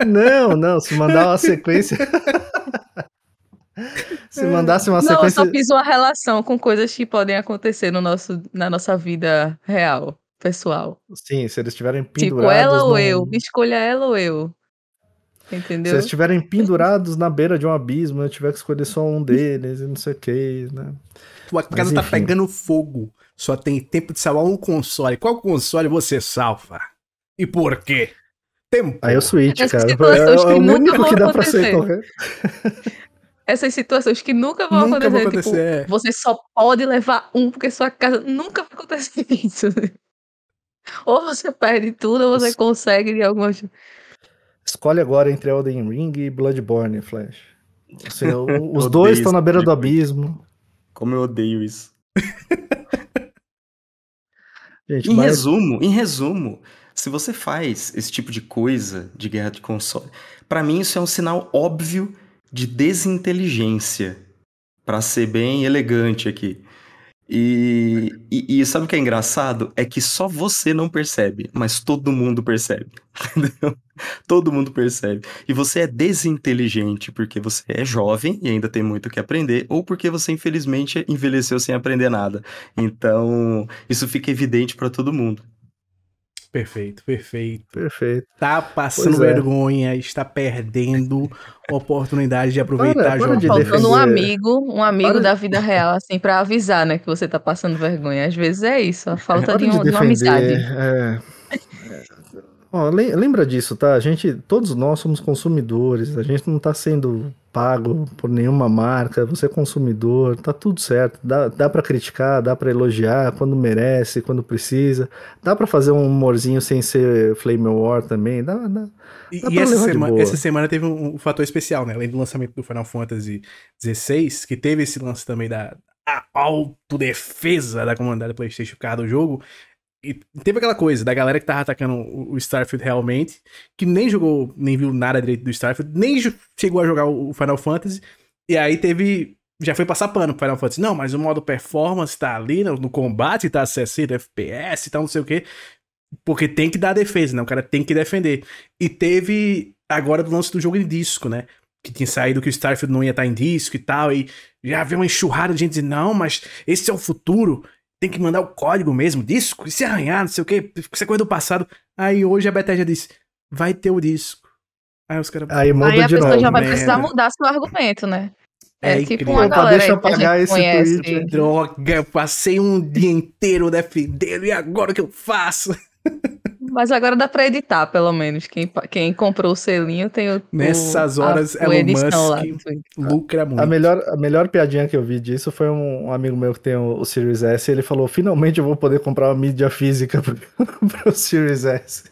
Não, não, se mandar uma sequência. se mandasse uma sequência. Não, eu só fiz uma relação com coisas que podem acontecer no nosso, na nossa vida real, pessoal. Sim, se eles estiverem pendurados. Tipo, ela ou eu. Escolha ela ou eu. Entendeu? Se eles estiverem pendurados na beira de um abismo, eu tiver que escolher só um deles e não sei o que, né? Tua casa tá pegando fogo. Só tem tempo de salvar um console. Qual console você salva? E por quê? Tempo. Aí é o Switch, cara. É, é, o único que dá pra ser correto. Essas situações que nunca vão nunca acontecer. acontecer tipo, é. Você só pode levar um, porque sua casa nunca vai acontecer isso. Ou você perde tudo, ou você consegue de alguma Escolhe agora entre Elden Ring e Bloodborne, Flash. Assim, os dois estão na beira do abismo. Como eu odeio isso. Gente, em mas... resumo, em resumo, se você faz esse tipo de coisa de guerra de console, para mim isso é um sinal óbvio de desinteligência, para ser bem elegante aqui. E, e, e, sabe o que é engraçado? É que só você não percebe, mas todo mundo percebe. Entendeu? Todo mundo percebe. E você é desinteligente porque você é jovem e ainda tem muito o que aprender, ou porque você infelizmente envelheceu sem aprender nada. Então, isso fica evidente para todo mundo. Perfeito, perfeito. Perfeito. Tá passando é. vergonha, está perdendo oportunidade de aproveitar para, para de Faltando um amigo, um amigo para da vida real, assim, para avisar, né, que você tá passando vergonha. Às vezes é isso, a falta de, um, de, de, uma amizade. É, Ó, lembra disso, tá? A gente, todos nós somos consumidores, a gente não tá sendo pago por nenhuma marca, você é consumidor, tá tudo certo. Dá, dá para criticar, dá para elogiar quando merece, quando precisa. Dá para fazer um humorzinho sem ser Flame War também, dá, dá, dá E, e essa, semana, essa semana teve um, um, fator especial, né? Além do lançamento do Final Fantasy XVI, que teve esse lance também da autodefesa da comunidade PlayStation por causa do jogo, e teve aquela coisa da galera que tava atacando o Starfield realmente, que nem jogou, nem viu nada direito do Starfield, nem chegou a jogar o Final Fantasy. E aí teve. Já foi passar pano pro Final Fantasy. Não, mas o modo performance tá ali no, no combate, tá 60 FPS tal, não sei o quê. Porque tem que dar defesa, né? O cara tem que defender. E teve agora do lance do jogo em disco, né? Que tinha saído que o Starfield não ia estar tá em disco e tal. E já veio uma enxurrada de gente dizendo: não, mas esse é o futuro tem que mandar o código mesmo, disco, e se arranhar, não sei o que, isso é coisa do passado. Aí hoje a Bethesda disse, vai ter o disco. Aí os caras... Aí, muda aí a pessoa novo, já vai merda. precisar mudar seu argumento, né? É, é tipo uma galera deixa eu pagar esse conhece. tweet. Droga, passei um dia inteiro defendendo, e agora o que eu faço? Mas agora dá pra editar, pelo menos. Quem, quem comprou o selinho tem o. Nessas horas, a, Elon Musk lucra muito. A melhor, a melhor piadinha que eu vi disso foi um, amigo meu que tem o, o, Series S. Ele falou: finalmente eu vou poder comprar uma mídia física pro, pro Series S.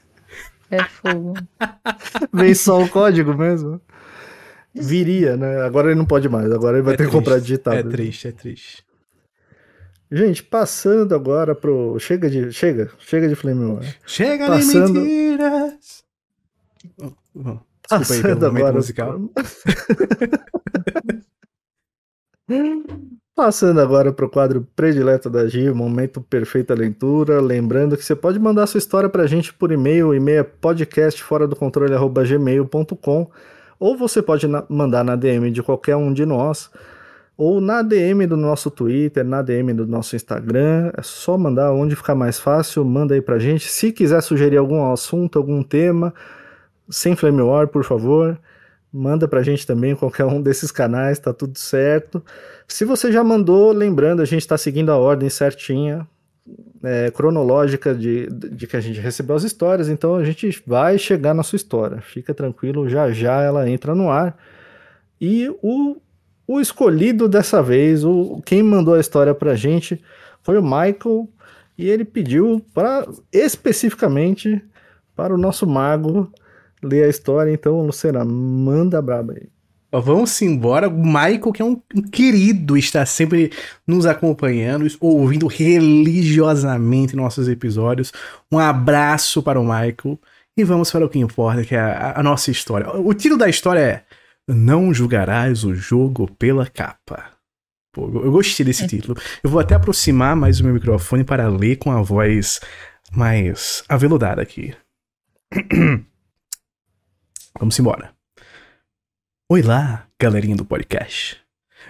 É fogo. Vem só o código mesmo. Viria, né? Agora ele não pode mais. Agora ele vai é ter triste, que comprar digital. É triste, é triste. Gente, passando agora pro. Chega de. Chega, chega de Flame War. Chega passando... de mentiras! Oh, passando aí agora. Musical. Passando agora para o quadro predileto da Gi, momento perfeita leitura. Lembrando que você pode mandar sua história para a gente por e-mail, e-mail é podcast fora do controle gmail.com ou você pode na mandar na DM de qualquer um de nós ou na DM do nosso Twitter, na DM do nosso Instagram. É só mandar onde ficar mais fácil, manda aí pra gente. Se quiser sugerir algum assunto, algum tema, sem Flame War, por favor, manda pra gente também qualquer um desses canais, tá tudo certo. Se você já mandou, lembrando, a gente tá seguindo a ordem certinha, é, cronológica de, de que a gente recebeu as histórias, então a gente vai chegar na sua história. Fica tranquilo, já já ela entra no ar. E o o escolhido dessa vez, o, quem mandou a história pra gente foi o Michael e ele pediu para especificamente para o nosso mago ler a história. Então, Luciana, manda braba aí. Vamos embora. O Michael, que é um querido, está sempre nos acompanhando, ouvindo religiosamente nossos episódios. Um abraço para o Michael. E vamos para o que importa, que é a, a nossa história. O título da história é não julgarás o jogo pela capa. Pô, eu gostei desse é. título. Eu vou até aproximar mais o meu microfone para ler com a voz mais aveludada aqui. Vamos embora. Oi lá, galerinha do podcast.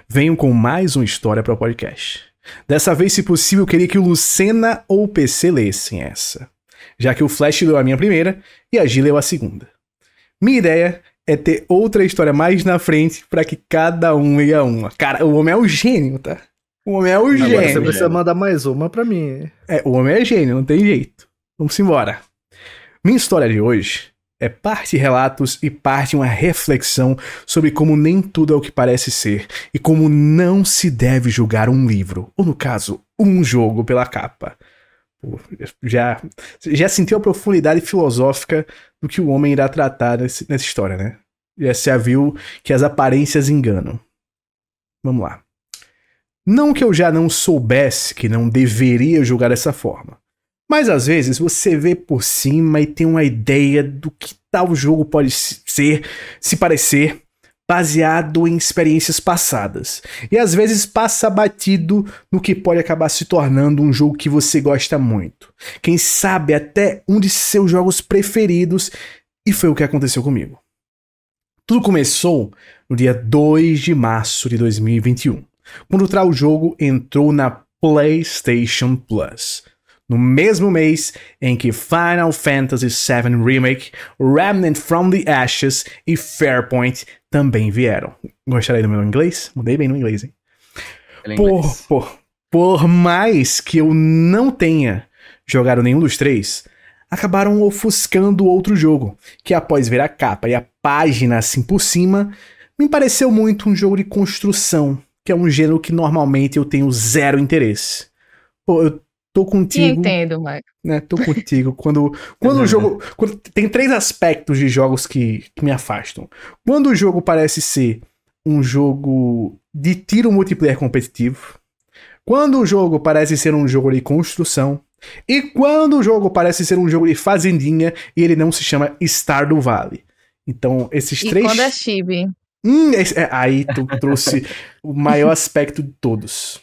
Venho com mais uma história para o podcast. Dessa vez, se possível, eu queria que o Lucena ou o PC lessem essa, já que o Flash leu a minha primeira e a G leu a segunda. Minha ideia é ter outra história mais na frente para que cada um leia uma. Cara, o homem é um gênio, tá? O homem é um Agora gênio. Você precisa mandar mais uma para mim. É, o homem é gênio, não tem jeito. Vamos embora. Minha história de hoje é parte relatos e parte uma reflexão sobre como nem tudo é o que parece ser e como não se deve julgar um livro, ou no caso, um jogo pela capa. Já, já sentiu a profundidade filosófica do que o homem irá tratar nesse, nessa história, né? Já se viu que as aparências enganam. Vamos lá. Não que eu já não soubesse que não deveria julgar dessa forma. Mas às vezes você vê por cima e tem uma ideia do que tal jogo pode ser, se parecer, baseado em experiências passadas. E às vezes passa batido no que pode acabar se tornando um jogo que você gosta muito. Quem sabe até um de seus jogos preferidos, e foi o que aconteceu comigo. Tudo começou no dia 2 de março de 2021, quando o tal jogo entrou na PlayStation Plus no mesmo mês em que Final Fantasy VII Remake, Remnant from the Ashes e Fairpoint também vieram. Gostaria do meu inglês? Mudei bem no inglês, hein? Por, por, por mais que eu não tenha jogado nenhum dos três, acabaram ofuscando outro jogo, que após ver a capa e a página assim por cima, me pareceu muito um jogo de construção, que é um gênero que normalmente eu tenho zero interesse. Pô, eu tô contigo. Eu entendo, Mike. Né, tô contigo. quando quando o jogo. Quando, tem três aspectos de jogos que, que me afastam. Quando o jogo parece ser um jogo de tiro multiplayer competitivo. Quando o jogo parece ser um jogo de construção. E quando o jogo parece ser um jogo de fazendinha e ele não se chama Stardew Valley. Então, esses e três. Quando é chibi. Hum, esse, é, aí tu trouxe o maior aspecto de todos.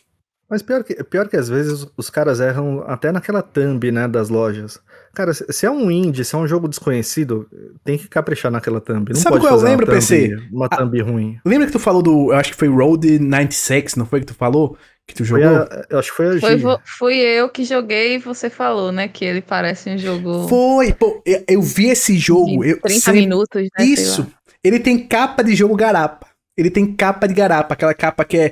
Mas pior que, pior que às vezes os caras erram até naquela thumb, né, das lojas. Cara, se é um indie, se é um jogo desconhecido, tem que caprichar naquela thumb. Não Sabe pode qual eu lembro, uma thumb, PC? Uma thumb ruim. Lembra que tu falou do. Eu acho que foi Road 96, não foi que tu falou? Que tu jogou? a- eu acho que foi a Foi, vo- fui eu que joguei e você falou, né? Que ele parece um jogo Foi, pô, eu, eu vi esse jogo. de Eu 30 sempre- minutos, né? sei Isso. lá. Ele tem capa de jogo garapa. Ele tem capa de garapa, aquela capa que é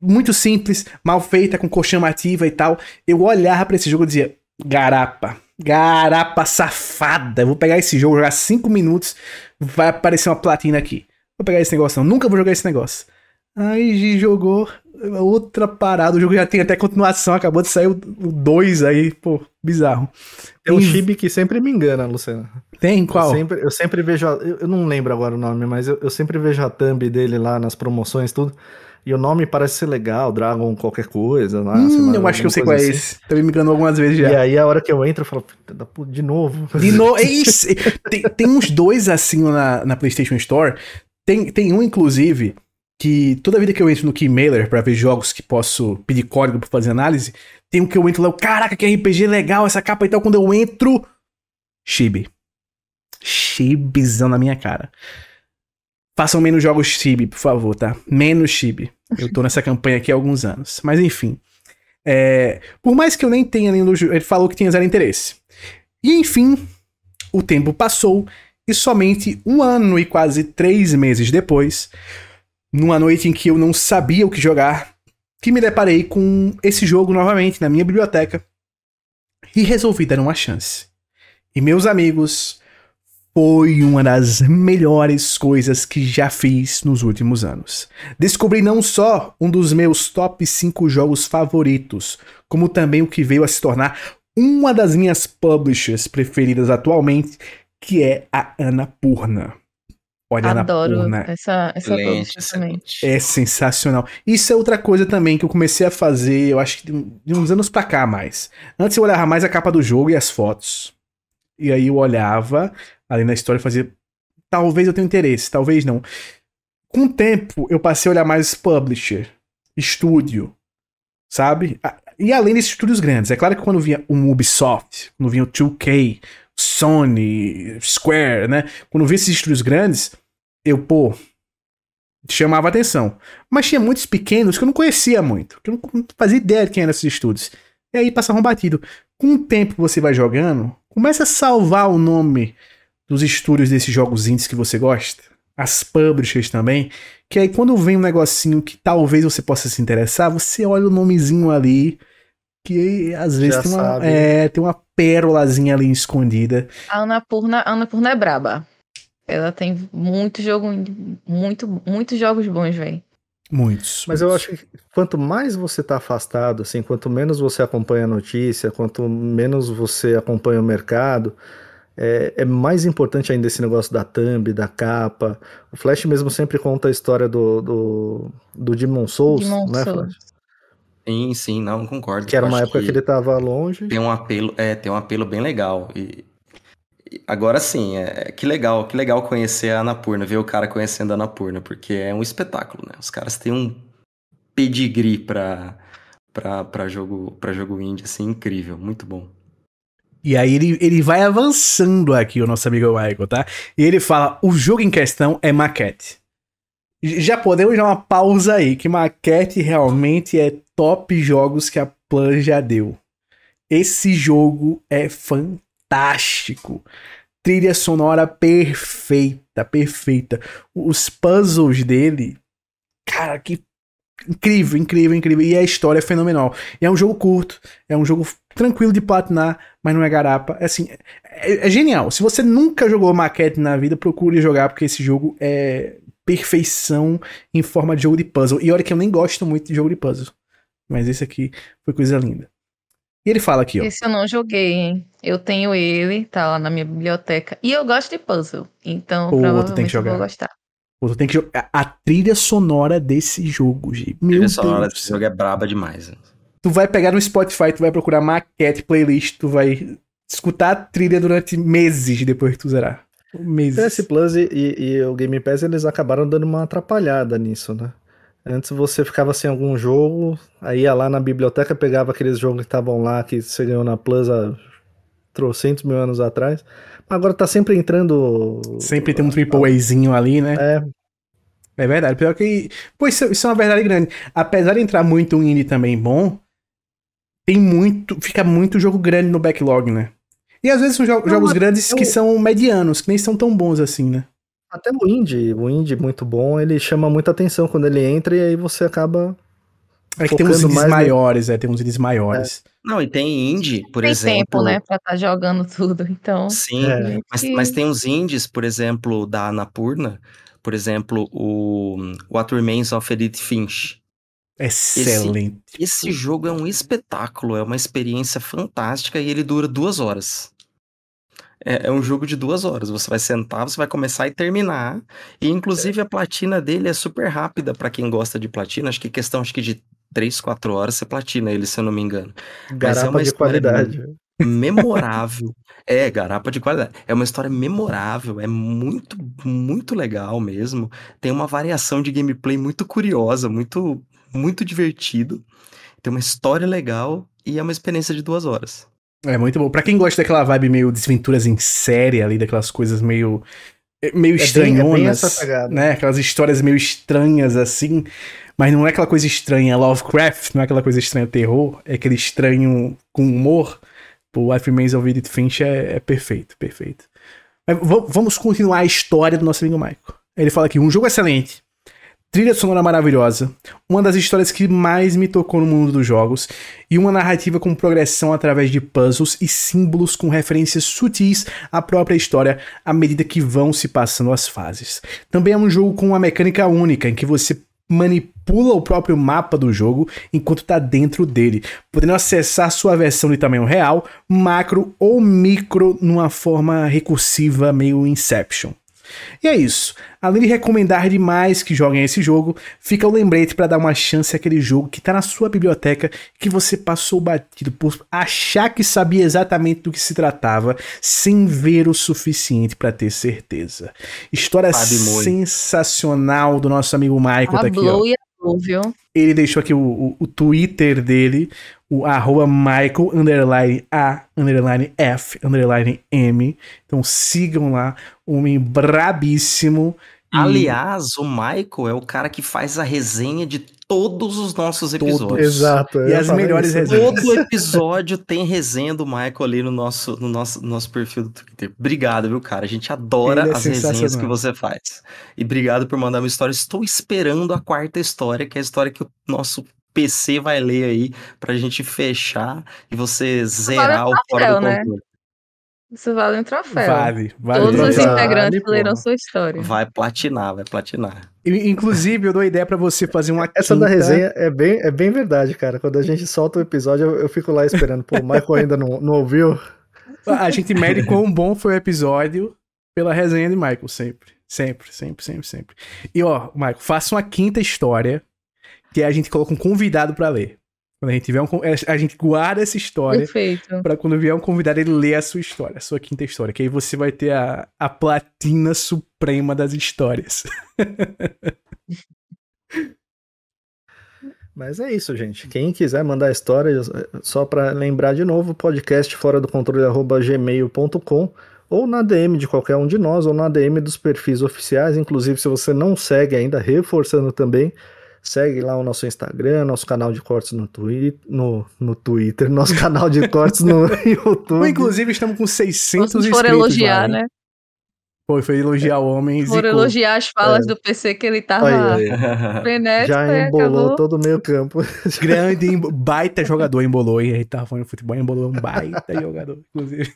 muito simples, mal feita, com cor chamativa e tal. Eu olhava pra esse jogo e dizia: garapa. Garapa safada. Eu vou pegar esse jogo, jogar 5 minutos, vai aparecer uma platina aqui. Vou pegar esse negócio, não. Nunca vou jogar esse negócio. Aí jogou outra parada. O jogo já tem até continuação, acabou de sair o 2 aí, pô, bizarro. Tem um chibi que sempre me engana, Luciano. Tem qual? Eu sempre, eu sempre vejo. a- eu, eu não lembro agora o nome, mas eu, eu sempre vejo a thumb dele lá nas promoções, tudo. E o nome parece ser legal, Dragon qualquer coisa sei Hum, lá, eu acho que eu sei qual é assim. esse. Também me enganou algumas vezes já. E aí a hora que eu entro, eu falo, "Puta da puta, de novo. De novo, é isso. tem, tem uns dois assim na, na PlayStation Store. Tem, tem um, inclusive, que toda vida que eu entro no Keymailer pra ver jogos que posso pedir código pra fazer análise, tem um que eu entro lá, eu, caraca, que RPG legal essa capa e tal. Quando eu entro, Chibi. Chibizão na minha cara. Façam menos jogos Chibi, por favor, tá? Menos Chibi. Eu tô nessa campanha aqui há alguns anos. Mas enfim. É, por mais que eu nem tenha nenhum. Ele falou que tinha zero interesse. E enfim, o tempo passou e somente um ano e quase três meses depois, numa noite em que eu não sabia o que jogar, que me deparei com esse jogo novamente na minha biblioteca e resolvi dar uma chance. E meus amigos, foi uma das melhores coisas que já fiz nos últimos anos. Descobri não só um dos meus top 5 jogos favoritos, como também o que veio a se tornar uma das minhas publishers preferidas atualmente, que é a Annapurna. Olha, Adoro Annapurna essa, essa publisher também. é sensacional. Isso é outra coisa também que eu comecei a fazer, eu acho que de de uns anos pra cá mais. Antes eu olhava mais a capa do jogo e as fotos. E aí eu olhava ali na história e. Talvez eu tenha interesse, talvez não. Com o tempo, eu passei a olhar mais publisher, estúdio, sabe? E além desses estúdios grandes. É claro que quando vinha um Ubisoft, quando vinha o 2K, Sony, Square, né? Quando vinha esses estúdios grandes, eu, pô, chamava atenção. Mas tinha muitos pequenos que eu não conhecia muito, que eu não fazia ideia de quem eram esses estúdios. E aí passavam batido. Com o tempo que você vai jogando, começa a salvar o nome dos estúdios desses jogos indies que você gosta, as publishers também, que aí quando vem um negocinho que talvez você possa se interessar, você olha o nomezinho ali, que às vezes tem uma, é, tem uma pérolazinha ali escondida. A Annapurna, a Annapurna é braba. Ela tem muito jogo, muito, muitos jogos bons, velho. Muitos. Mas eu acho que quanto mais você tá afastado, assim, quanto menos você acompanha a notícia, quanto menos você acompanha o mercado, é, é mais importante ainda esse negócio da thumb, da capa. O Flash mesmo sempre conta a história do, do, do Demon Souls, Demon né, Souls. Flash? Sim, sim, não concordo. Que era uma época que... ele tava longe. tem um apelo, é, tem um apelo bem legal. E, e agora sim, é, que legal, que legal conhecer a Anapurna, ver o cara conhecendo a Anapurna, porque é um espetáculo, né? Os caras têm um pedigree pra, pra, pra, jogo, pra jogo indie, assim, incrível, muito bom. E aí ele, ele vai avançando aqui, o nosso amigo Michael, tá? E ele fala: o jogo em questão é maquete. Já podemos dar uma pausa aí, que maquete realmente é top jogos que a Plan já deu. Esse jogo é fantástico. Trilha sonora perfeita, perfeita. Os puzzles dele, cara, que incrível, incrível, incrível. E a história é fenomenal. E é um jogo curto, é um jogo tranquilo de platinar, mas não é garapa. É assim, é, é genial. Se você nunca jogou maquete na vida, procure jogar, porque esse jogo é perfeição em forma de jogo de puzzle. E olha que eu nem gosto muito de jogo de puzzle. Mas esse aqui foi coisa linda. E ele fala aqui, ó. Esse eu não joguei, hein? Eu tenho ele, tá lá na minha biblioteca. E eu gosto de puzzle. Então, Pô, tu provavelmente tem que eu vou jogar. gostar. Tu tem que jogar. A trilha sonora desse jogo, gente. A trilha Deus. sonora desse jogo é braba demais. né? Tu vai pegar no Spotify, tu vai procurar maquete, playlist, tu vai escutar a trilha durante meses depois que tu zerar. Meses. PS Plus e, e o Game Pass eles acabaram dando uma atrapalhada nisso, né? Antes você ficava sem algum jogo, aí ia lá na biblioteca, pegava aqueles jogos que estavam lá, que você ganhou na Plus há trocentos mil anos atrás. Agora tá sempre entrando. Sempre tem um triple Azinho ali, né? É, É verdade. Pior que. Pô, isso, isso é uma verdade grande. Apesar de entrar muito um indie também bom, tem muito. Fica muito jogo grande no backlog, né? E às vezes são jo- Não, jogos grandes que eu- são medianos, que nem são tão bons assim, né? até o indie, o indie muito bom, ele chama muita atenção quando ele entra e aí você acaba. É que tem uns indies maiores, é, tem uns indies maiores. Não, e tem indie, por tem exemplo. tempo, né, pra estar jogando tudo. Então, Sim, É. mas, mas tem uns indies, por exemplo, da Anapurna, por exemplo, o What Remains of Edith Finch. Excelente. Esse jogo é um espetáculo, é uma experiência fantástica e ele dura duas horas. É, é um jogo de duas horas. Você vai sentar, você vai começar e terminar. E inclusive a platina dele é super rápida pra quem gosta de platina. Acho que questão acho que de três, quatro horas você platina ele, se eu não me engano. Garapa uma de história qualidade. memorável. É, garapa de qualidade. É uma história memorável, é muito, muito legal mesmo. Tem uma variação de gameplay muito curiosa, muito, muito divertido. Tem uma história legal e é uma experiência de duas horas. É muito bom. Pra quem gosta daquela vibe meio desventuras em série ali, daquelas coisas meio. meio bem- é estranhonas. bem essa pegada. né? Aquelas histórias meio estranhas assim. Mas não é aquela coisa estranha Lovecraft, não é aquela coisa estranha terror, é aquele estranho com humor. O Life Remains of Edith Finch é, é perfeito, perfeito. Mas vamos continuar a história do nosso amigo Michael. Ele fala aqui: um jogo excelente, trilha sonora maravilhosa, uma das histórias que mais me tocou no mundo dos jogos, e uma narrativa com progressão através de puzzles e símbolos com referências sutis à própria história à medida que vão se passando as fases. Também é um jogo com uma mecânica única, em que você manipula o próprio mapa do jogo enquanto está dentro dele, podendo acessar sua versão de tamanho real, macro ou micro numa forma recursiva meio Inception. E é isso. Além de recomendar demais que joguem esse jogo, fica o lembrete para dar uma chance àquele jogo que tá na sua biblioteca que você passou batido por achar que sabia exatamente do que se tratava, sem ver o suficiente para ter certeza. História sensacional do nosso amigo Michael tá aqui, ó. E viu? Ele deixou aqui o, o, o Twitter dele, o arroba Michael, underline A, underline F, underline M. Então sigam lá, homem brabíssimo. Aliás, o Michael é o cara que faz a resenha de todos os nossos Todos. episódios. Exato. E as melhores isso. resenhas. Todo episódio tem resenha do Michael ali no nosso, no nosso, no nosso perfil do Twitter. Obrigado, viu, cara? A gente adora é as resenhas que você faz. E obrigado por mandar uma história. Estou esperando a quarta história, que é a história que o nosso PC vai ler aí pra gente fechar e você zerar o fora do né? controle. Isso vale um troféu. Vale, vale. Todos os. Vale, integrantes pô. leram sua história. Vai platinar, vai platinar. Inclusive, eu dou a ideia pra você fazer uma Essa da quinta- resenha é bem, é bem verdade, cara. Quando a gente solta o episódio, eu, eu fico lá esperando. Pô, o Michael ainda não, não ouviu. A gente mede quão bom foi o episódio pela resenha de Michael, sempre. Sempre, sempre, sempre, sempre. E ó, Michael, faça uma quinta história que a gente coloca um convidado pra ler. Quando a gente tiver um. con- A gente guarda essa história pra quando vier um convidado ele ler a sua história, a sua quinta história. Que aí você vai ter a, a platina suprema das histórias. Mas é isso, gente. Quem quiser mandar história, só pra lembrar de novo, podcast fora do controle arroba gmail.com ou na DM de qualquer um de nós, ou na DM dos perfis oficiais. Inclusive, se você não segue ainda, reforçando também, segue lá o nosso Instagram, nosso canal de cortes no, twi no, no Twitter, nosso canal de cortes no YouTube. Ou, inclusive, estamos com 600 Se for inscritos. elogiar, lá, hein? né? Foi, foi elogiar o homem. Por elogiar as falas é. do PC que ele tava frenético. Já embolou acabou. todo o meio campo. Grande, baita jogador embolou. E aí tava falando futebol, embolou um baita jogador, inclusive.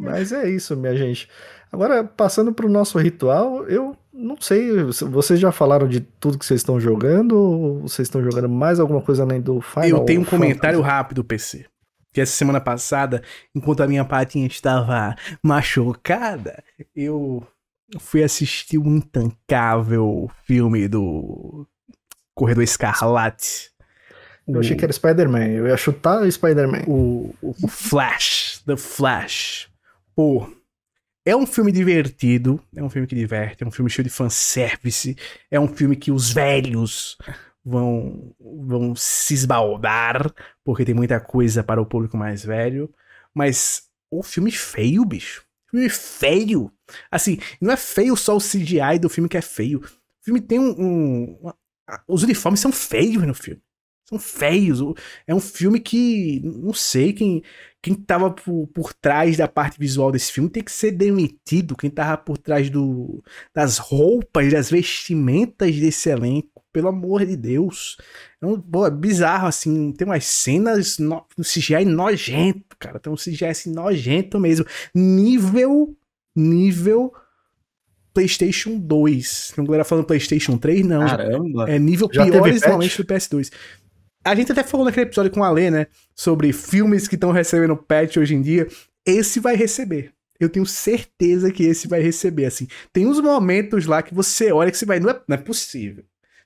Mas é isso, minha gente. Agora, passando para o nosso ritual, eu não sei, vocês já falaram de tudo que vocês estão jogando ou vocês estão jogando mais alguma coisa além do Final? Eu tenho um comentário rápido, PC. Que essa semana passada, enquanto a minha patinha estava machucada, eu fui assistir o um intancável filme do Corredor Escarlate. Eu achei que era Spider-Man, eu ia chutar Spider-Man. O, o Flash, The Flash. Pô, é um filme divertido, é um filme que diverte, é um filme cheio de fanservice, é um filme que os velhos vão, vão se esbaldar, porque tem muita coisa para o público mais velho. Mas o filme feio, bicho. Filme feio. Assim, não é feio só o CGI do filme que é feio. O filme tem um. um os uniformes são feios no filme. São feios. É um filme que. Não sei quem quem tava por, por trás da parte visual desse filme tem que ser demitido. Quem tava por trás do, das roupas, das vestimentas desse elenco, pelo amor de Deus. É um pô, é bizarro, assim. Tem umas cenas no, no CGI nojento, cara. Tem um CGI assim, nojento mesmo. Nível. Nível. PlayStation 2. Tem galera falando PlayStation 3, não. Caramba. É nível Já piores normalmente do PS2. A gente até falou naquele episódio com o Alê, né? Sobre filmes que estão recebendo patch hoje em dia. Esse vai receber. Eu tenho certeza que esse vai receber, assim. Tem uns momentos lá que você olha que você vai... Não é, não é possível.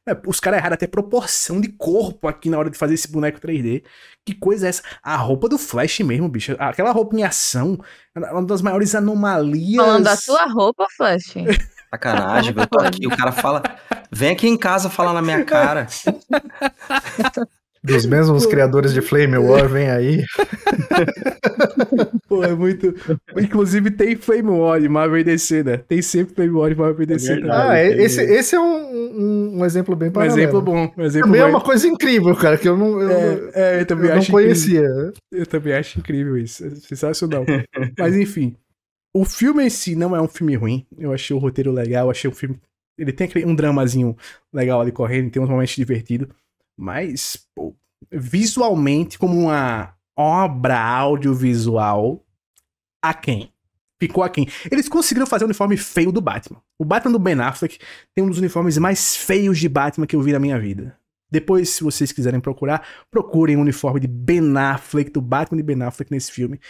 É, os caras erraram até proporção de corpo aqui na hora de fazer esse boneco 3D. Que coisa é essa? A roupa do Flash mesmo, bicho. Aquela roupa em ação é uma das maiores anomalias. Falando da tua roupa, Flash. Sacanagem, eu tô aqui. O cara fala. Vem aqui em casa falar na minha cara. Dos mesmos criadores de Flame War, vem aí. Pô, é muito. Inclusive tem Flame War de Marvel e DC, né? Tem sempre Flame War de Marvel e DC é também. Ah, esse, esse é um, um, um exemplo bem paralelo. Um exemplo bom. Um exemplo também bom. é uma coisa incrível, cara, que eu não. Eu, é, é, eu também eu acho não conhecia. Incrível. Eu também acho incrível isso. É sensacional. Mas enfim. O filme em si não é um filme ruim. Eu achei o roteiro legal, achei o filme. Ele tem um dramazinho legal ali correndo, tem uns momentos divertidos. Mas, pô, visualmente, como uma obra audiovisual, a quem? Ficou a quem? Eles conseguiram fazer o uniforme feio do Batman. O Batman do Ben Affleck tem um dos uniformes mais feios de Batman que eu vi na minha vida. Depois, se vocês quiserem procurar, procurem o uniforme de Ben Affleck, do Batman de Ben Affleck nesse filme.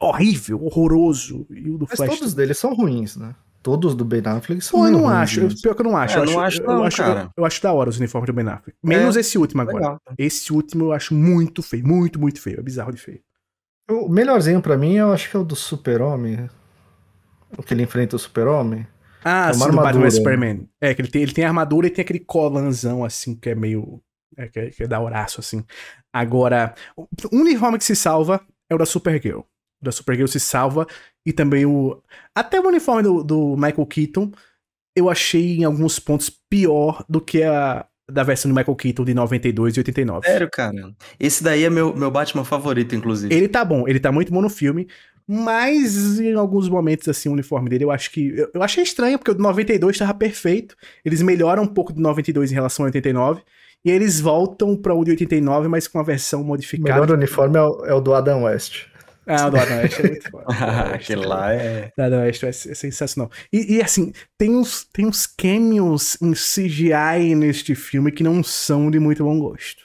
Horrível, horroroso. E o do Mas Flash. todos deles são ruins, né? Todos do Ben Affleck são Pô, eu não acho. Eu, pior que eu não acho. É, eu, não acho, eu, não, acho, cara. Eu, eu, acho da hora os uniformes do Ben Affleck. Menos É, esse último agora. legal. Esse último eu acho muito feio. Muito, muito feio. É bizarro de feio. O melhorzinho pra mim, eu acho que é o do Super-Homem. O que ele enfrenta o Super-Homem. Ah, É uma sim, do Batman armadura. vs Superman. É, que ele tem, ele tem armadura e tem aquele colanzão, assim, que é meio. É, que, é, que é da horaço, assim. Agora, o uniforme que se salva é o da Supergirl. O da Supergirl se salva. E também o. Até o uniforme do, do Michael Keaton, eu achei em alguns pontos pior do que a da versão do Michael Keaton de 92 e 89. Sério, cara. Esse daí é meu, meu Batman favorito, inclusive. Ele tá bom, ele tá muito bom no filme, mas em alguns momentos, assim, o uniforme dele eu acho que. Eu, eu achei estranho, porque o de 92 tava perfeito. Eles melhoram um pouco de 92 em relação ao 89. E eles voltam pra o de 89, mas com a versão O modificada. melhor uniforme é o, é o do Adam West. Ah, o do Adam West é muito foda. West Aquele lá é. O Adam West é, sensacional. E, e, assim, tem uns, tem uns cameos em CGI neste filme que não são de muito bom gosto.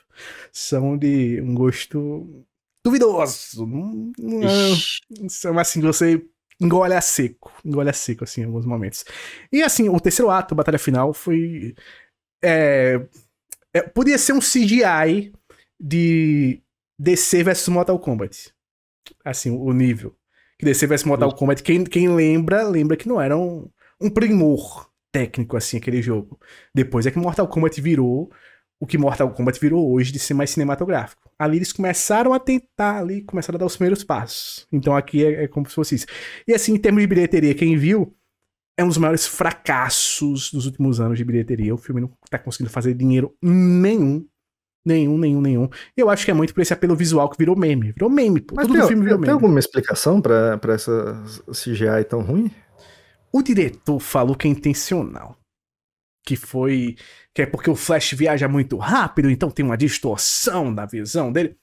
São de um gosto duvidoso. É- são assim, você engole a seco. Engole a seco, assim, em alguns momentos. E assim, o terceiro ato, a batalha final, foi. é, é, podia ser um CGI de DC vs Mortal Kombat. Assim, o nível. Que DC vs Mortal Kombat, quem, quem lembra, lembra que não era um, um primor técnico, assim, aquele jogo. Depois é que Mortal Kombat virou o que Mortal Kombat virou hoje de ser mais cinematográfico. Ali eles começaram a tentar ali, começaram a dar os primeiros passos. Então aqui é, é como se fosse isso. E assim, em termos de bilheteria, quem viu, é um dos maiores fracassos dos últimos anos de bilheteria. O filme não tá conseguindo fazer dinheiro nenhum. Nenhum, nenhum, nenhum. Eu acho que é muito por esse apelo visual que virou meme. Virou meme, pô. Mas Tudo tem, do filme virou tem meme. alguma explicação pra, pra essa CGI tão ruim? O diretor falou que é intencional. Que foi. Que é porque o Flash viaja muito rápido, então tem uma distorção da visão dele.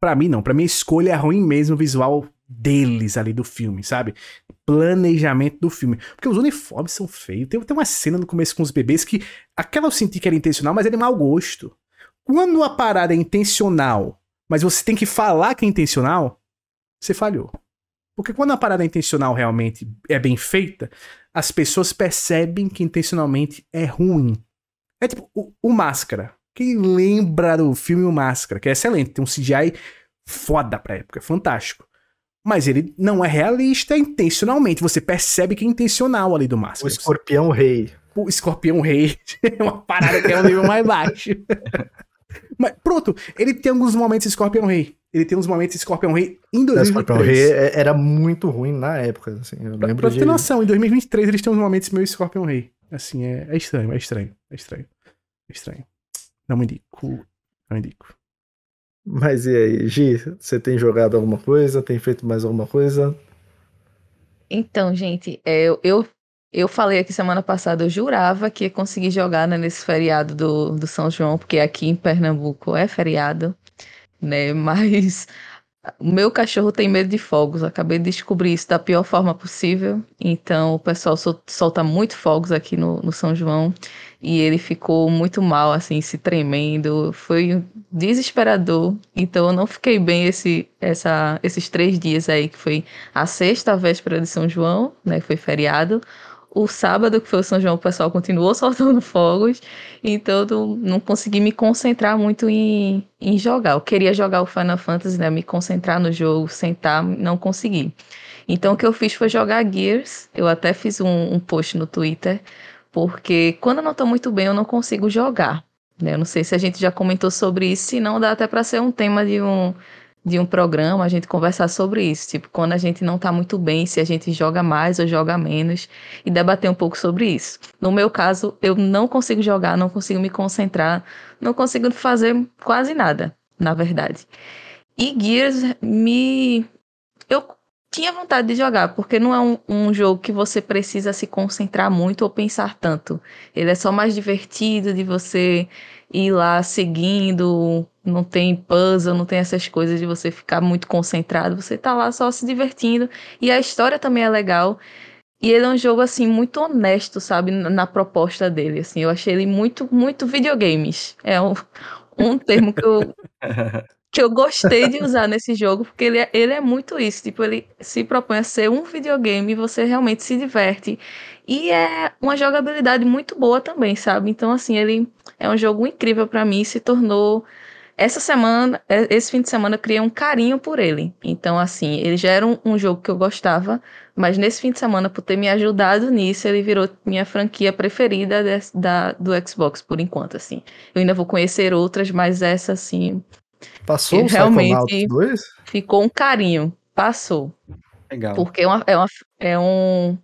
Pra mim, não. Pra mim, a escolha é ruim mesmo o visual deles ali do filme, sabe? Planejamento do filme. Porque os uniformes são feios. Tem, tem uma cena no começo com os bebês que. Aquela eu senti que era intencional, mas é de mau gosto. Quando a parada é intencional, mas você tem que falar que é intencional, você falhou. Porque quando a parada é intencional realmente é bem feita, as pessoas percebem que intencionalmente é ruim. É tipo o, o Máscara. Quem lembra do filme O Máscara, que é excelente, tem um CGI foda pra época, é fantástico. Mas ele não é realista intencionalmente. Você percebe que é intencional ali do O Máscara. escorpião rei. O Escorpião Rei é uma parada que é um nível mais baixo. Mas pronto, ele tem alguns momentos Escorpião Rei. Ele tem uns momentos Escorpião Rei em O 2023. escorpião rei é- era muito ruim na época, assim. Eu Pra, lembro pra de... ter noção, em 2023 eles têm uns momentos meio Scorpion Rei. Assim, é, é estranho, é estranho, é estranho. É estranho. Não me indico. Não indico. Mas e aí, Gi, você tem jogado alguma coisa? Tem feito mais alguma coisa? Então, gente, é, eu, eu, eu falei aqui semana passada, eu jurava que ia conseguir jogar né, nesse feriado do, do São João, porque aqui em Pernambuco é feriado, né? Mas o meu cachorro tem medo de fogos. Acabei de descobrir isso da pior forma possível. Então, o pessoal sol- solta muito fogos aqui no, no São João. E ele ficou muito mal, assim, se tremendo. Foi desesperador. Então, eu não fiquei bem esse, essa, esses três dias aí, que foi a sexta véspera de São João, né? Foi feriado. O sábado, que foi o São João, o pessoal continuou soltando fogos. Então, não, não consegui me concentrar muito em, em jogar. Eu queria jogar o Final Fantasy, né? Me concentrar no jogo, sentar, não consegui. Então, o que eu fiz foi jogar Gears. Eu até fiz um, um post no Twitter, porque quando eu não tô muito bem, eu não consigo jogar. Né? Eu não sei se a gente já comentou sobre isso, se não dá até para ser um tema de um, de um programa, a gente conversar sobre isso. Tipo, quando a gente não tá muito bem, se a gente joga mais ou joga menos, e debater um pouco sobre isso. No meu caso, eu não consigo jogar, não consigo me concentrar, não consigo fazer quase nada, na verdade. E Gears me. Eu tinha vontade de jogar, porque não é um, um jogo que você precisa se concentrar muito ou pensar tanto. Ele é só mais divertido de você ir lá seguindo, não tem puzzle, não tem essas coisas de você ficar muito concentrado, você tá lá só se divertindo. E a história também é legal. E ele é um jogo, assim, muito honesto, sabe, na, proposta dele, assim. Eu achei ele muito, muito videogames. É um, um termo que eu, que eu gostei de usar nesse jogo, porque ele é, ele é muito isso. Tipo, ele se propõe a ser um videogame e você realmente se diverte. E é uma jogabilidade muito boa também, sabe? Então, assim, ele é um jogo incrível pra mim se tornou. Essa semana, é, esse fim de semana, eu criei um carinho por ele. Então, assim, ele já era um, um jogo que eu gostava, mas nesse fim de semana, por ter me ajudado nisso, ele virou minha franquia preferida des- da, do Xbox, por enquanto, assim. Eu ainda vou conhecer outras, mas essa, assim, Passou o Realmente- Psychonauts 2? ficou um carinho. Passou. Legal. Porque é, uma, é, uma, é um.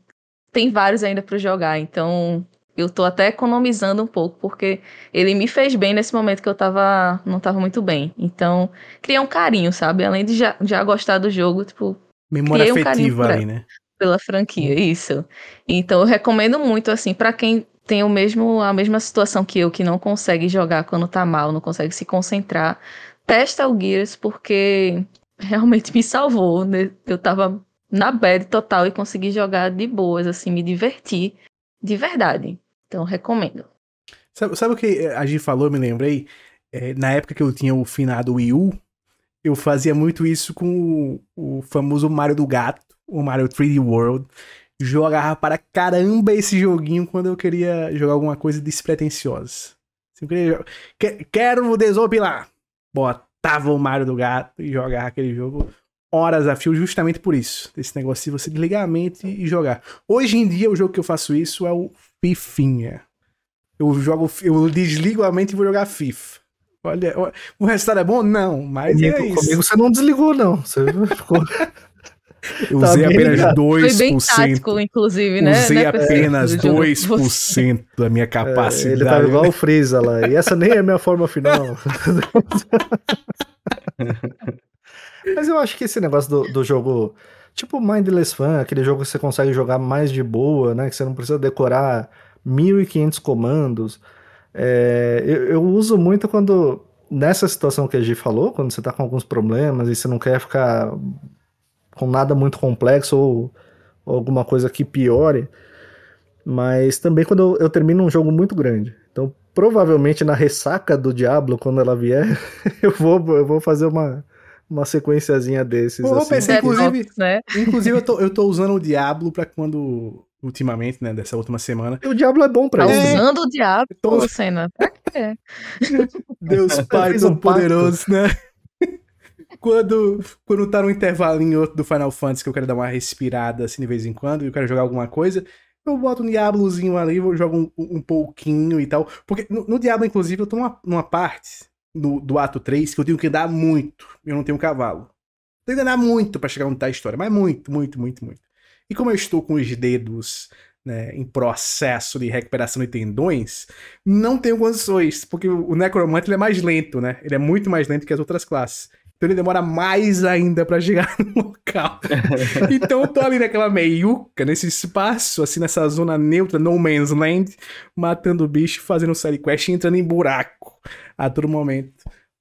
Tem vários ainda pra jogar, então eu tô até economizando um pouco, porque ele me fez bem nesse momento que eu tava. não tava muito bem. Então, criei um carinho, sabe? Além de já, já gostar do jogo, tipo, Memória Criei um carinho afetiva por ali, né? pela franquia, isso. Então eu recomendo muito, assim, pra quem tem o mesmo, a mesma situação que eu, que não consegue jogar quando tá mal, não consegue se concentrar, testa o Gears, porque realmente me salvou, né? Eu tava na bad total e consegui jogar de boas, assim, me divertir de verdade. Então recomendo. Sabe, sabe o que a Gi falou, me lembrei? É, na época que eu tinha o finado Wii U, eu fazia muito isso com o, o famoso Mario do Gato, o Mario 3D World. Jogava para caramba esse joguinho quando eu queria jogar alguma coisa despretensiosa. Se eu queria, quero desopilar. Botava o Mario do Gato e jogava aquele jogo horas a fio, justamente por isso. Esse negócio de você desligar a mente e jogar. Hoje em dia, o jogo que eu faço isso é o Fifinha. Eu jogo, eu desligo a mente e vou jogar FIFA. Olha, o- resultado é bom? Não, mas é Comigo, isso. comigo você não desligou, não. Você ficou. Eu Tá usei apenas ligado. 2%. Foi bem tático, inclusive, né? Usei né, apenas Do jogo. 2% da minha É, capacidade. ele tá igual o Freeza lá. E essa nem é a minha forma final. Mas eu acho que esse negócio do, do jogo, tipo Mindless Fun, aquele jogo que você consegue jogar mais de boa, né? Que você não precisa decorar 1500 comandos. É, eu, eu uso muito quando, nessa situação que a gente falou, quando você tá com alguns problemas e você não quer ficar com nada muito complexo ou, ou alguma coisa que piore. Mas também quando eu, eu termino um jogo muito grande. Então, provavelmente na ressaca do Diablo, quando ela vier, eu vou, eu vou fazer uma, uma sequenciazinha desses. Assim. Inclusive- né? Inclusive, eu tô, eu tô usando o Diablo pra quando. Ultimamente, né? Dessa última semana. E o Diablo é bom pra Tá isso. né? usando o diabo, Eu tô- Lucena. Pra quê? Deus Pai fiz um Todo-Poderoso, né? quando, quando tá no intervalinho do Final Fantasy que eu quero dar uma respirada assim de vez em quando e eu quero jogar alguma coisa, eu boto um Diablozinho ali, eu jogo um, um pouquinho e tal. Porque no, no Diablo, inclusive, eu tô numa, numa parte do, do ato 3 que eu tenho que andar muito. Eu não tenho cavalo. Tenho que andar muito pra chegar onde tá a história, mas muito, muito, muito, muito. E como eu estou com os dedos né, em processo de recuperação de tendões, não tenho condições, porque o necromante ele é mais lento, né? Ele é muito mais lento que as outras classes. Então ele demora mais ainda pra chegar no local. então eu tô ali naquela meiuca, nesse espaço, assim, nessa zona neutra, no man's land, matando o bicho, fazendo side quest e entrando em buraco a todo momento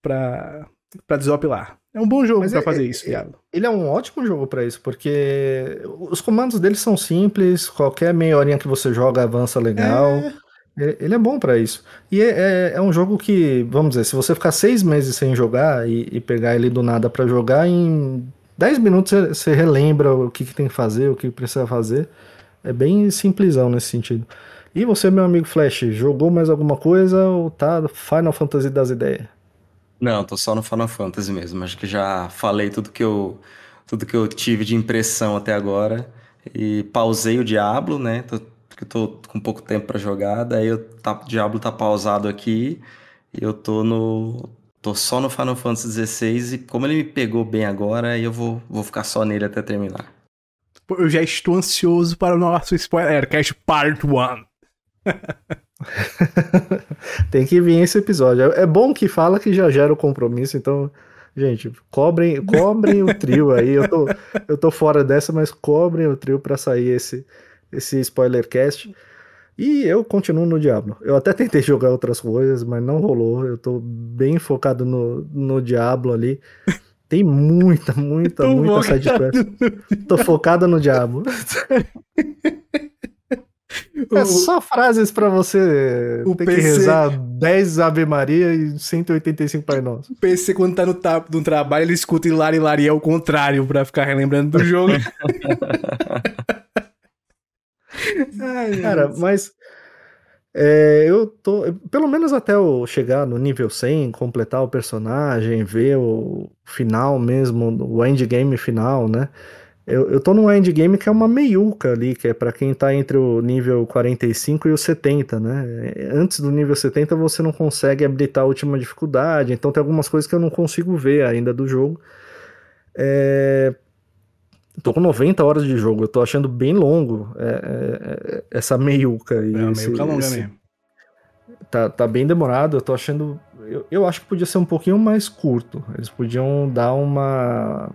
pra, pra desopilar. É um bom jogo Mas pra é- fazer é- isso, é- Diablo. Ele é um ótimo jogo pra isso, porque os comandos dele são simples, qualquer meia horinha que você joga avança legal. Ele ele é bom pra isso. E é, é- é um jogo que, vamos dizer, se você ficar seis meses sem jogar e, e pegar ele do nada pra jogar, em 10 minutos você- você relembra o que, que tem que fazer, o que precisa fazer. É bem simplesão nesse sentido. E você, meu amigo Flash, jogou mais alguma coisa ou tá Final Fantasy das ideias? Não, tô só no Final Fantasy mesmo. Acho que já falei tudo que eu, tudo que eu tive de impressão até agora. E pausei o Diablo, né? Tô, porque eu tô com pouco tempo pra jogar. Daí eu, tá, o Diablo tá pausado aqui. E eu tô no. Tô só no Final Fantasy XVI. E como ele me pegou bem agora, aí eu vou, vou ficar só nele até terminar. Eu já estou ansioso para o nosso Spoilercast Part 1. Tem que vir esse episódio. É é bom que fala que já gera o compromisso, então, gente, cobrem, cobrem o trio aí. Eu tô, eu tô fora dessa, mas cobrem o trio pra sair esse, esse spoilercast. E eu continuo no Diablo. Eu até tentei jogar outras coisas, mas não rolou. Eu tô bem focado no, no Diablo ali. Tem muita, muita, muita focado sidequest. Tô focado no Diablo. É O- só frases pra você o ter que PC rezar 10 Ave Maria e 185 Pai Nosso. O PC, quando tá no, ta- no trabalho, ele escuta Hilari Hilari ao contrário pra ficar relembrando do jogo. Ai, Cara, Deus. mas é, eu tô, pelo menos até eu chegar no nível 100, completar o personagem, ver o final mesmo, o endgame final, né? Eu, eu tô num endgame que é uma meiuca ali, que é pra quem tá entre o nível 45 e o 70, né? Antes do nível 70 você não consegue habilitar a última dificuldade, então tem algumas coisas que eu não consigo ver ainda do jogo. É, Tô com 90 horas de jogo, eu tô achando bem longo é, é, é, essa meiuca. aí, É esse- meio calonga esse- mesmo. Tá, tá bem demorado, eu tô achando. Eu, eu acho que podia ser um pouquinho mais curto. Eles podiam dar uma.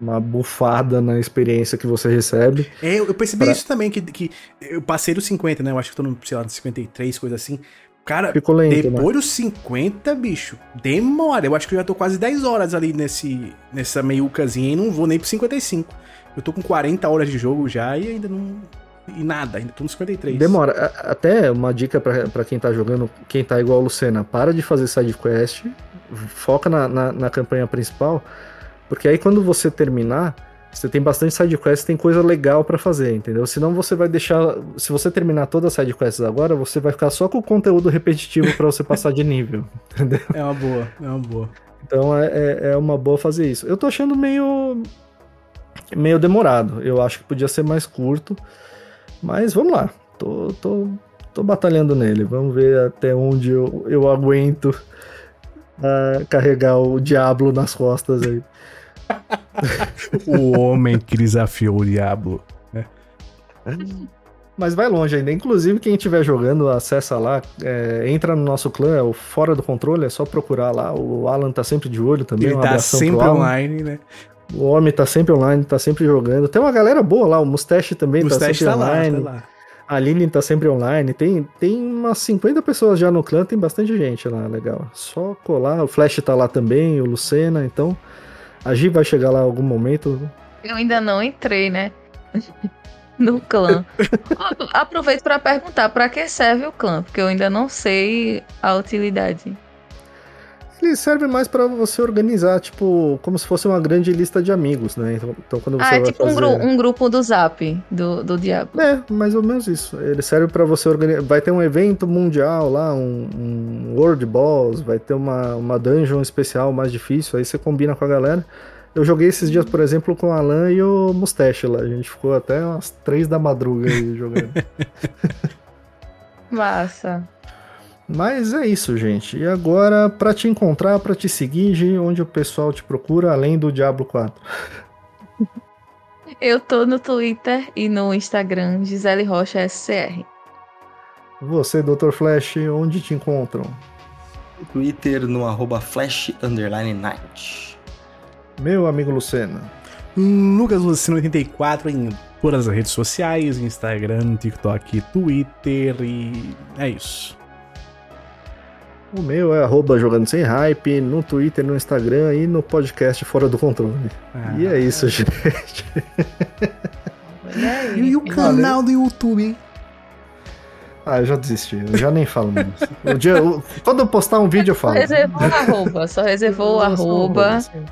Uma bufada na experiência que você recebe. É, eu percebi Pra- isso também, que, que eu passei dos 50, né? Eu acho que tô no, sei lá, no 53, coisa assim. Cara, Ficou lento, né? depois dos 50, bicho, demora. Eu acho que eu já tô quase 10 horas ali nesse, nessa meiucazinha e não vou nem pro 55. Eu tô com 40 horas de jogo já e ainda não. E nada, ainda tô no 53. Demora. Até uma dica pra pra quem tá jogando, quem tá igual a Lucena, para de fazer side quest, foca na, na, na campanha principal, porque aí quando você terminar, você tem bastante side quest, tem coisa legal pra fazer, entendeu? Senão você vai deixar, se você terminar todas as side quests agora, você vai ficar só com o conteúdo repetitivo pra você passar de nível, entendeu? É uma boa, é uma boa. Então é, é- é uma boa fazer isso. Eu tô achando meio meio demorado. Eu acho que podia ser mais curto. Mas vamos lá. Tô, tô, tô batalhando nele. Vamos ver até onde eu, eu aguento ah, carregar o diabo nas costas aí. o homem que desafiou o diabo. Mas vai longe ainda. Inclusive, quem estiver jogando, acessa lá, é, entra no nosso clã, é o Fora do Controle, é só procurar lá. O Alan tá sempre de olho também. Ele um tá sempre online, né? O homem tá sempre online, tá sempre jogando. Tem uma galera boa lá, o Mustache também tá Mustache sempre tá lá, online. tá lá. A Lilian tá sempre online. Tem, tem umas 50 pessoas já no clã, tem bastante gente lá, legal. Só colar. O Flash tá lá também, o Lucena, então. A Gi vai chegar lá em algum momento. Eu ainda não entrei, né? no clã. Aproveito para perguntar para que serve o clã, porque eu ainda não sei a utilidade. Ele serve mais pra você organizar, tipo, como se fosse uma grande lista de amigos, né? Então, então quando você Ah, é vai tipo um, fazer... gru- um grupo do Zap do, do Diabo. É, mais ou menos isso. Ele serve pra você organizar. Vai ter um evento mundial lá, um, um World Boss, vai ter uma, uma dungeon especial mais difícil, aí você combina com a galera. Eu joguei esses dias, por exemplo, com o Alan e o Mustache lá. A gente ficou até umas três da madruga aí jogando. Massa. Mas é isso, gente. E agora, pra te encontrar, pra te seguir, Gi, onde o pessoal te procura, além do Diablo 4? Eu tô no Twitter e no Instagram, Gisele Rocha SCR. Você, Dr. Flash, onde te encontram? No Twitter no arroba flash underline night. Meu amigo Lucena. Lucas Lucino 84 em todas as redes sociais, Instagram, TikTok, Twitter e é isso. O meu é arroba jogando sem hype, no Twitter, no Instagram e no podcast Fora do Controle. Ah. E é isso, gente. E o canal do YouTube, hein? Ah, eu já desisti, eu já nem falo mais. O dia, o- quando eu postar um vídeo eu Só falo. reservou o arroba, só reservou o Só arroba, assim.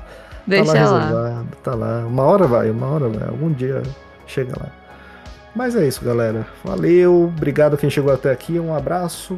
deixa tá lá. lá. Tá lá. Uma hora vai, uma hora vai. Algum dia chega lá. Mas é isso, galera. Valeu, obrigado quem chegou até aqui. Um abraço.